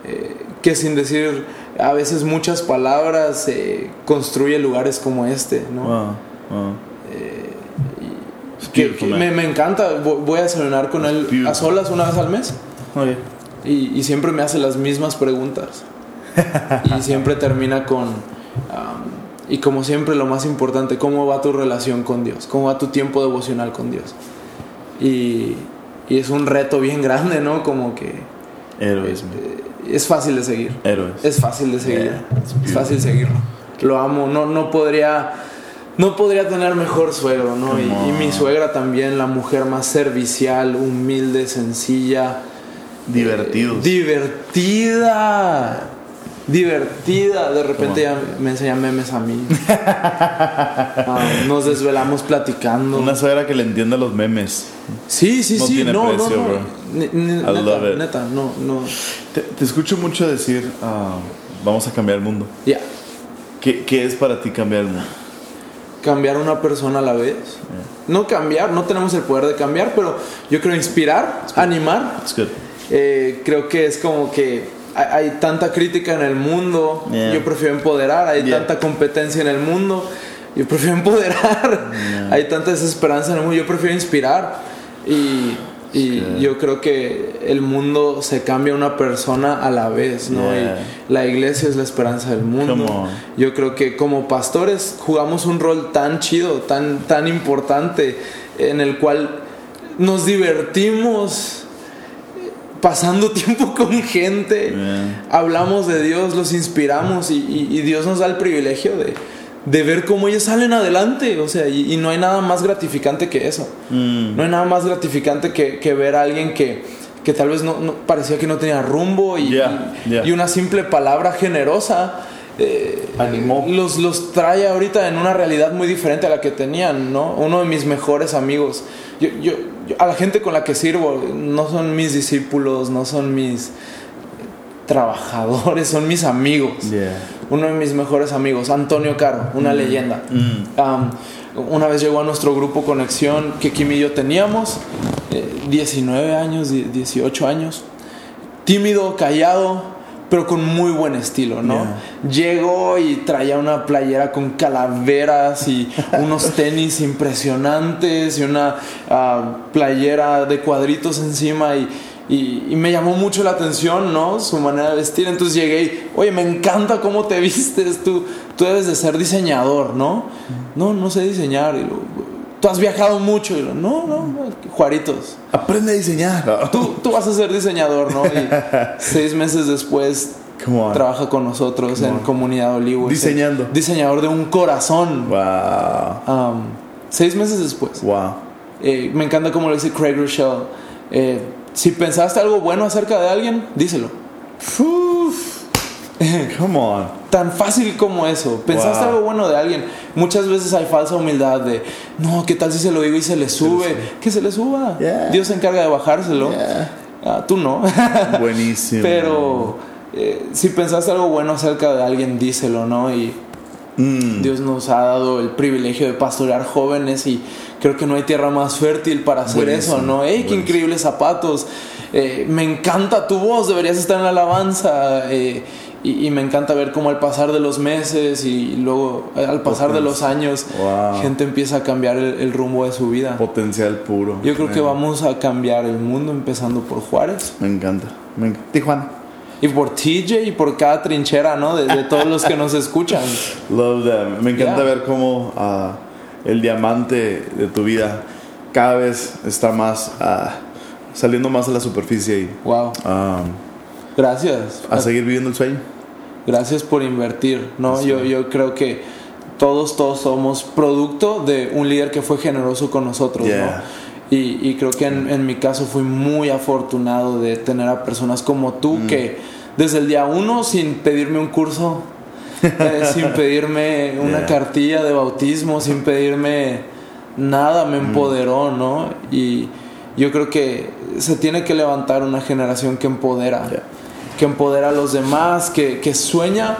eh, que sin decir a veces muchas palabras eh, construye lugares como este, ¿no? Wow. Wow. It's Que- me, me encanta, Vo- voy a desayunar con él beautiful. a solas una vez al mes Okay. y, y siempre me hace las mismas preguntas y siempre termina con, am, y como siempre lo más importante, ¿cómo va tu relación con Dios? ¿Cómo va tu tiempo devocional con Dios? Y, y es un reto bien grande, ¿no? Como que Héroes, eh, es fácil de seguir. Héroes. Es fácil de seguir. Yeah, es fácil seguirlo. Lo amo. No, no podría. No podría tener mejor suegro, ¿no? Y, mi suegra también, la mujer más servicial, humilde, sencilla. Divertidos. Divertida. Divertida. De repente ya me enseña memes a mí. Ah, nos desvelamos platicando. Una suegra que le entienda los memes. Sí, sí, no sí. tiene no, precio, no, no. ni- neta, love it. neta, no, no. Te, te escucho mucho decir, ah, vamos a cambiar el mundo. Ya. ¿Qué, ¿Qué es para ti cambiar el mundo? cambiar una persona a la vez. No cambiar, no tenemos el poder de cambiar, pero yo creo inspirar, animar. Eh, creo que es como que hay, hay tanta crítica en el mundo, Yeah. yo prefiero empoderar, hay Yeah. tanta competencia en el mundo, yo prefiero empoderar, hay tanta desesperanza en el mundo, yo prefiero inspirar. Y, y yo creo que el mundo se cambia una persona a la vez, ¿no? Y la iglesia es la esperanza del mundo. Yo creo que como pastores jugamos un rol tan chido, tan, tan importante, en el cual nos divertimos pasando tiempo con gente, Yeah. hablamos de Dios, los inspiramos y, y- y Dios nos da el privilegio de, de ver cómo ellos salen adelante, o sea, y, y no hay nada más gratificante que eso. Mm. No hay nada más gratificante que, que ver a alguien que, que tal vez no, no- parecía que no tenía rumbo y, Yeah, y- yeah. y una simple palabra generosa eh, Animó. Los, los trae ahorita en una realidad muy diferente a la que tenían, ¿no? Uno de mis mejores amigos, yo, yo- yo- a la gente con la que sirvo, no son mis discípulos, no son mis trabajadores, son mis amigos. Yeah. Uno de mis mejores amigos, Antonio Caro, una leyenda. Mm. Um, una vez llegó a nuestro grupo Conexión que Kim y yo teníamos, eh, 19 años, die- 18 años, tímido, callado, pero con muy buen estilo, ¿no? Llegó y traía una playera con calaveras y unos tenis impresionantes y una ah, playera de cuadritos encima y, y- y me llamó mucho la atención, ¿no? Su manera de vestir. Entonces llegué y, oye, me encanta cómo te vistes, tú, tú debes de ser diseñador, ¿no? No, no sé diseñar. Y tú has viajado mucho. Y lo, no, no, Juaritos. Aprende a diseñar. Tú, tú vas a ser diseñador, ¿no? Y seis meses después trabaja con nosotros en Comunidad el Diseñando. Diseñador de un corazón. Wow. Um, seis meses después. Wow. Eh, me encanta como lo dice Craig Rochelle. Eh, si pensaste algo bueno acerca de alguien, díselo. Come on. Tan fácil como eso. Pensaste Wow. algo bueno de alguien. Muchas veces hay falsa humildad de, no, ¿qué tal si se lo digo y se le sube? Que se le suba. Yeah. Dios se encarga de bajárselo. Yeah. Ah, tú no. Buenísimo. Pero eh, si pensaste algo bueno acerca de alguien, díselo, ¿no? Y Mm. Dios nos ha dado el privilegio de pastorear jóvenes y creo que no hay tierra más fértil para hacer Buenísimo, eso, ¿no? ¡Ey, qué increíbles zapatos! Eh, me encanta tu voz, deberías estar en la alabanza. eh, y, y me encanta ver cómo al pasar de los meses y luego eh, al pasar de los años, Wow. gente empieza a cambiar el, el rumbo de su vida. Potencial puro. Yo creo que vamos a cambiar el mundo empezando por Juárez. Me encanta. Me encanta. Tijuana. Y por TJ y por cada trinchera, ¿no? De, de todos los que nos escuchan. Love them. Me encanta Yeah. ver cómo ah, el diamante de tu vida cada vez está más ah, saliendo más a la superficie y Wow. ah, Gracias. a seguir viviendo el sueño. Gracias por invertir, ¿no? Yo, yo creo que todos, todos somos producto de un líder que fue generoso con nosotros, Yeah. ¿no? Y, y creo que en, en mi caso fui muy afortunado de tener a personas como tú Mm. que desde el día uno, sin pedirme un curso, eh, sin pedirme una Yeah. cartilla de bautismo, sin pedirme nada, Mm. me empoderó, ¿no? Y yo creo que se tiene que levantar una generación que empodera, que empodera a los demás, que, que sueña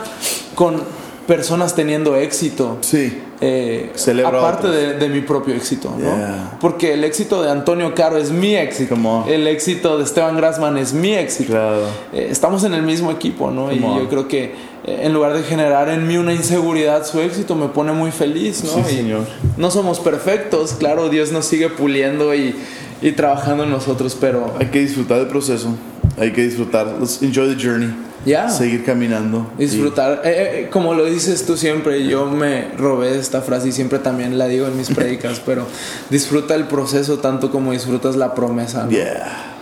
con personas teniendo éxito. Sí. Eh, aparte de, de mi propio éxito, ¿no? Yeah. Porque el éxito de Antonio Caro es mi éxito. El éxito de Esteban Grassman es mi éxito. Claro. Eh, estamos en el mismo equipo, ¿no? Y on. yo creo que eh, en lugar de generar en mí una inseguridad, su éxito me pone muy feliz, ¿no? Sí, Y señor. No somos perfectos, claro, Dios nos sigue puliendo y, y trabajando en nosotros, pero Hay que disfrutar del proceso. Hay que disfrutar. Let's enjoy the journey. ya. Seguir caminando. Disfrutar, eh, eh, como lo dices tú siempre, yo me robé esta frase y siempre también la digo en mis prédicas, pero disfruta el proceso tanto como disfrutas la promesa. ¿no? Y- yeah.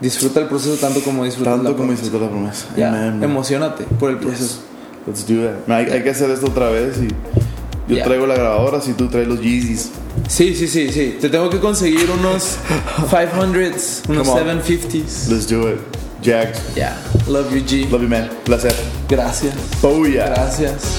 Disfruta el proceso tanto como disfrutas Tanto la como promesa. disfrutar la promesa. Bro. emocionate por el proceso. Let's do that. Hay, hay que hacer esto otra vez y yo Yeah. traigo la grabadora si tú traes los Yeezys. Sí, sí, sí, sí. Te tengo que conseguir unos 500s, unos Come on. 750s. Let's do it. Jack, Yeah, love you, G. love you man. Placer. Gracias. Booyah. Gracias.